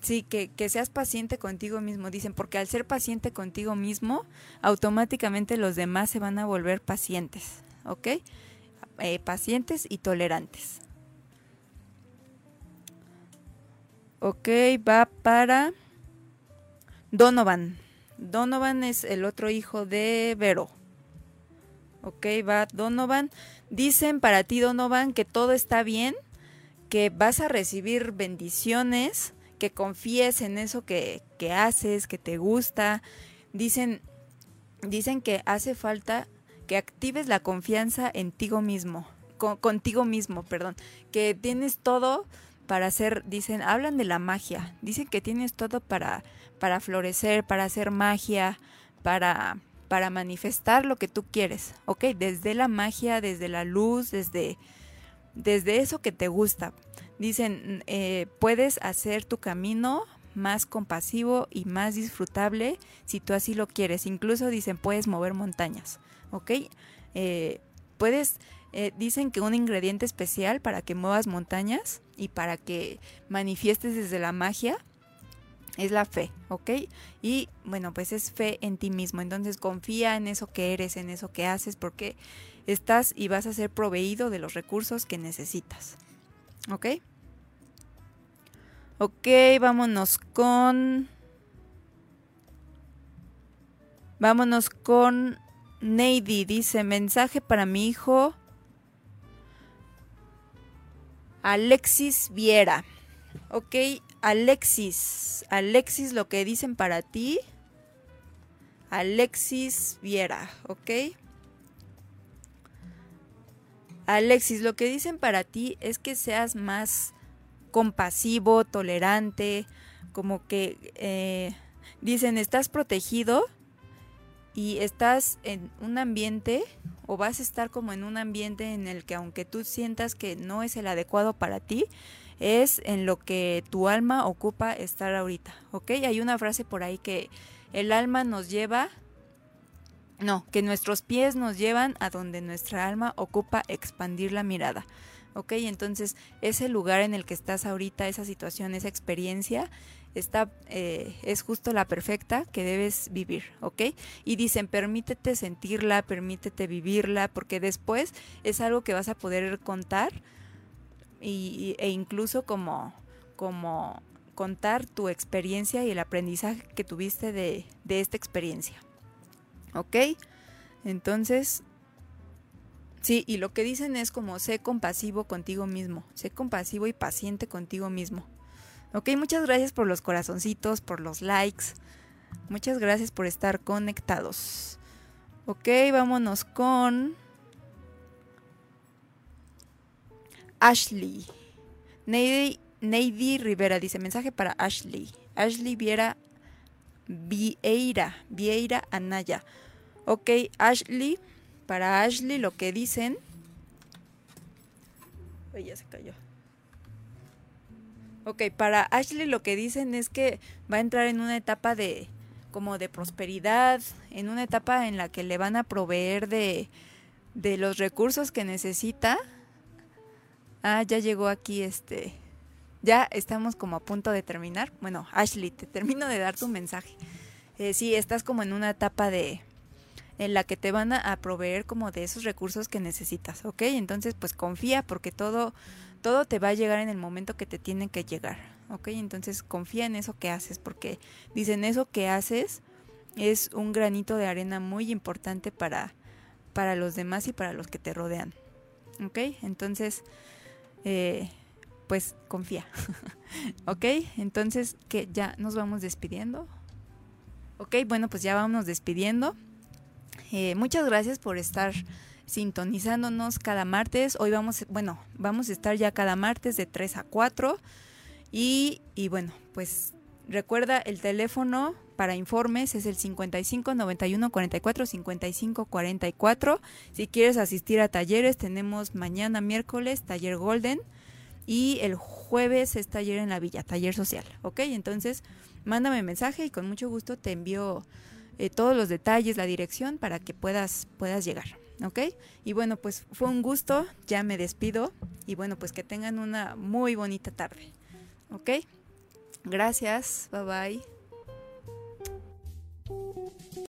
Sí, que, que, seas paciente contigo mismo, dicen, porque al ser paciente contigo mismo, automáticamente los demás se van a volver pacientes, ¿ok? Eh, pacientes y tolerantes. Ok, va para Donovan. Donovan es el otro hijo de Vero. Ok, va Donovan. Dicen para ti, Donovan, que todo está bien, que vas a recibir bendiciones, que confíes en eso que, que haces, que te gusta. Dicen, dicen que hace falta que actives la confianza en ti mismo, contigo mismo, perdón, que tienes todo para hacer, dicen, hablan de la magia, dicen que tienes todo para, para florecer, para hacer magia, para, para manifestar lo que tú quieres, ¿ok? Desde la magia, desde la luz, desde, desde eso que te gusta. Dicen, eh, puedes hacer tu camino más compasivo y más disfrutable si tú así lo quieres. Incluso dicen, puedes mover montañas, ¿ok? Eh, puedes, eh, dicen que un ingrediente especial para que muevas montañas y para que manifiestes desde la magia es la fe, ¿ok? Y bueno, pues es fe en ti mismo. Entonces confía en eso que eres, en eso que haces, porque estás y vas a ser proveído de los recursos que necesitas. ¿Ok? Ok, vámonos con... Vámonos con Neidy. Dice, mensaje para mi hijo Alexis Viera. Ok, Alexis. Alexis, lo que dicen para ti. Alexis Viera, ¿ok? Alexis, lo que dicen para ti es que seas más compasivo, tolerante, como que eh, dicen, estás protegido y estás en un ambiente o vas a estar como en un ambiente en el que aunque tú sientas que no es el adecuado para ti, es en lo que tu alma ocupa estar ahorita, ¿ok? Hay una frase por ahí que el alma nos lleva no, que nuestros pies nos llevan a donde nuestra alma ocupa expandir la mirada. ¿Ok? Entonces, ese lugar en el que estás ahorita, esa situación, esa experiencia, está, eh, es justo la perfecta que debes vivir, ¿ok? Y dicen, permítete sentirla, permítete vivirla, porque después es algo que vas a poder contar y, e incluso como, como contar tu experiencia y el aprendizaje que tuviste de, de esta experiencia. ¿Ok? Entonces, sí, y lo que dicen es como sé compasivo contigo mismo, sé compasivo y paciente contigo mismo. Ok, muchas gracias por los corazoncitos, por los likes. Muchas gracias por estar conectados. Ok, vámonos con Ashley. Neidy, Rivera dice mensaje para Ashley. Ashley Viera Vieira, Vieira Anaya. Ok, Ashley, para Ashley lo que dicen... Ay, ya se cayó. Ok, para Ashley lo que dicen es que va a entrar en una etapa de como de prosperidad, en una etapa en la que le van a proveer de, de los recursos que necesita. Ah, ya llegó aquí este. Ya estamos como a punto de terminar. Bueno, Ashley, te termino de dar tu mensaje. Eh, sí, estás como en una etapa de, en la que te van a, proveer como de esos recursos que necesitas, ¿ok? Entonces, pues confía porque todo, todo te va a llegar en el momento que te tiene que llegar, ¿ok? Entonces confía en eso que haces porque dicen eso que haces es un granito de arena muy importante para, para los demás y para los que te rodean, ¿ok? Entonces, eh, pues confía, [laughs] ¿ok? Entonces, que ya nos vamos despidiendo. Ok, bueno, pues ya vamos despidiendo. Eh, muchas gracias por estar sintonizándonos cada martes. Hoy vamos, bueno, vamos a estar ya cada martes de 3 a 4. Y, y bueno, pues recuerda el teléfono para informes es el 55 91 44 55 44. Si quieres asistir a talleres, tenemos mañana miércoles taller Golden y el jueves es taller en la villa, taller social. ¿Ok? Entonces, mándame mensaje y con mucho gusto te envío eh, todos los detalles, la dirección para que puedas, puedas llegar. ¿Ok? Y bueno, pues fue un gusto, ya me despido y bueno, pues que tengan una muy bonita tarde. ¿Ok? Gracias, bye bye.